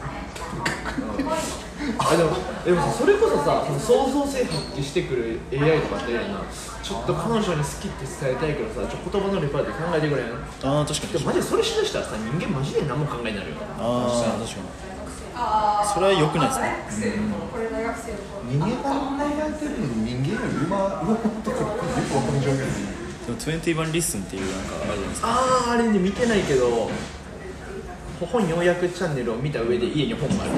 D: あでもでもさそれこそさその創造性発揮してくる AI とかってやなちょっと彼女に好きって伝えたいけどさちょ言葉のレパートリー考えてくれん
B: ああ確かに
D: でもマジでそれしだしたらさ人間マジで何も考えになるよ。
B: ああ確かにそれは良くないですね。
A: 人間が考えてるのに人間より上回ってくるよくわかる状況です
B: でも21 Lessons っていうなんかあるじゃないですか。
D: あああれね見てないけど本要約チャンネルを見た上で家に本がある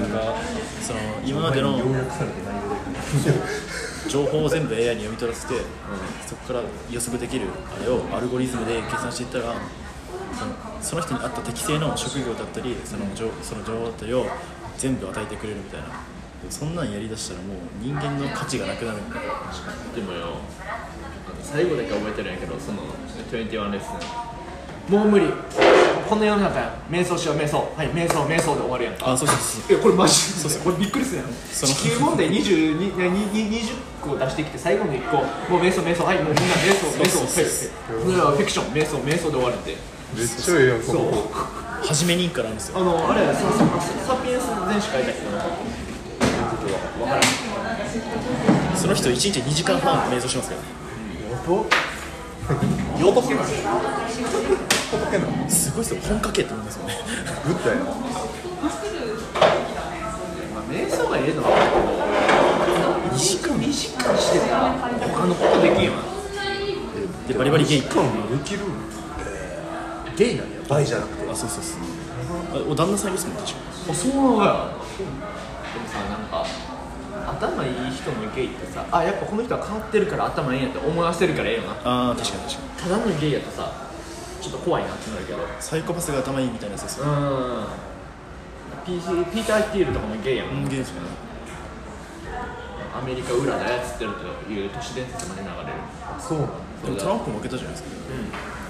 B: なんかその今までの情報を全部 AI に読み取らせて、そこから予測できるあれをアルゴリズムで計算していったらそのその人に合った適正の職業だったりその情その情報だったりを全部与えてくれるみたいな。そんなんやりだしたらもう人間の価値がなくなるみたいな。
D: でもよ最後だけ覚えてるんやけどその21レッスンもう無理。この世の中や瞑想しよう瞑想。はい瞑想瞑想で終わるやん。か
B: あそうそうそう。
D: えこれマジ
B: そうそう。
D: これびっくりするやん。
B: その。
D: 地球問題22にに20個出してきて最後の1個。もう瞑想瞑想。はいもうみんな瞑想瞑想。はいそれはフィクション。瞑想瞑想で終わるって
A: めっちゃええやんこ
D: そう。
A: こ
B: 初めにわからんですよ。
D: あのあれサササピエンス全史書いた人の分からん
B: その人1日2時間半瞑想しますから
D: よとけな
B: すごいですよ本書けって思いますよね。
A: グッドやな。
D: まあ、瞑想がええのは2時間2時間してたら他のことできんよな
B: でバリバリゲイ。
A: できる。ゲイなんや。バイじゃなくて。
B: あそうそうそう。あお旦那さんいるっすもん確か
D: あそうなのかよでもさなんか頭いい人のゲイってさあやっぱこの人は変わってるから頭いいんやって思わせるからええよな。
B: ああ確かに確かに。
D: ただのゲイやとさちょっと怖いなってなるけど。
B: サイコパスが頭いいみたいなやつですよ。
D: うん。ピーピーター・ティールとかもゲイやもん、
B: うんゲイですよね。
D: アメリカ裏で操ってるという都市伝説まで流れる。
A: そう。なんだ。
B: でもトランプも負けたじゃないですか。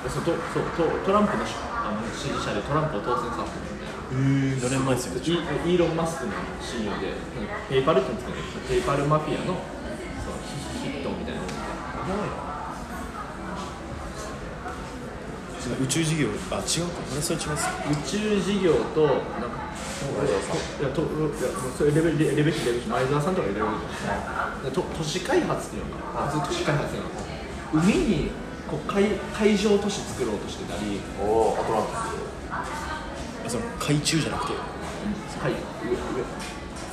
D: うん。そうとそうとトランプのあの支持者でトランプを当選させてるんで
B: 4年前ですよね。
D: イイーロン・マスクの親友でペイパルって言うんですけどペイパルマフィアのそのヒヒットみたいな
B: 宇宙事業あ違うか。俺それ違うっす。
D: 宇宙事業となんかいやといやもうそれレベルレベルレベル前澤さんとかレベルでと都市開発っていうのかな都市開発っていうのか海にこう海海上都市作ろうとしてたり
A: おおアトランティ
B: その海中じゃなくて
D: はい上上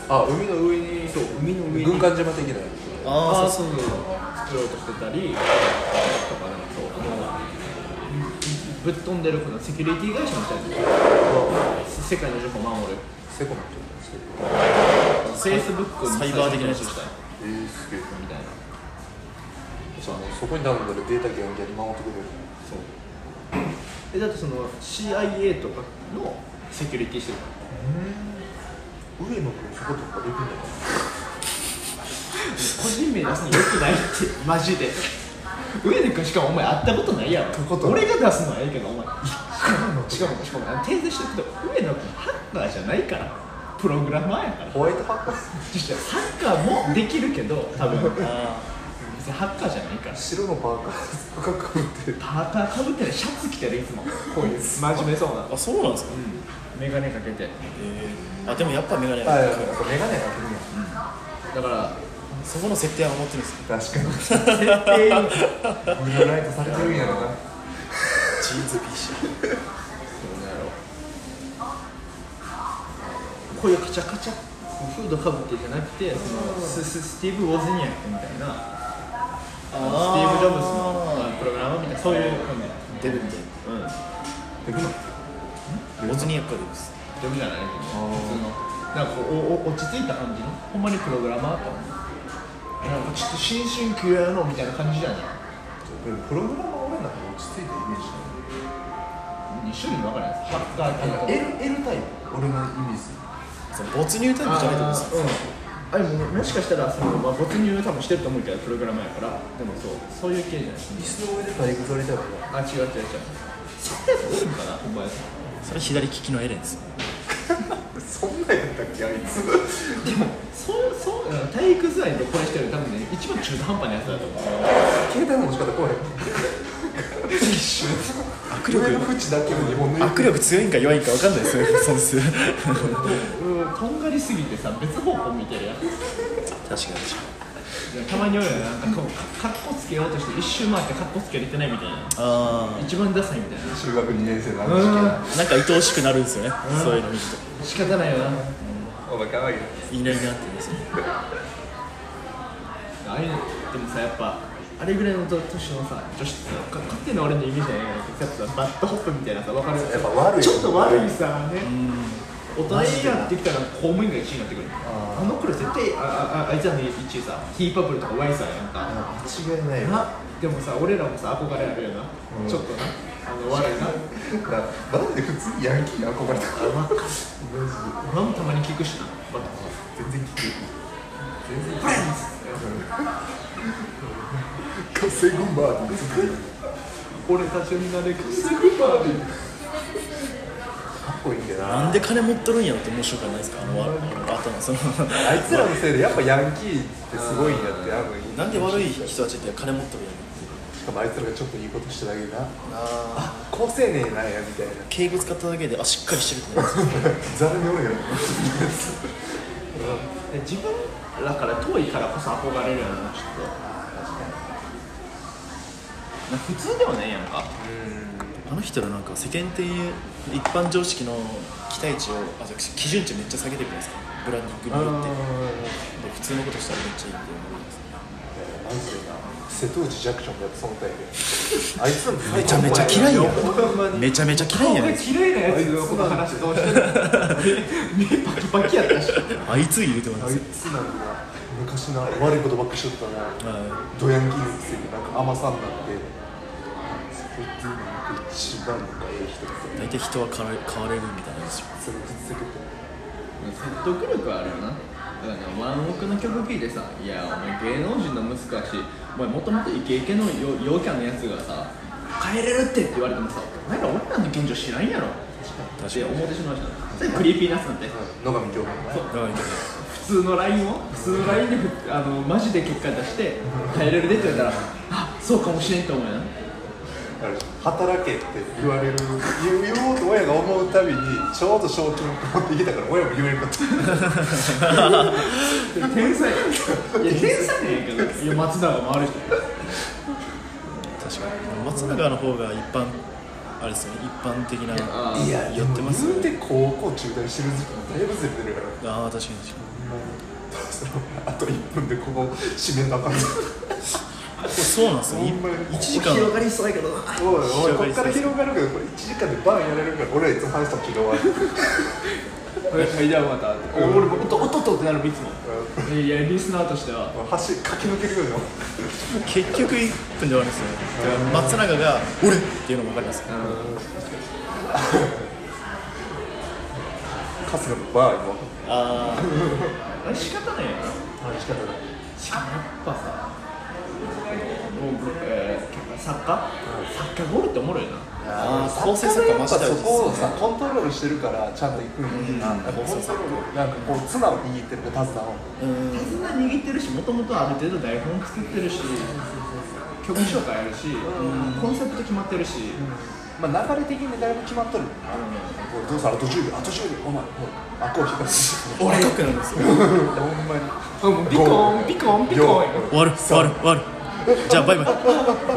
A: あ海の上に
D: そう海の上に
A: 軍艦島的な
B: ああそう
D: あそうそう作ろうとしてたりとかなんかぶっ飛んでるこのセキュリティ会社みたいな世界の情報を守る
A: セコムって言うんですけ
D: フェイスブック
B: サイバー的なやつ
D: したい
A: えー、すげえ
D: みたいな
A: じゃあも。うそこに頼んだらデータギャンギャンに守ってくれる
D: そうえだってその CIA とかのセキュリティしてるからうん
A: 上野君そことかできるのから
D: 個人名出すのよくないってマジで上野君しかもお前会ったことないやろ。
A: ことない。
D: 俺が出すのはええけどお前。しかもしかも訂正してるけど上野君ハッカーじゃないからプログラマーやから。
A: ホワイトハッカー
D: 実際サッカーもできるけど多分。
B: あ
D: 別にハッカーじゃないから。
A: 白のパーカー。とかかぶってる
D: パーカーかぶってないシャツ着てるいつも。こういう真面目そうな。
B: ーあそうなんですか？
D: 眼鏡かけて。
B: えー。あでもやっぱメガネ
A: あいややっぱメガネかけるんや。
D: だから
B: そこの設定は守ってるんですね
A: 確かに
D: 設定に
A: ブルーライトされてるんやろな
B: ジーンズ PC
D: そうやろこういうカチャカチャフードかぶってじゃなくてそのスススティーブ・ウォズニアックみたいなあのスティーブ・ジョブズのプログラマーみたいなそういう感じ
B: デブみたい
D: うん
A: できるの
B: なオズニアックはデブです
D: ジョブじゃないけど普通のなんかこうおお落ち着いた感じの？ほんまにプログラマーとなんかちょっと新進気鋭のみたいな感じじゃない？
A: でもプログラマー俺なんか落ち着いたイメージ
D: 2種類分からない。ですハッカー系
A: なんか L, L タイプ？俺のイメージ。
B: その没入タイプじゃないと思うんです。よ
D: あーうん。あれももしかしたらその、まあ、没入多分してると思うけどプログラマーやから。でもそうそういう系じゃない
A: 椅子の上で体育座りたいもんな
D: あ違う違う違う。そんなやつおるんかな？ほんまや
B: それ左利きのエレンです
A: そんなんやったっけあいつ。
D: でもそうそううん体育座りでこれしてる多分ね一番中途半端なやつだと思う。
A: 携帯の持ち方怖い
B: 握力。
A: 縁だけの日本の。
B: 握力強いんか弱いんか分かんないですよその数確か
D: うんとんがりすぎてさ別方向見てるやん。
B: に
D: たまにおるよなんかこうかっこつけようとして一周回ってかっこつけれてないみたいな。
B: あ
D: 一番ダサいみたいな。
A: 中学2年生のあの時期
B: あなんか愛おしくなるんですよね。そういうの見ると。
D: 仕方ないよな。
A: お前可愛い
B: いいなりなって言うんですよ。
D: ああいうのでもさやっぱあれぐらいの年のさ女子ってか勝手な俺のイメージじゃないけどやっぱ BAD HOP みたいなさ分かる？
A: やっぱ悪い
D: ちょっと悪いさね。
B: うん
D: 大人になってきたら公務員が1位になってくる。
A: あ
D: あの頃絶対あああいつらの1位さ T-Pablow とか YZERR やんか。
A: 間違いないよ。
D: な。でもさ俺らもさ憧れあるよな、
A: うん。
D: ちょっとな。あの悪いな。
A: な なんで普通にヤンキーに憧れた
D: かる今もたまに聞くしな。バッ
A: 全然聞く全然
D: フレン
A: 稼ぐバーディー。
D: 俺たちみんなで稼ぐバーディー。
A: かっこいいんだよな。
B: なんで金持っとるんやろって面白くないですか？あのあの後のその
A: あいつらのせいでやっぱヤンキーってすごいんやって
B: なんで悪い人たちって金持っとるんやろ
A: しかもあいつらがちょっといいことしただけでな。
B: あ
A: あ高青年なんやみたいな。
B: 敬語使っただけであしっかりしてるってなるんですよ
A: ざらにおるやろ
D: で自分らから遠いからこそ憧れるよなちょっとな普通ではないやんか
B: あの人らなんか世間的一般常識の期待値をあじゃあ基準値めっちゃ下げてるじゃないですか。ブランディングによって。で普通のことしたらめっちゃいいって思うんです
A: マジでな瀬戸内ジャクションもやっぱそのタイプあいつ
B: めちゃめちゃ嫌いやめちゃめちゃ嫌いや
D: 嫌いなやつのこと話どうしてる目パキパキやったし
B: あいつ言うてま
A: あいつなんか昔な悪いことばっかりしとったな。
B: は
A: ドヤンキーのくせになんか甘さになって一番仲いい人
B: 大体人は変われ変われるみたいなですよ
A: それぶっつけて
D: 説得力はあるよな。だからねワンオクの曲聴いてさ「いやお前芸能人の息子やしお前もともとイケイケのよ陽キャのやつがさ帰れるってって言われてもさお前ら俺らの現状知らんやろって思ってしまい？ましたそれクリーピーナッツなんて。
A: 野上京
D: 普通の LINE を普通の LINE でふあのマジで結果出して帰れるでって言われたらあそうかもしれんと思うよな
A: 働けって言われる言おうと親が思うたびにちょうど賞金持ってきたから親も言えるかった
D: 天才やいや天才なんやけどいや松永もあるし
B: 確かに。松永の方が一般あれですよね一般的な
D: あ
A: いや
B: 寄ってますよね
A: 言うて高校中退してる時期もだいぶずれてるから。
B: ああ確かに確か
A: あと1分でここ締めなあかん
B: にそうなんですよ。い
A: ほんまに。
B: 1時間
D: 広がりそうやけどな。
A: おいおいこっから広がるけどこれ1時間でバンやれるから俺はいつも話した気が終わる。
D: はいじゃあまた俺もおっとおっとっとってなるいつも。いやリスナーとしては。
A: 走り駆け抜けるよ。うな
B: 結局1分で終わるんですよ。松永が「俺!」っていうのも分かります。
A: 春日のバー今
B: あ
D: あれ仕方ないよな。
A: 話し方だ
D: しかもやっぱさ僕、えー、作家作家ゴールっておもろいな。
B: あー構成作家マジ大事です
A: こをさコントロールしてるからちゃんと行くんだよな。なん。かコントロール。なんかこう綱を握ってるから手綱を
D: 手綱握ってるしもともとある程度台本作ってるし曲紹介あるし、コンセプト決まってるし、
A: まあ流れ的にだいぶ決まっとる。もん。どうせあと10秒。あと10秒。お前あこう開く
B: 俺赤くなるんですよ。
A: ほんまに。
D: ピコンピコンピコン
B: 終わる終わる終わるじゃあバイバイ。
A: バイ